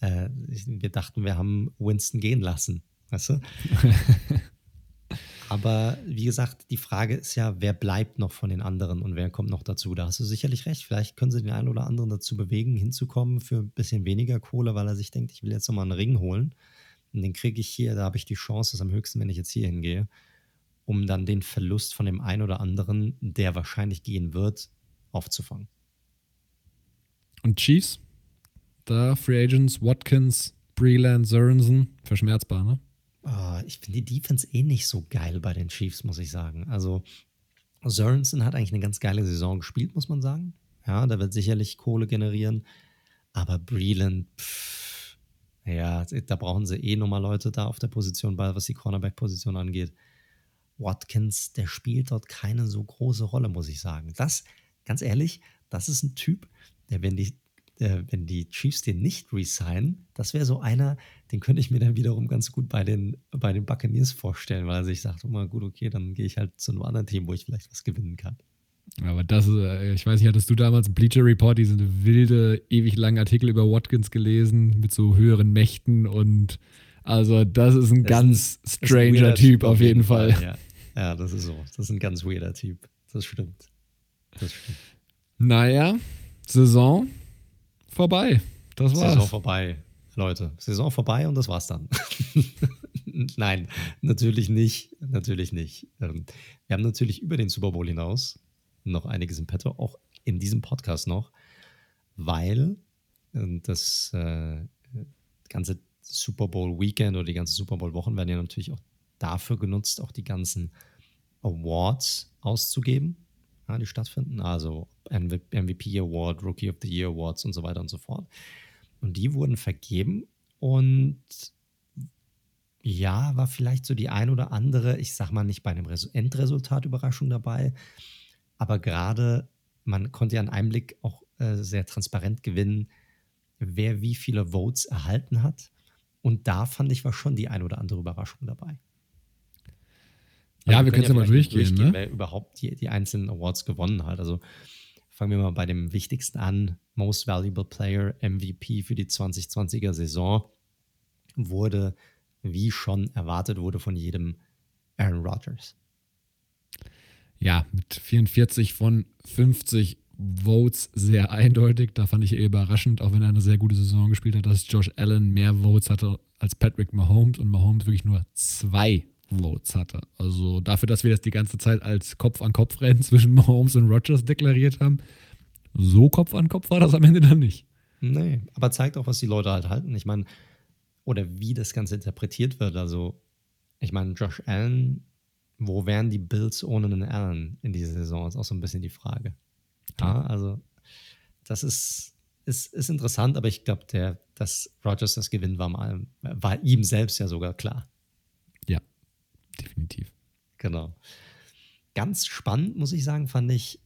Äh, wir dachten, wir haben Winston gehen lassen. Weißt du? [LAUGHS] Aber wie gesagt, die Frage ist ja, wer bleibt noch von den anderen und wer kommt noch dazu? Da hast du sicherlich recht. Vielleicht können sie den einen oder anderen dazu bewegen, hinzukommen für ein bisschen weniger Kohle, weil er sich denkt, ich will jetzt nochmal einen Ring holen. Und den kriege ich hier, da habe ich die Chance, das ist am höchsten, wenn ich jetzt hier hingehe, um dann den Verlust von dem einen oder anderen, der wahrscheinlich gehen wird, aufzufangen. Und Chiefs? Da Free Agents, Watkins, Breland, Sorensen, verschmerzbar, ne? Uh, ich finde die Defense eh nicht so geil bei den Chiefs, muss ich sagen. Also Sorensen hat eigentlich eine ganz geile Saison gespielt, muss man sagen. Ja, der wird sicherlich Kohle generieren. Aber Breland, pff, Ja, da brauchen sie eh nochmal Leute da auf der Position, was die Cornerback-Position angeht. Watkins, der spielt dort keine so große Rolle, muss ich sagen. Das, ganz ehrlich, das ist ein Typ, der, wenn die, der, wenn die Chiefs den nicht resignen, das wäre so einer, den könnte ich mir dann wiederum ganz gut bei den, bei den Buccaneers vorstellen, weil er sich sagt, oh mal gut, okay, dann gehe ich halt zu einem anderen Team, wo ich vielleicht was gewinnen kann. Aber das, äh, ich weiß nicht, hattest du damals im Bleacher Report diesen wilde, ewig langen Artikel über Watkins gelesen mit so höheren Mächten und also das ist ein das ganz ist stranger ein Typ auf jeden Fall. Fall. Ja. ja, das ist so. Das ist ein ganz weirder Typ. Das stimmt. Das stimmt. Naja, Saison vorbei. Das war's. Saison vorbei, Leute. Saison vorbei und das war's dann. [LAUGHS] Nein, natürlich nicht. Natürlich nicht. Ähm, wir haben natürlich über den Super Bowl hinaus noch einiges im Petto, auch in diesem Podcast noch, weil äh, das äh, ganze Super Bowl Weekend oder die ganzen Super Bowl Wochen werden ja natürlich auch dafür genutzt, auch die ganzen Awards auszugeben, ja, die stattfinden. Also MVP Award, Rookie of the Year Awards und so weiter und so fort. Und die wurden vergeben und ja, war vielleicht so die ein oder andere, ich sag mal nicht bei einem Endresultat Überraschung dabei, aber gerade man konnte ja einen Einblick auch äh, sehr transparent gewinnen, wer wie viele Votes erhalten hat. Und da fand ich war schon die ein oder andere Überraschung dabei. Ja, also wir können es ja mal durchgehen, durchgehen ne? wer überhaupt die, die einzelnen Awards gewonnen hat. Also fangen wir mal bei dem wichtigsten an. Most Valuable Player, MVP für die 2020er Saison, wurde, wie schon erwartet wurde, von jedem Aaron Rodgers ja, mit 44 von 50 Votes sehr eindeutig. Da fand ich eher überraschend, auch wenn er eine sehr gute Saison gespielt hat, dass Josh Allen mehr Votes hatte als Patrick Mahomes und Mahomes wirklich nur zwei Votes hatte. Also dafür, dass wir das die ganze Zeit als Kopf-an-Kopf-Rennen [LAUGHS] zwischen Mahomes und Rogers deklariert haben, so Kopf an Kopf war das am Ende dann nicht. Nee, aber zeigt auch, was die Leute halt halten. Ich meine, oder wie das Ganze interpretiert wird. Also, ich meine, Josh Allen wo wären die Bills ohne einen Allen in dieser Saison? Ist auch so ein bisschen die Frage. Ja, also das ist, ist, ist interessant, aber ich glaube, dass Rogers das Gewinn war, mal, war ihm selbst ja sogar klar. Definitiv. Genau. Ganz spannend, muss ich sagen, fand ich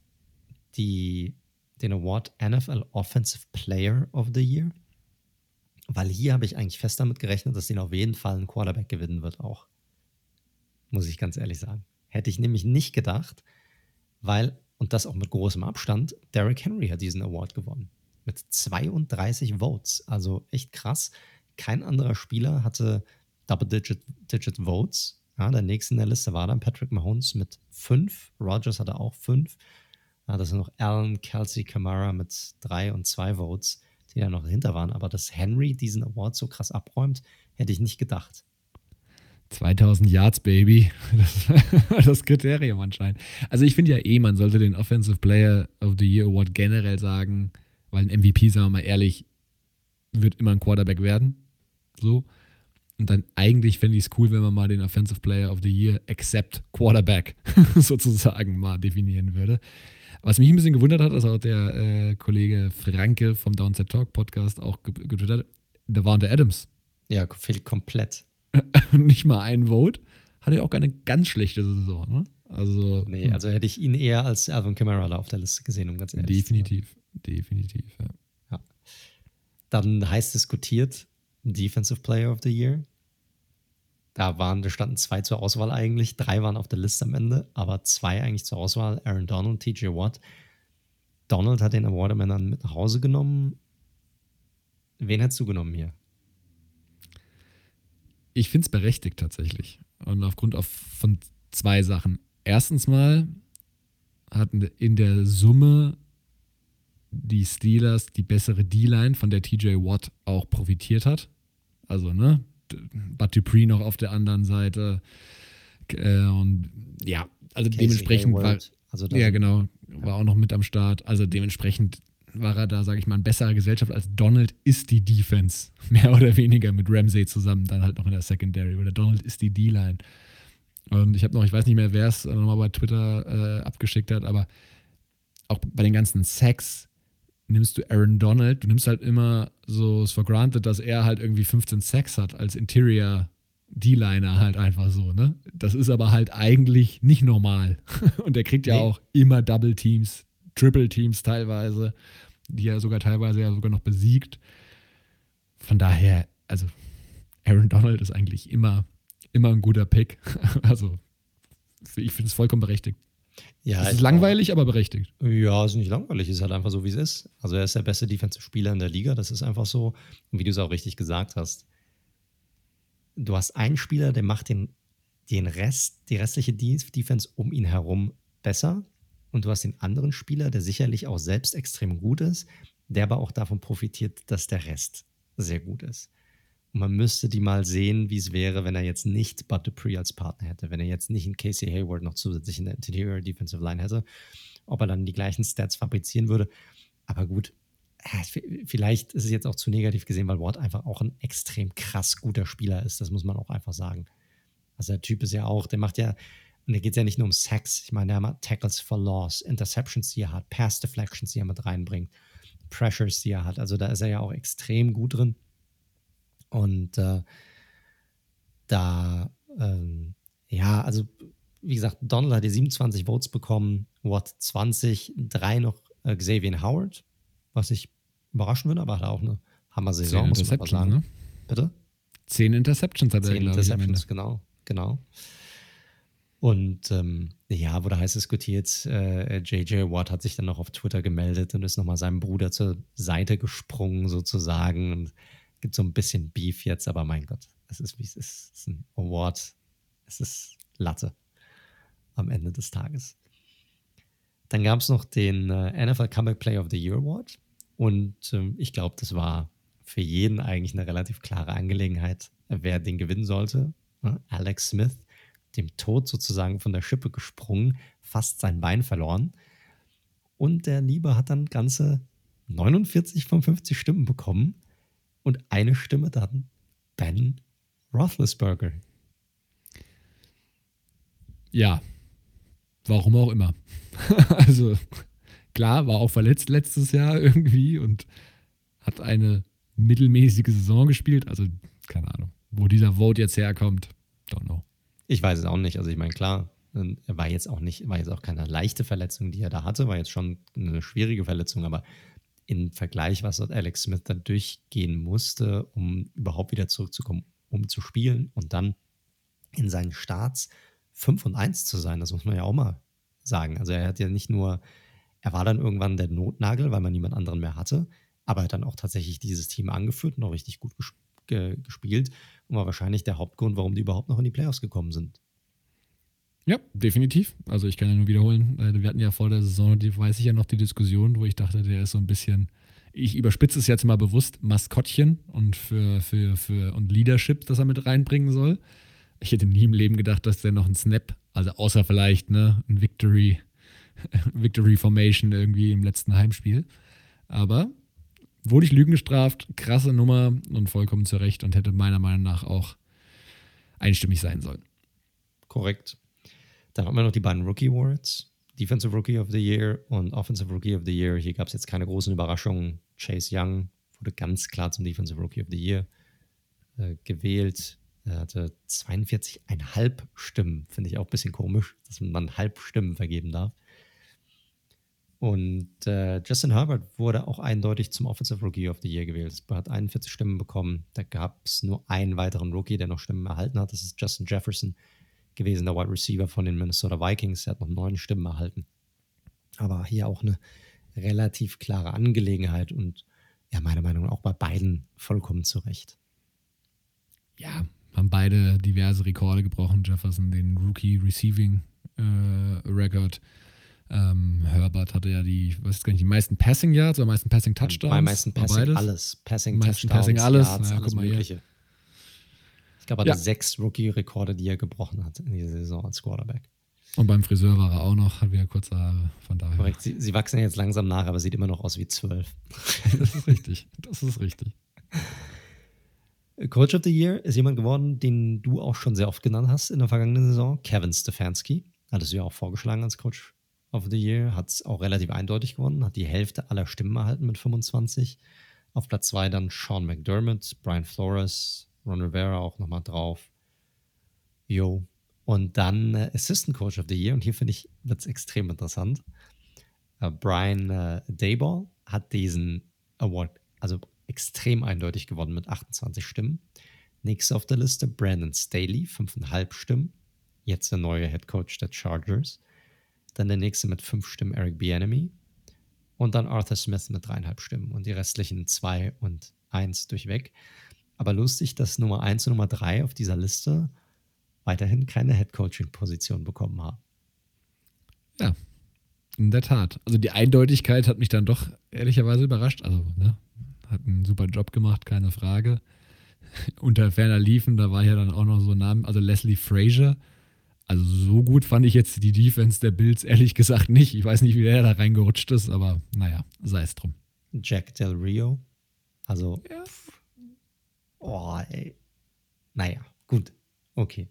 die, den Award NFL Offensive Player of the Year. Weil hier habe ich eigentlich fest damit gerechnet, dass den auf jeden Fall ein Quarterback gewinnen wird auch muss ich ganz ehrlich sagen. Hätte ich nämlich nicht gedacht, weil, und das auch mit großem Abstand, Derrick Henry hat diesen Award gewonnen. Mit 32 Votes. Also echt krass. Kein anderer Spieler hatte Double-Digit Digit Votes. Ja, der nächste in der Liste war dann Patrick Mahomes mit fünf. Rogers hatte auch fünf. Ja, das sind noch Allen, Kelsey, Kamara mit drei und zwei Votes, die da noch dahinter waren. Aber dass Henry diesen Award so krass abräumt, hätte ich nicht gedacht. 2000 Yards, Baby. [LAUGHS] Das, [LAUGHS] das Kriterium anscheinend. Also ich finde ja eh, man sollte den Offensive Player of the Year Award generell sagen, weil ein MVP, sagen wir mal ehrlich, wird immer ein Quarterback werden. So. Und dann eigentlich fände ich es cool, wenn man mal den Offensive Player of the Year except Quarterback [LAUGHS] sozusagen mal definieren würde. Was mich ein bisschen gewundert hat, ist auch der äh, Kollege Franke vom Downset Talk Podcast auch getwittert, da war der Adams. Ja, fehlt komplett. [LAUGHS] nicht mal ein Vote. Hatte ja auch keine ganz schlechte Saison, ne? Also, nee, hm. also hätte ich ihn eher als Alvin Kamara auf der Liste gesehen, um ganz ehrlich Definitiv, definitiv, ja. ja. Dann heiß diskutiert, Defensive Player of the Year. Da waren, da standen zwei zur Auswahl eigentlich, drei waren auf der Liste am Ende, aber zwei eigentlich zur Auswahl, Aaron Donald, TJ Watt. Donald hat den Award am Ende mit nach Hause genommen. Wen hättest du genommen hier? Ich finde es berechtigt tatsächlich. Und aufgrund auf, von zwei Sachen. Erstens mal hatten in der Summe die Steelers die bessere D-Line, von der TJ Watt auch profitiert hat. Also, ne? Bud Dupree noch auf der anderen Seite. Äh, und ja, also Casey dementsprechend Hayward. war. Also ja, genau, war auch noch mit am Start. Also dementsprechend war er da, sage ich mal, in besserer Gesellschaft als Donald ist die Defense. [LAUGHS] Mehr oder weniger mit Ramsey zusammen, dann halt noch in der Secondary. Oder Donald ist die D-Line. Und ich habe noch, ich weiß nicht mehr, wer es nochmal bei Twitter äh, abgeschickt hat, aber auch bei den ganzen Sacks nimmst du Aaron Donald, du nimmst halt immer so es for granted, dass er halt irgendwie 15 Sacks hat als Interior D-Liner halt einfach so, ne? Das ist aber halt eigentlich nicht normal. [LAUGHS] Und er kriegt ja nee. auch immer Double Teams, Triple Teams teilweise, die er sogar teilweise ja sogar noch besiegt. Von daher, also Aaron Donald ist eigentlich immer, immer ein guter Pick. [LAUGHS] Also ich finde es vollkommen berechtigt. Ja, es ist langweilig, aber berechtigt. Ja, es ist nicht langweilig, es ist halt einfach so, wie es ist. Also er ist der beste Defensive-Spieler in der Liga, das ist einfach so. Und wie du es auch richtig gesagt hast, du hast einen Spieler, der macht den, den Rest, die restliche Defense um ihn herum besser. Und du hast den anderen Spieler, der sicherlich auch selbst extrem gut ist, der aber auch davon profitiert, dass der Rest sehr gut ist. Man müsste die mal sehen, wie es wäre, wenn er jetzt nicht Bud Dupree als Partner hätte, wenn er jetzt nicht einen Casey Hayward noch zusätzlich in der Interior Defensive Line hätte, ob er dann die gleichen Stats fabrizieren würde. Aber gut, äh, vielleicht ist es jetzt auch zu negativ gesehen, weil Ward einfach auch ein extrem krass guter Spieler ist. Das muss man auch einfach sagen. Also der Typ ist ja auch, der macht ja, und da geht es ja nicht nur um Sex. Ich meine, der hat Tackles for Loss, Interceptions, die er hat, Pass Deflections, die er mit reinbringt, Pressures, die er hat. Also da ist er ja auch extrem gut drin. Und äh, da, ähm, ja, also wie gesagt, Donald hat die 27 Votes bekommen, Watt 20, drei noch äh, Xavier Howard, was ich überraschen würde, aber hat auch eine Hammer-Saison, muss man sagen. Ne? Bitte? Zehn Interceptions hat er, Zehn Interceptions, genau, genau. Und ähm, ja, wurde heiß diskutiert. Äh, JJ Watt hat sich dann noch auf Twitter gemeldet und ist nochmal seinem Bruder zur Seite gesprungen, sozusagen. Und gibt so ein bisschen Beef jetzt, aber mein Gott, es ist wie es ist. Es ist ein Award. Es ist Latte am Ende des Tages. Dann gab es noch den äh, NFL Comeback Player of the Year Award. Und ähm, ich glaube, das war für jeden eigentlich eine relativ klare Angelegenheit, wer den gewinnen sollte. Ne? Alex Smith, dem Tod sozusagen von der Schippe gesprungen, fast sein Bein verloren. Und der Liebe hat dann ganze 49 von 50 Stimmen bekommen und eine Stimme dann Ben Roethlisberger. Ja, warum auch immer. [LAUGHS] also klar, war auch verletzt letztes Jahr irgendwie und hat eine mittelmäßige Saison gespielt. Also keine Ahnung, wo dieser Vote jetzt herkommt, don't know. Ich weiß es auch nicht. Also ich meine, klar, er war jetzt auch nicht, war jetzt auch keine leichte Verletzung, die er da hatte, war jetzt schon eine schwierige Verletzung, aber im Vergleich, was dort Alex Smith dann durchgehen musste, um überhaupt wieder zurückzukommen, um zu spielen und dann in seinen Starts 5 und 1 zu sein, das muss man ja auch mal sagen. Also er hat ja nicht nur, er war dann irgendwann der Notnagel, weil man niemand anderen mehr hatte, aber er hat dann auch tatsächlich dieses Team angeführt und auch richtig gut gespielt und war wahrscheinlich der Hauptgrund, warum die überhaupt noch in die Playoffs gekommen sind. Ja, definitiv. Also ich kann ja nur wiederholen, äh, wir hatten ja vor der Saison, die weiß ich ja noch die Diskussion, wo ich dachte, der ist so ein bisschen, ich überspitze es jetzt mal bewusst, Maskottchen und für, für, für und Leadership, das er mit reinbringen soll. Ich hätte nie im Leben gedacht, dass der noch ein Snap, also außer vielleicht ne, ein Victory, [LAUGHS] Victory Formation irgendwie im letzten Heimspiel. Aber wurde ich Lügen gestraft, krasse Nummer und vollkommen zurecht und hätte meiner Meinung nach auch einstimmig sein sollen. Korrekt. Dann haben wir noch die beiden Rookie Awards. Defensive Rookie of the Year und Offensive Rookie of the Year. Hier gab es jetzt keine großen Überraschungen. Chase Young wurde ganz klar zum Defensive Rookie of the Year äh, gewählt. Er hatte 42,5 Stimmen. Finde ich auch ein bisschen komisch, dass man halb Stimmen vergeben darf. Und äh, Justin Herbert wurde auch eindeutig zum Offensive Rookie of the Year gewählt. Er hat 41 Stimmen bekommen. Da gab es nur einen weiteren Rookie, der noch Stimmen erhalten hat. Das ist Justin Jefferson gewesen, der Wide Receiver von den Minnesota Vikings. Er hat noch neun Stimmen erhalten. Aber hier auch eine relativ klare Angelegenheit und ja, meiner Meinung nach auch bei beiden vollkommen zurecht. Ja, haben beide diverse Rekorde gebrochen. Jefferson den Rookie Receiving äh, Record. Ähm, Herbert hatte ja die, was gar nicht, die meisten Passing Yards oder meisten Passing Touchdowns. Bei meisten Passing alles. Passing meisten Touchdowns, Passing alles. Yards, naja, alles Mögliche. Hier glaube, er hatte ja. sechs Rookie-Rekorde, die er gebrochen hat in dieser Saison als Quarterback. Und beim Friseur war er auch noch, hat wieder kurze Haare, von daher. Korrekt, sie, sie wachsen jetzt langsam nach, aber sieht immer noch aus wie zwölf. [LAUGHS] das ist richtig, das ist richtig. Coach of the Year ist jemand geworden, den du auch schon sehr oft genannt hast in der vergangenen Saison, Kevin Stefanski. Hattest du ja auch vorgeschlagen als Coach of the Year, hat es auch relativ eindeutig gewonnen, hat die Hälfte aller Stimmen erhalten mit 25. Auf Platz 2 dann Sean McDermott, Brian Flores, Ron Rivera auch nochmal drauf. Jo. Und dann äh, Assistant Coach of the Year, und hier finde ich, wird es extrem interessant. Äh, Brian äh, Dayball hat diesen Award, also extrem eindeutig gewonnen mit 28 Stimmen. Nächster auf der Liste Brandon Staley, 5,5 Stimmen. Jetzt der neue Head Coach der Chargers. Dann der nächste mit 5 Stimmen Eric Bieniemy. Und dann Arthur Smith mit dreieinhalb Stimmen. Und die restlichen 2 und 1 durchweg. Aber lustig, dass Nummer 1 und Nummer 3 auf dieser Liste weiterhin keine Head Coaching Position bekommen haben. Ja, in der Tat. Also die Eindeutigkeit hat mich dann doch ehrlicherweise überrascht. Also, ne, hat einen super Job gemacht, keine Frage. [LAUGHS] Unter ferner Liefen, da war ja dann auch noch so ein Name, also Leslie Frazier. Also so gut fand ich jetzt die Defense der Bills ehrlich gesagt nicht. Ich weiß nicht, wie der da reingerutscht ist, aber naja, sei es drum. Jack Del Rio. Also, ja. Oh, ey. Naja, gut. Okay.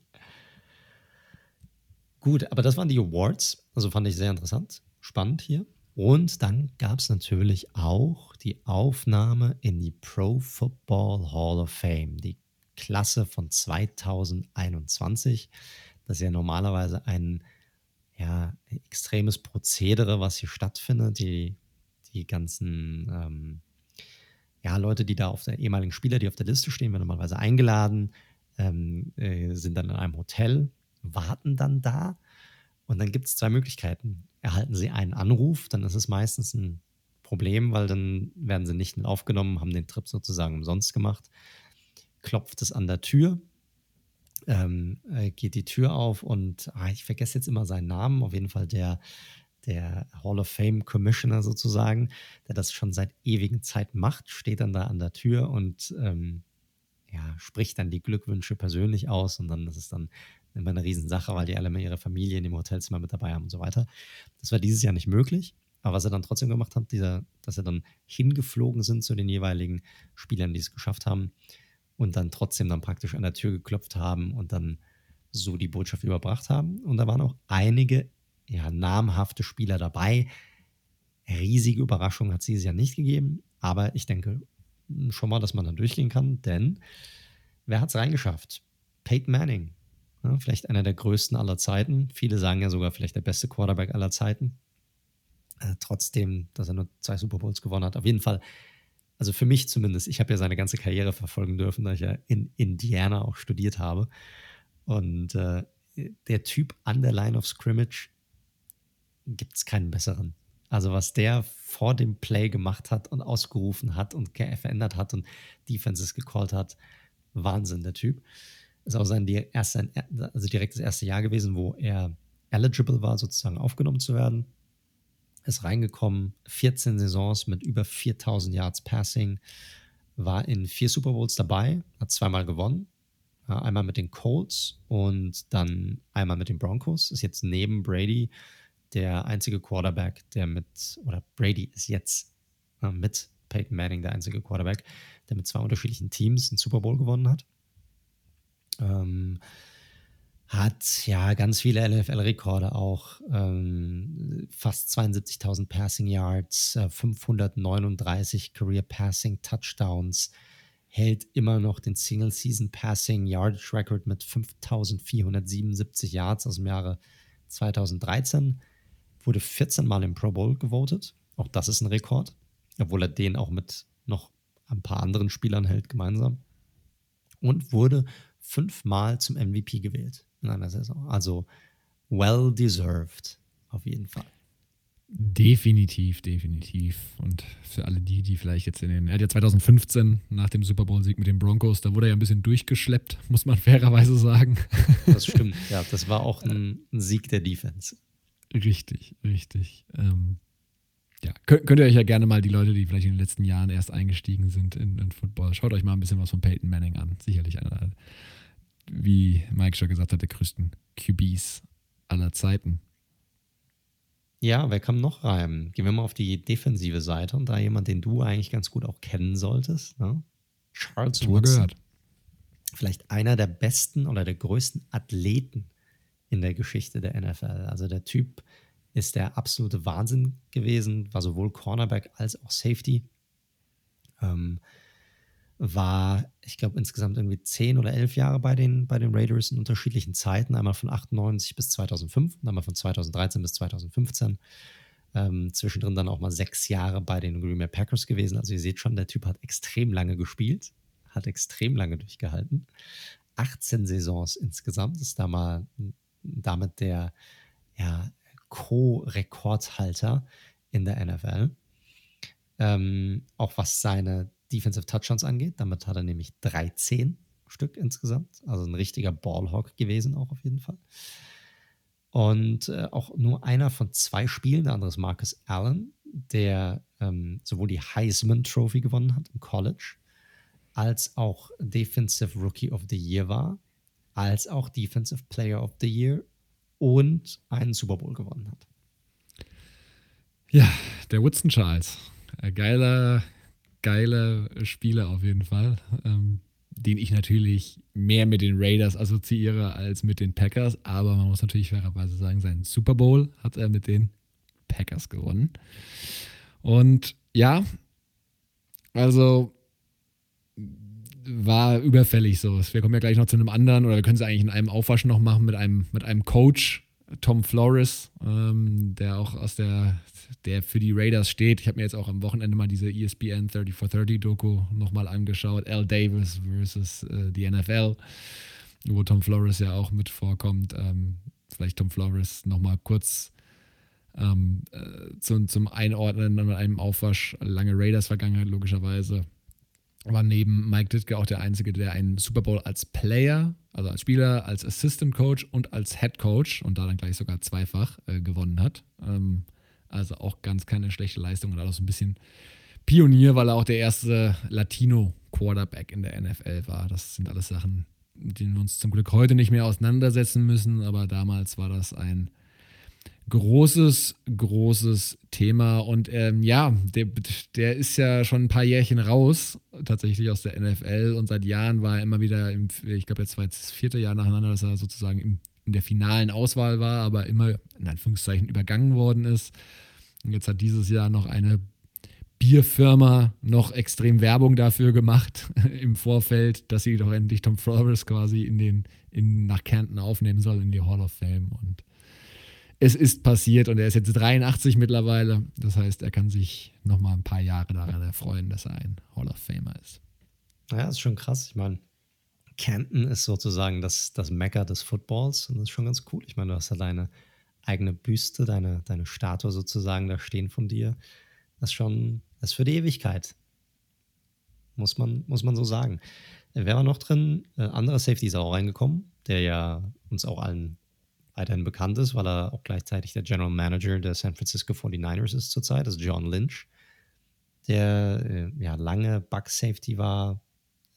Gut, aber das waren die Awards. Also fand ich sehr interessant. Spannend hier. Und dann gab es natürlich auch die Aufnahme in die Pro Football Hall of Fame, die Klasse von 2021. Das ist ja normalerweise ein ja, extremes Prozedere, was hier stattfindet. Die, die ganzen ähm, ja, Leute, die da auf der ehemaligen Spieler, die auf der Liste stehen, werden normalerweise eingeladen, ähm, äh, sind dann in einem Hotel, warten dann da. Und dann gibt es zwei Möglichkeiten erhalten sie einen Anruf, dann ist es meistens ein Problem, weil dann werden sie nicht mit aufgenommen, haben den Trip sozusagen umsonst gemacht. Klopft es an der Tür, ähm, äh, geht die Tür auf und ah, ich vergesse jetzt immer seinen Namen, auf jeden Fall der, der Hall of Fame Commissioner sozusagen, der das schon seit ewigen Zeiten macht, steht dann da an der Tür und ähm, ja, spricht dann die Glückwünsche persönlich aus und dann ist es dann immer eine Riesensache, weil die alle mal ihre Familien im Hotelzimmer mit dabei haben und so weiter. Das war dieses Jahr nicht möglich. Aber was er dann trotzdem gemacht hat, dieser, dass er dann hingeflogen sind zu den jeweiligen Spielern, die es geschafft haben und dann trotzdem dann praktisch an der Tür geklopft haben und dann so die Botschaft überbracht haben. Und da waren auch einige ja, namhafte Spieler dabei. Riesige Überraschung hat es dieses Jahr nicht gegeben, aber ich denke schon mal, dass man dann durchgehen kann, denn wer hat es reingeschafft? Peyton Manning, ja, vielleicht einer der größten aller Zeiten. Viele sagen ja sogar vielleicht der beste Quarterback aller Zeiten. Äh, trotzdem, dass er nur zwei Super Bowls gewonnen hat. Auf jeden Fall, also für mich zumindest, ich habe ja seine ganze Karriere verfolgen dürfen, da ich ja in Indiana auch studiert habe. Und äh, der Typ an der Line of Scrimmage gibt es keinen besseren. Also was der vor dem Play gemacht hat und ausgerufen hat und verändert hat und Defenses gecallt hat, Wahnsinn, der Typ ist auch sein erste, also direkt das erste Jahr gewesen, wo er eligible war, sozusagen aufgenommen zu werden. Ist reingekommen, 14 Saisons mit über 4000 Yards Passing, war in vier Super Bowls dabei, hat zweimal gewonnen. Einmal mit den Colts und dann einmal mit den Broncos. Ist jetzt neben Brady der einzige Quarterback, der mit, oder Brady ist jetzt mit Peyton Manning der einzige Quarterback, der mit zwei unterschiedlichen Teams einen Super Bowl gewonnen hat. Ähm, hat ja ganz viele NFL-Rekorde auch. Ähm, fast 72.000 Passing Yards, äh, 539 Career Passing Touchdowns, hält immer noch den Single Season Passing Yardage Record mit 5.477 Yards aus dem Jahre 2013. Wurde 14 Mal im Pro Bowl gewotet. Auch das ist ein Rekord, obwohl er den auch mit noch ein paar anderen Spielern hält gemeinsam. Und wurde fünfmal zum MVP gewählt in einer Saison. Also well deserved, auf jeden Fall. Definitiv, definitiv. Und für alle die, die vielleicht jetzt in den, er hat ja 2015 nach dem Super Bowl-Sieg mit den Broncos, da wurde er ja ein bisschen durchgeschleppt, [LAUGHS] muss man fairerweise sagen. Das stimmt, ja, das war auch ein, ein Sieg der Defense. Richtig, richtig. Ähm, ja, könnt, könnt, ihr euch ja gerne mal die Leute, die vielleicht in den letzten Jahren erst eingestiegen sind in, in Football, schaut euch mal ein bisschen was von Peyton Manning an. Sicherlich einer wie Mike schon gesagt hat, der größten QBs aller Zeiten. Ja, wer kam noch rein? Gehen wir mal auf die defensive Seite und da jemand, den du eigentlich ganz gut auch kennen solltest. Ne? Charles Woodson. Gehört. Vielleicht einer der besten oder der größten Athleten in der Geschichte der NFL. Also der Typ ist der absolute Wahnsinn gewesen, war sowohl Cornerback als auch Safety. Ähm, war, ich glaube, insgesamt irgendwie zehn oder elf Jahre bei den, bei den Raiders in unterschiedlichen Zeiten. Einmal von 98 bis 2005 und einmal von 2013 bis 2015. Ähm, zwischendrin dann auch mal sechs Jahre bei den Green Bay Packers gewesen. Also ihr seht schon, der Typ hat extrem lange gespielt, hat extrem lange durchgehalten. 18 Saisons insgesamt ist da mal damit der ja, Co-Rekordhalter in der NFL. Ähm, auch was seine Defensive Touchdowns angeht. Damit hat er nämlich 13 Stück insgesamt. Also ein richtiger Ballhawk gewesen, auch auf jeden Fall. Und äh, auch nur einer von zwei Spielen, der andere ist Marcus Allen, der ähm, sowohl die Heisman Trophy gewonnen hat im College, als auch Defensive Rookie of the Year war, als auch Defensive Player of the Year und einen Super Bowl gewonnen hat. Ja, der Woodson Charles. Ein geiler, geiler Spieler auf jeden Fall, ähm, den ich natürlich mehr mit den Raiders assoziiere als mit den Packers. Aber man muss natürlich fairerweise sagen, seinen Super Bowl hat er mit den Packers gewonnen. Und ja, also war überfällig so. Wir kommen ja gleich noch zu einem anderen, oder wir können es eigentlich in einem Aufwasch noch machen mit einem, mit einem Coach, Tom Flores, ähm, der auch aus der der für die Raiders steht. Ich habe mir jetzt auch am Wochenende mal diese ESPN 30 for 30 Doku nochmal angeschaut. Al Davis versus äh, die NFL, wo Tom Flores ja auch mit vorkommt. Ähm, vielleicht Tom Flores nochmal kurz ähm, äh, zum, zum Einordnen mit einem Aufwasch. Lange Raiders-Vergangenheit, logischerweise. War neben Mike Ditka auch der Einzige, der einen Super Bowl als Player, also als Spieler, als Assistant Coach und als Head Coach und da dann gleich sogar zweifach äh, gewonnen hat. Ähm, also auch ganz keine schlechte Leistung und auch so ein bisschen Pionier, weil er auch der erste Latino-Quarterback in der NFL war. Das sind alles Sachen, mit denen wir uns zum Glück heute nicht mehr auseinandersetzen müssen, aber damals war das ein großes, großes Thema. Und ähm, ja, der, der ist ja schon ein paar Jährchen raus, tatsächlich aus der NFL. Und seit Jahren war er immer wieder, im, ich glaube, jetzt war jetzt das vierte Jahr nacheinander, dass er sozusagen im in der finalen Auswahl war, aber immer in Anführungszeichen übergangen worden ist. Und jetzt hat dieses Jahr noch eine Bierfirma noch extrem Werbung dafür gemacht [LAUGHS] im Vorfeld, dass sie doch endlich Tom Flores quasi in den, in, nach Kärnten aufnehmen soll in die Hall of Fame. Und es ist passiert und er ist jetzt 83 mittlerweile. Das heißt, er kann sich noch mal ein paar Jahre daran erfreuen, dass er ein Hall of Famer ist. Naja, das ist schon krass. Ich meine, Canton ist sozusagen das, das Mekka des Footballs und das ist schon ganz cool. Ich meine, du hast ja deine eigene Büste, deine, deine Statue sozusagen da stehen von dir. Das ist schon, das ist für die Ewigkeit. Muss man, muss man so sagen. Wer war noch drin? Äh, anderer Safety ist auch reingekommen, der ja uns auch allen weiterhin bekannt ist, weil er auch gleichzeitig der General Manager der San Francisco 49ers ist zurzeit, ist John Lynch, der äh, ja lange Bug Safety war,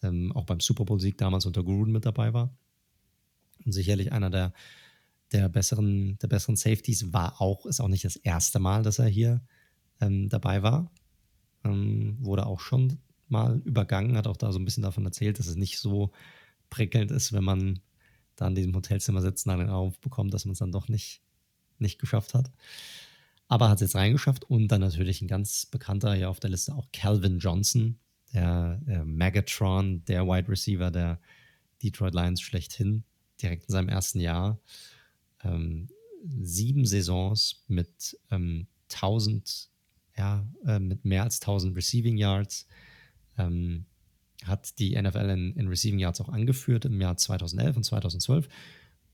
ähm, auch beim Super Bowl-Sieg damals unter Gruden mit dabei war. Und sicherlich einer der, der, besseren, der besseren Safeties war auch, ist auch nicht das erste Mal, dass er hier ähm, dabei war. Ähm, wurde auch schon mal übergangen, hat auch da so ein bisschen davon erzählt, dass es nicht so prickelnd ist, wenn man da in diesem Hotelzimmer sitzt und dann den Anruf bekommt, dass man es dann doch nicht, nicht geschafft hat. Aber hat es jetzt reingeschafft und dann natürlich ein ganz bekannter hier auf der Liste auch Calvin Johnson, der, der Megatron, der Wide Receiver der Detroit Lions schlechthin, direkt in seinem ersten Jahr. Ähm, sieben Saisons mit ähm, 1000, ja, äh, mit mehr als 1000 Receiving Yards. Ähm, hat die NFL in, in, Receiving Yards auch angeführt im Jahr 2011 und 2012.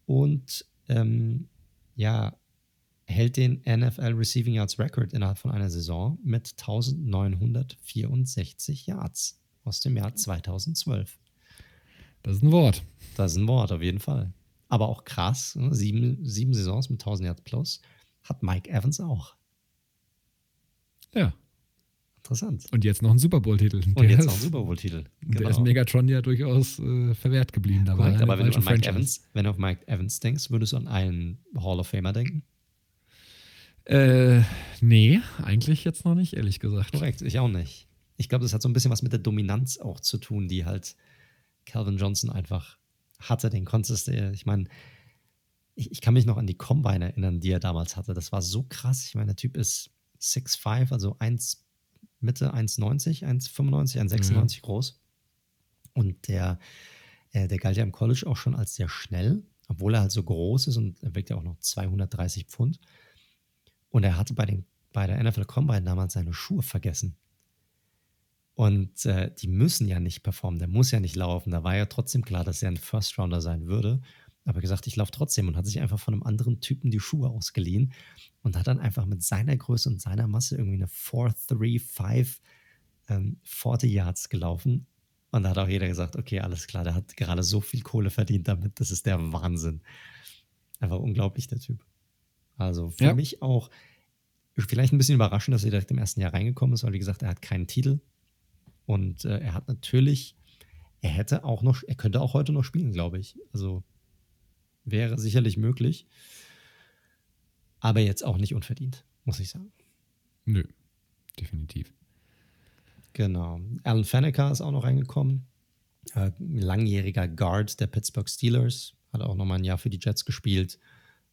Und ähm, ja, hält den NFL Receiving Yards Record innerhalb von einer Saison mit 1964 Yards aus dem Jahr 2012. Das ist ein Wort. Das ist ein Wort, auf jeden Fall. Aber auch krass, ne? sieben, sieben Saisons mit 1000 Yards plus hat Mike Evans auch. Ja. Interessant. Und jetzt noch ein Super Bowl-Titel. Und jetzt noch ein Super Bowl-Titel. Genau. Der ist Megatron ja durchaus äh, verwehrt geblieben dabei. Korrekt, aber wenn du, an Mike Evans, wenn du auf Mike Evans denkst, würdest du an einen Hall of Famer denken? Äh, nee, eigentlich jetzt noch nicht, ehrlich gesagt. Korrekt, ich auch nicht. Ich glaube, das hat so ein bisschen was mit der Dominanz auch zu tun, die halt Calvin Johnson einfach hatte. Den konntest du, ich meine, ich, ich, kann mich noch an die Combine erinnern, die er damals hatte. Das war so krass. Ich meine, der Typ ist 6'5, also 1 Mitte 1,90, 1,95, 1,96 mhm. groß. Und der, äh, der galt ja im College auch schon als sehr schnell, obwohl er halt so groß ist und er wiegt ja auch noch 230 Pfund. Und er hatte bei, den, bei der NFL Combine damals seine Schuhe vergessen. Und äh, die müssen ja nicht performen, der muss ja nicht laufen. Da war ja trotzdem klar, dass er ein First Rounder sein würde. Aber gesagt, ich laufe trotzdem und hat sich einfach von einem anderen Typen die Schuhe ausgeliehen und hat dann einfach mit seiner Größe und seiner Masse irgendwie eine 4-3-5 ähm, 40 Yards gelaufen. Und da hat auch jeder gesagt, okay, alles klar, der hat gerade so viel Kohle verdient damit, das ist der Wahnsinn. Einfach unglaublich, der Typ. Also für ja. mich auch vielleicht ein bisschen überraschend, dass er direkt im ersten Jahr reingekommen ist, weil wie gesagt, er hat keinen Titel, und äh, er hat natürlich, er hätte auch noch, er könnte auch heute noch spielen, glaube ich. Also wäre sicherlich möglich. Aber jetzt auch nicht unverdient, muss ich sagen. Nö, definitiv. Genau. Alan Faneca ist auch noch reingekommen. Äh, langjähriger Guard der Pittsburgh Steelers. Hat auch nochmal ein Jahr für die Jets gespielt.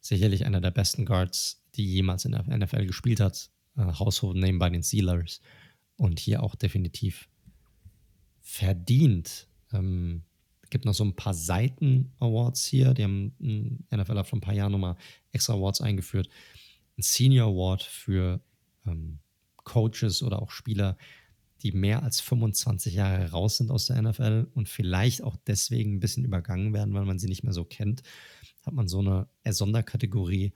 Sicherlich einer der besten Guards, die jemals in der NFL gespielt hat. Äh, Household Name bei den Steelers. Und hier auch definitiv verdient. Ähm, gibt noch so ein paar Seiten-Awards hier. Die haben NFL hat vor ein paar Jahren nochmal extra Awards eingeführt. Ein Senior Award für ähm, Coaches oder auch Spieler, die mehr als 25 Jahre raus sind aus der NFL und vielleicht auch deswegen ein bisschen übergangen werden, weil man sie nicht mehr so kennt, hat man so eine Sonderkategorie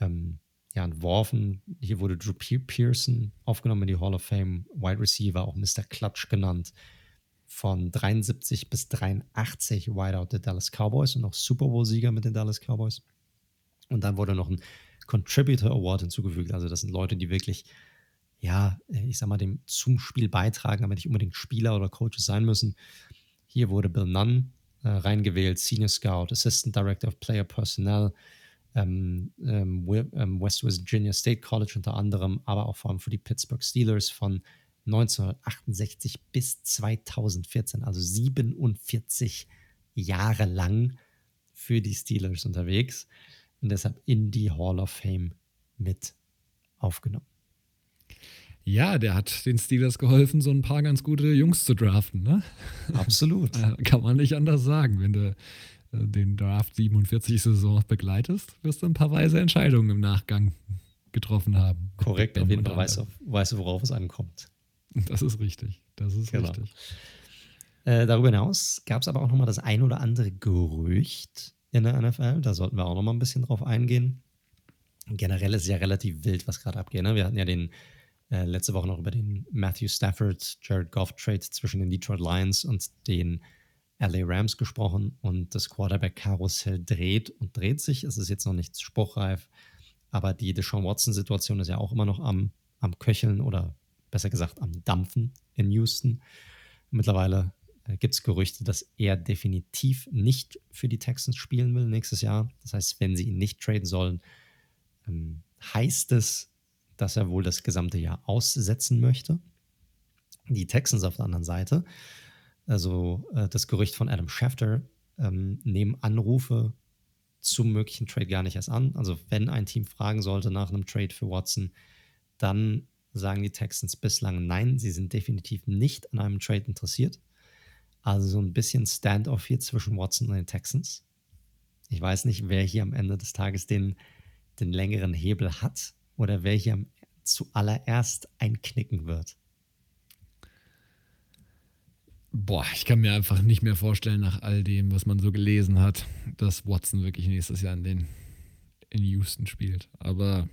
ähm, ja, entworfen. Hier wurde Drew Pearson aufgenommen in die Hall of Fame, Wide Receiver, auch Mr. Clutch genannt von 73 bis 83 Wideout der Dallas Cowboys und auch Super Bowl-Sieger mit den Dallas Cowboys. Und dann wurde noch ein Contributor Award hinzugefügt. Also das sind Leute, die wirklich, ja, ich sag mal, dem zum Spiel beitragen, aber nicht unbedingt Spieler oder Coaches sein müssen. Hier wurde Bill Nunn äh, reingewählt, Senior Scout, Assistant Director of Player Personnel, ähm, ähm, ähm West Virginia State College unter anderem, aber auch vor allem für die Pittsburgh Steelers von 1968 bis 2014, also 47 Jahre lang für die Steelers unterwegs und deshalb in die Hall of Fame mit aufgenommen. Ja, der hat den Steelers geholfen, so ein paar ganz gute Jungs zu draften, ne? Absolut. [LAUGHS] Kann man nicht anders sagen. Wenn du äh, den Draft 47 Saison begleitest, wirst du ein paar weise Entscheidungen im Nachgang getroffen haben. Korrekt, auf jeden Fall weißt du, worauf es ankommt. [LAUGHS] Das ist richtig. Das ist genau. richtig. Äh, darüber hinaus gab es aber auch nochmal das ein oder andere Gerücht in der NFL. Da sollten wir auch nochmal ein bisschen drauf eingehen. Generell ist es ja relativ wild, was gerade abgeht. Ne? Wir hatten ja den äh, letzte Woche noch über den Matthew Stafford, Jared Goff Trade zwischen den Detroit Lions und den LA Rams gesprochen und das Quarterback-Karussell dreht und dreht sich. Es ist jetzt noch nichts spruchreif, aber die Deshaun Watson-Situation ist ja auch immer noch am, am Köcheln oder besser gesagt am Dampfen in Houston. Mittlerweile äh, gibt es Gerüchte, dass er definitiv nicht für die Texans spielen will nächstes Jahr. Das heißt, wenn sie ihn nicht traden sollen, ähm, heißt es, dass er wohl das gesamte Jahr aussetzen möchte. Die Texans auf der anderen Seite, also äh, das Gerücht von Adam Schefter, ähm, nehmen Anrufe zum möglichen Trade gar nicht erst an. Also wenn ein Team fragen sollte nach einem Trade für Watson, dann sagen die Texans bislang nein, sie sind definitiv nicht an einem Trade interessiert. Also so ein bisschen Standoff hier zwischen Watson und den Texans. Ich weiß nicht, wer hier am Ende des Tages den, den längeren Hebel hat oder wer hier zuallererst einknicken wird. Boah, ich kann mir einfach nicht mehr vorstellen, nach all dem, was man so gelesen hat, dass Watson wirklich nächstes Jahr in, den, in Houston spielt. Aber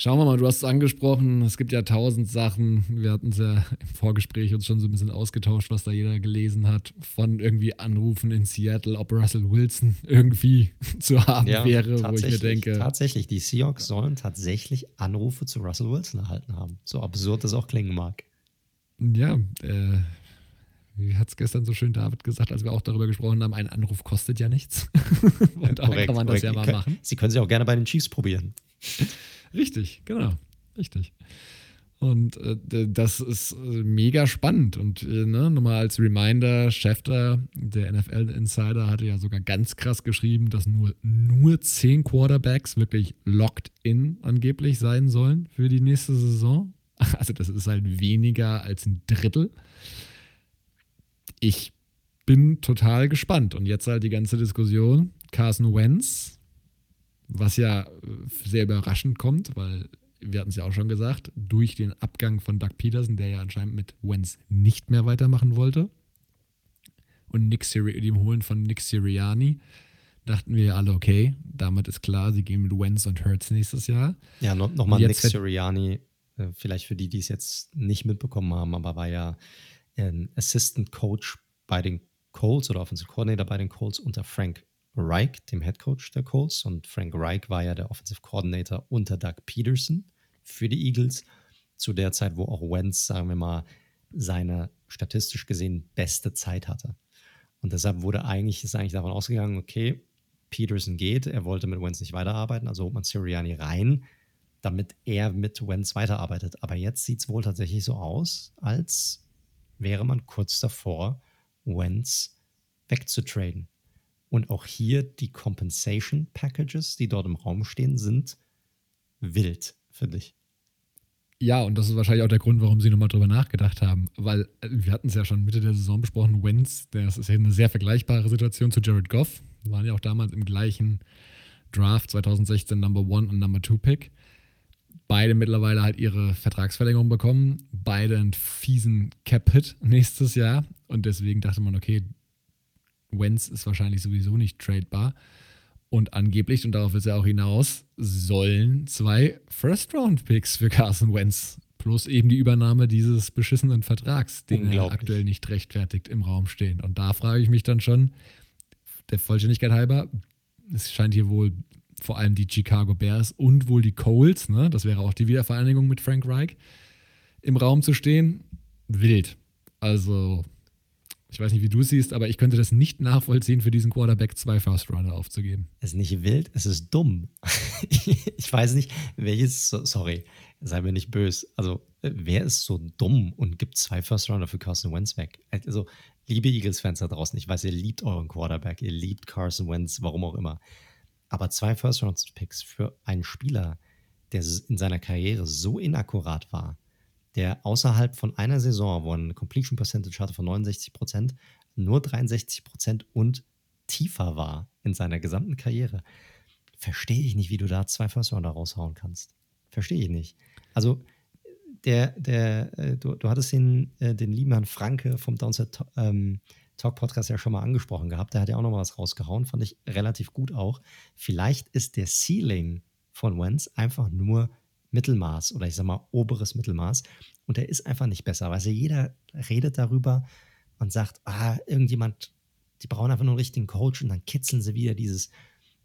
Schauen wir mal, du hast es angesprochen, es gibt ja tausend Sachen. Wir hatten es ja im Vorgespräch uns schon so ein bisschen ausgetauscht, was da jeder gelesen hat, von irgendwie Anrufen in Seattle, ob Russell Wilson [LAUGHS] irgendwie zu haben ja, wäre, wo ich mir denke. Tatsächlich, die Seahawks sollen tatsächlich Anrufe zu Russell Wilson erhalten haben. So absurd das auch klingen mag. Ja, äh, wie hat es gestern so schön David gesagt, als wir auch darüber gesprochen haben, ein Anruf kostet ja nichts. [LAUGHS] Und ja, korrekt, kann man das ja mal machen. Sie können sie auch gerne bei den Chiefs probieren. Richtig, genau. Richtig. Und äh, das ist äh, mega spannend. Und äh, ne, nochmal als Reminder, Schäfter, der NFL-Insider, hatte ja sogar ganz krass geschrieben, dass nur, nur zehn Quarterbacks wirklich locked in angeblich sein sollen für die nächste Saison. [LAUGHS] Also das ist halt weniger als ein Drittel. Ich bin total gespannt. Und jetzt halt die ganze Diskussion. Carson Wentz, was ja äh, sehr überraschend kommt, weil wir hatten es ja auch schon gesagt, durch den Abgang von Doug Peterson, der ja anscheinend mit Wentz nicht mehr weitermachen wollte, und Nick Siri dem Holen von Nick Siriani, dachten wir alle, okay, damit ist klar, sie gehen mit Wentz und Hurts nächstes Jahr. Ja, no, nochmal Nick Siriani, äh, vielleicht für die, die es jetzt nicht mitbekommen haben, aber war ja ein Assistant Coach bei den Colts oder Offensive Coordinator bei den Colts unter Frank Reich, dem Head Coach der Colts. Und Frank Reich war ja der Offensive Coordinator unter Doug Peterson für die Eagles. Zu der Zeit, wo auch Wentz, sagen wir mal, seine statistisch gesehen beste Zeit hatte. Und deshalb wurde eigentlich, ist eigentlich davon ausgegangen, okay, Peterson geht, er wollte mit Wentz nicht weiterarbeiten, also holt man Sirianni rein, damit er mit Wentz weiterarbeitet. Aber jetzt sieht es wohl tatsächlich so aus, als wäre man kurz davor, Wentz wegzutraden. Und auch hier die Compensation Packages, die dort im Raum stehen, sind wild, finde ich. Ja, und das ist wahrscheinlich auch der Grund, warum sie nochmal drüber nachgedacht haben. Weil äh, wir hatten es ja schon Mitte der Saison besprochen, Wentz, das ist ja eine sehr vergleichbare Situation zu Jared Goff. Waren ja auch damals im gleichen Draft 2016 Number One und Number Two Pick. Beide mittlerweile halt ihre Vertragsverlängerung bekommen. Beide einen fiesen Cap-Hit nächstes Jahr. Und deswegen dachte man, okay, Wentz ist wahrscheinlich sowieso nicht tradebar. Und angeblich, und darauf ist er auch hinaus, sollen zwei First-Round-Picks für Carson Wentz plus eben die Übernahme dieses beschissenen Vertrags, den er aktuell nicht rechtfertigt, im Raum stehen. Und da frage ich mich dann schon, der Vollständigkeit halber, es scheint hier wohl vor allem die Chicago Bears und wohl die Coles, ne, das wäre auch die Wiedervereinigung mit Frank Reich, im Raum zu stehen. Wild. Also ich weiß nicht, wie du siehst, aber ich könnte das nicht nachvollziehen, für diesen Quarterback zwei First Rounder aufzugeben. Es ist nicht wild, es ist dumm. [LAUGHS] ich weiß nicht, welches, sorry, sei mir nicht böse. Also, wer ist so dumm und gibt zwei First Rounder für Carson Wentz weg? Also, liebe Eagles-Fans da draußen, ich weiß, ihr liebt euren Quarterback, ihr liebt Carson Wentz, warum auch immer. Aber zwei First Round Picks für einen Spieler, der in seiner Karriere so inakkurat war, der außerhalb von einer Saison, wo eine Completion Percentage hatte von 69 Prozent, nur 63 Prozent und tiefer war in seiner gesamten Karriere, verstehe ich nicht, wie du da zwei First Rounder raushauen kannst. Verstehe ich nicht. Also, der, der, äh, du, du hattest den, äh, den lieben Herrn Franke vom Downset ähm, Talk Podcast ja schon mal angesprochen gehabt. Der hat ja auch noch mal was rausgehauen, fand ich relativ gut auch. Vielleicht ist der Ceiling von Wentz einfach nur Mittelmaß oder ich sag mal oberes Mittelmaß. Und der ist einfach nicht besser. Weil jeder redet darüber und sagt, ah, irgendjemand, die brauchen einfach nur einen richtigen Coach und dann kitzeln sie wieder dieses,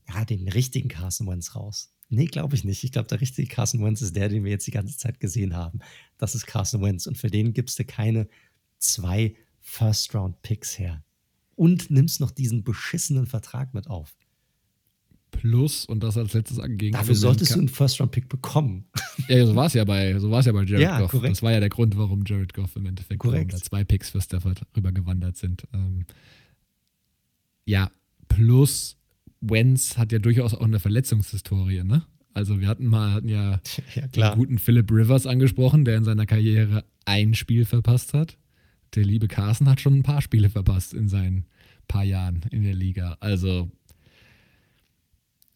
ja, den richtigen Carson Wentz raus. Nee, glaube ich nicht. Ich glaube, der richtige Carson Wentz ist der, den wir jetzt die ganze Zeit gesehen haben. Das ist Carson Wentz. Und für den gibst du keine zwei First-Round-Picks her. Und nimmst noch diesen beschissenen Vertrag mit auf. Plus, und das als letztes anging. Dafür solltest du einen First-Round-Pick bekommen. [LAUGHS] Ja, so war es ja bei, so ja bei Jared ja, Goff. Korrekt. Das war ja der Grund, warum Jared Goff im Endeffekt korrekt. da zwei Picks für Stafford rübergewandert sind. Ähm, ja, plus Wentz hat ja durchaus auch eine Verletzungshistorie, ne? Also wir hatten mal, hatten ja, [LAUGHS] ja den guten Philip Rivers angesprochen, der in seiner Karriere ein Spiel verpasst hat. Der liebe Carson hat schon ein paar Spiele verpasst in seinen paar Jahren in der Liga. Also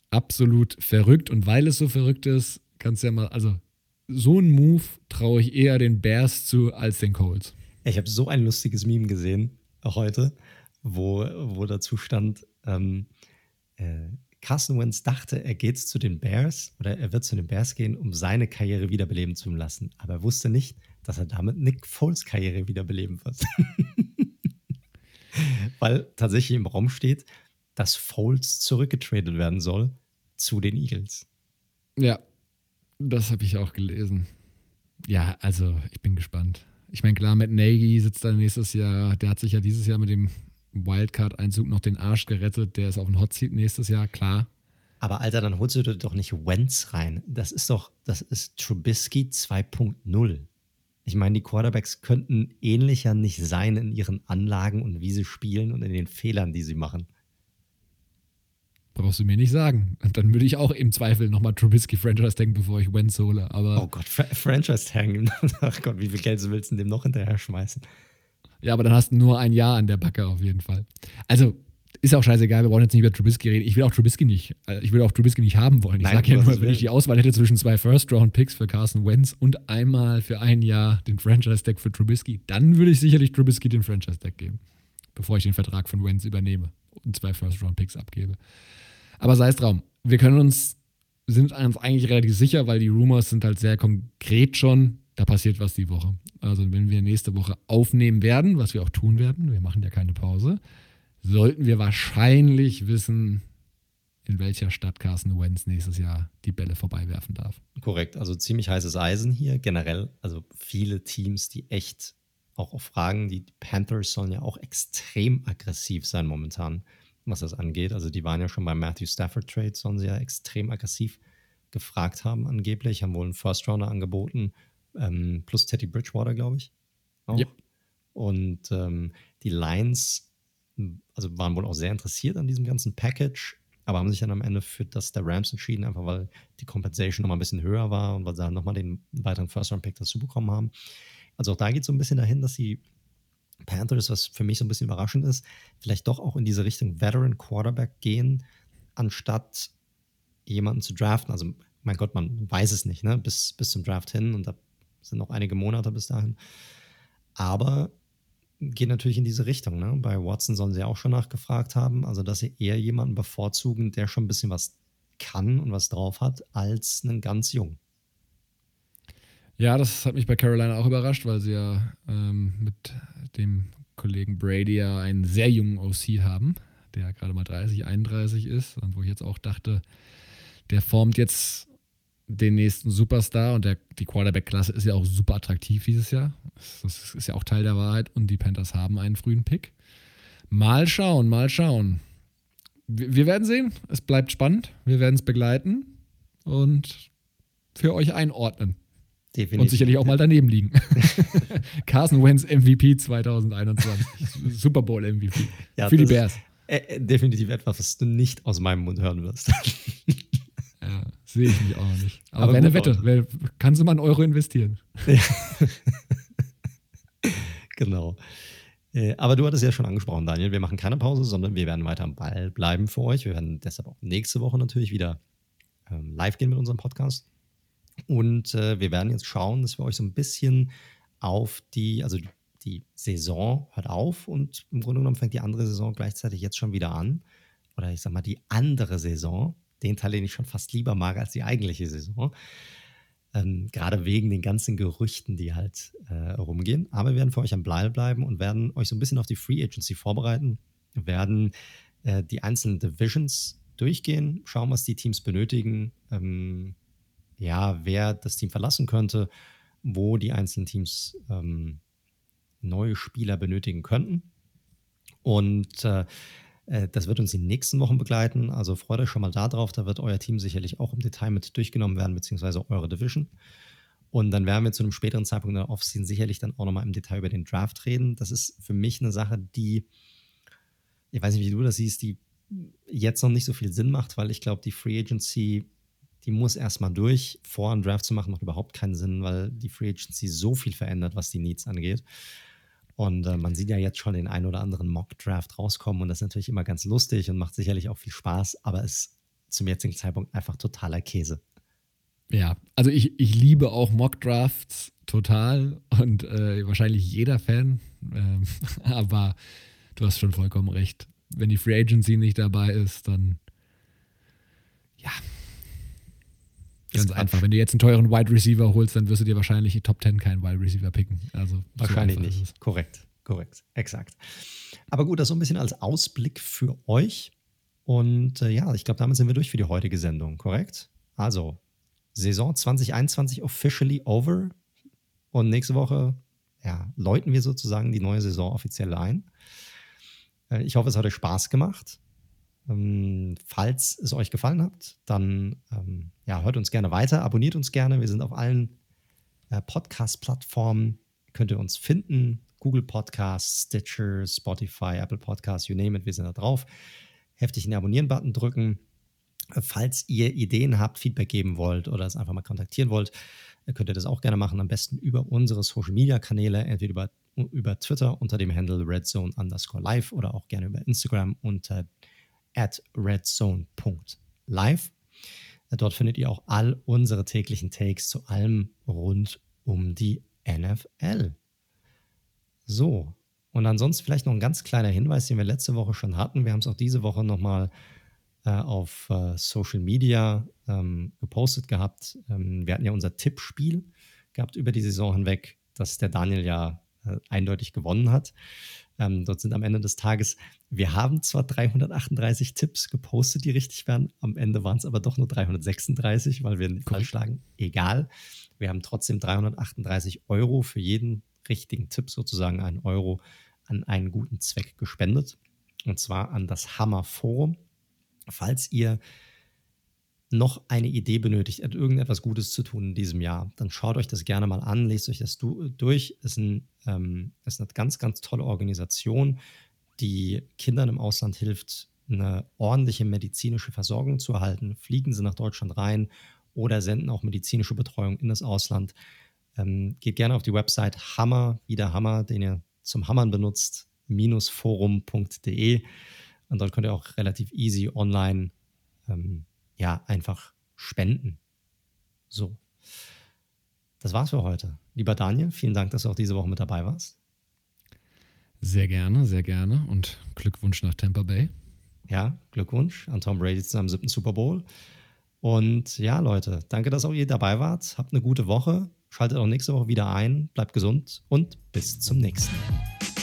absolut verrückt. Und weil es so verrückt ist, kannst du ja mal, also so einen Move traue ich eher den Bears zu als den Colts. Ich habe so ein lustiges Meme gesehen heute, wo, wo dazu stand, ähm, äh, Carson Wentz dachte, er geht zu den Bears oder er wird zu den Bears gehen, um seine Karriere wiederbeleben zu lassen. Aber er wusste nicht, dass er damit Nick Foles Karriere wiederbeleben wird. [LAUGHS] Weil tatsächlich im Raum steht, dass Foles zurückgetradet werden soll zu den Eagles. Ja, das habe ich auch gelesen. Ja, also ich bin gespannt. Ich meine, klar, Matt Nagy sitzt da nächstes Jahr, der hat sich ja dieses Jahr mit dem Wildcard-Einzug noch den Arsch gerettet, der ist auf dem Hot Seat nächstes Jahr, klar. Aber Alter, dann holst du dir doch nicht Wentz rein. Das ist doch, das ist Trubisky 2.0. Ich meine, die Quarterbacks könnten ähnlicher nicht sein in ihren Anlagen und wie sie spielen und in den Fehlern, die sie machen. Brauchst du mir nicht sagen. Und dann würde ich auch im Zweifel nochmal Trubisky Franchise tanken, bevor ich Wentz hole. Aber oh Gott, Fra Franchise tanken. [LAUGHS] Ach Gott, wie viel Geld willst du dem noch hinterher schmeißen? Ja, aber dann hast du nur ein Jahr an der Backe auf jeden Fall. Also, ist auch scheißegal, wir wollen jetzt nicht über Trubisky reden. Ich will auch Trubisky nicht, äh, ich will auch Trubisky nicht haben wollen. Ich sage ja nur, wenn ich die Auswahl hätte zwischen zwei First-Round-Picks für Carson Wentz und einmal für ein Jahr den Franchise-Tag für Trubisky, dann würde ich sicherlich Trubisky den Franchise-Tag geben, bevor ich den Vertrag von Wentz übernehme und zwei First-Round-Picks abgebe. Aber sei es drum, wir können uns, sind uns eigentlich relativ sicher, weil die Rumors sind halt sehr konkret schon, da passiert was die Woche. Also wenn wir nächste Woche aufnehmen werden, was wir auch tun werden, wir machen ja keine Pause, sollten wir wahrscheinlich wissen, in welcher Stadt Carson Wentz nächstes Jahr die Bälle vorbeiwerfen darf. Korrekt, also ziemlich heißes Eisen hier generell. Also viele Teams, die echt auch auf Fragen, die Panthers sollen ja auch extrem aggressiv sein momentan, was das angeht. Also die waren ja schon beim Matthew Stafford Trade, sollen sie ja extrem aggressiv gefragt haben angeblich, haben wohl einen First Rounder angeboten, ähm, plus Teddy Bridgewater, glaube ich. Auch. Yep. Und ähm, die Lions also waren wohl auch sehr interessiert an diesem ganzen Package, aber haben sich dann am Ende für das der Rams entschieden, einfach weil die Compensation nochmal ein bisschen höher war und weil sie dann nochmal den weiteren First-Round-Pick dazu bekommen haben. Also auch da geht es so ein bisschen dahin, dass die Panthers, was für mich so ein bisschen überraschend ist, vielleicht doch auch in diese Richtung Veteran Quarterback gehen, anstatt jemanden zu draften. Also, mein Gott, man weiß es nicht, ne? Bis, bis zum Draft hin und da sind noch einige Monate bis dahin. Aber geht natürlich in diese Richtung. Ne? Bei Watson sollen sie auch schon nachgefragt haben, also dass sie eher jemanden bevorzugen, der schon ein bisschen was kann und was drauf hat, als einen ganz jung. Ja, das hat mich bei Carolina auch überrascht, weil sie ja ähm, mit dem Kollegen Brady ja einen sehr jungen OC haben, der gerade mal 30, 31 ist und wo ich jetzt auch dachte, der formt jetzt den nächsten Superstar und der, die Quarterback-Klasse ist ja auch super attraktiv dieses Jahr. Das ist ja auch Teil der Wahrheit und die Panthers haben einen frühen Pick. Mal schauen, mal schauen. Wir, wir werden sehen. Es bleibt spannend. Wir werden es begleiten und für euch einordnen. Definitiv. Und sicherlich auch mal daneben liegen. [LAUGHS] Carson Wentz MVP 2021. Super Bowl MVP. Ja, für die Bears. Äh, definitiv etwas, was du nicht aus meinem Mund hören wirst. [LAUGHS] Ja, sehe ich mich auch nicht. Aber, Aber wäre eine Wette. Wär, kannst du mal einen Euro investieren? [LAUGHS] genau. Äh, aber du hattest ja schon angesprochen, Daniel. Wir machen keine Pause, sondern wir werden weiter am Ball bleiben für euch. Wir werden deshalb auch nächste Woche natürlich wieder ähm, live gehen mit unserem Podcast. Und äh, wir werden jetzt schauen, dass wir euch so ein bisschen auf die, also die Saison hört auf und im Grunde genommen fängt die andere Saison gleichzeitig jetzt schon wieder an. Oder ich sag mal, die andere Saison den Teil, den ich schon fast lieber mag als die eigentliche Saison. Ähm, gerade wegen den ganzen Gerüchten, die halt äh, rumgehen. Aber wir werden für euch am Ball bleiben und werden euch so ein bisschen auf die Free Agency vorbereiten, wir werden äh, die einzelnen Divisions durchgehen, schauen, was die Teams benötigen, ähm, ja, wer das Team verlassen könnte, wo die einzelnen Teams ähm, neue Spieler benötigen könnten. Und äh, äh, das wird uns in den nächsten Wochen begleiten. Also freut euch schon mal darauf. Da wird euer Team sicherlich auch im Detail mit durchgenommen werden, beziehungsweise eure Division. Und dann werden wir zu einem späteren Zeitpunkt in der Offseason sicherlich dann auch nochmal im Detail über den Draft reden. Das ist für mich eine Sache, die, ich weiß nicht, wie du das siehst, die jetzt noch nicht so viel Sinn macht, weil ich glaube, die Free Agency, die muss erstmal durch. Vor einem Draft zu machen, macht überhaupt keinen Sinn, weil die Free Agency so viel verändert, was die Needs angeht. Und äh, man sieht ja jetzt schon den einen oder anderen Mock-Draft rauskommen und das ist natürlich immer ganz lustig und macht sicherlich auch viel Spaß, aber ist zum jetzigen Zeitpunkt einfach totaler Käse. Ja, also ich, ich liebe auch Mock-Drafts total und äh, wahrscheinlich jeder Fan, ähm, [LAUGHS] aber du hast schon vollkommen recht. Wenn die Free Agency nicht dabei ist, dann ja, Ganz einfach. Wenn du jetzt einen teuren Wide Receiver holst, dann wirst du dir wahrscheinlich die Top 10 keinen Wide Receiver picken. Also wahrscheinlich so nicht. Korrekt, korrekt, exakt. Aber gut, das so ein bisschen als Ausblick für euch. Und äh, ja, ich glaube, damit sind wir durch für die heutige Sendung, korrekt? Also, Saison 2021 officially over. Und nächste Woche, ja, läuten wir sozusagen die neue Saison offiziell ein. Äh, ich hoffe, es hat euch Spaß gemacht. Ähm, falls es euch gefallen hat, dann ähm, ja, hört uns gerne weiter, abonniert uns gerne. Wir sind auf allen äh, Podcast-Plattformen, könnt ihr uns finden. Google Podcasts, Stitcher, Spotify, Apple Podcasts, you name it, wir sind da drauf. Heftig den Abonnieren-Button drücken. Falls ihr Ideen habt, Feedback geben wollt oder es einfach mal kontaktieren wollt, könnt ihr das auch gerne machen. Am besten über unsere Social Media Kanäle, entweder über, über Twitter unter dem Handle redzone underscore live oder auch gerne über Instagram unter at redzone.live. Dort findet ihr auch all unsere täglichen Takes zu allem rund um die NFL. So, und ansonsten vielleicht noch ein ganz kleiner Hinweis, den wir letzte Woche schon hatten. Wir haben es auch diese Woche nochmal äh, auf äh, Social Media ähm, gepostet gehabt. Ähm, wir hatten ja unser Tippspiel gehabt über die Saison hinweg, das der Daniel ja äh, eindeutig gewonnen hat. Ähm, dort sind am Ende des Tages, wir haben zwar 338 Tipps gepostet, die richtig wären, am Ende waren es aber doch nur 336, weil wir falsch lagen. Egal. Wir haben trotzdem 338 Euro für jeden richtigen Tipp, sozusagen einen Euro, an einen guten Zweck gespendet. Und zwar an das Hammer Forum. Falls ihr noch eine Idee benötigt, irgendetwas Gutes zu tun in diesem Jahr, dann schaut euch das gerne mal an, lest euch das durch. Es ist, ein, ähm, ist eine ganz, ganz tolle Organisation, die Kindern im Ausland hilft, eine ordentliche medizinische Versorgung zu erhalten. Fliegen sie nach Deutschland rein oder senden auch medizinische Betreuung in das Ausland. Ähm, geht gerne auf die Website Hammer, wie der Hammer, den ihr zum Hammern benutzt, minusforum.de. Und dort könnt ihr auch relativ easy online ähm, ja, einfach spenden. So. Das war's für heute. Lieber Daniel, vielen Dank, dass du auch diese Woche mit dabei warst. Sehr gerne, sehr gerne und Glückwunsch nach Tampa Bay. Ja, Glückwunsch an Tom Brady zu seinem siebten Super Bowl. Und ja, Leute, danke, dass auch ihr dabei wart. Habt eine gute Woche. Schaltet auch nächste Woche wieder ein. Bleibt gesund und bis zum nächsten Mal.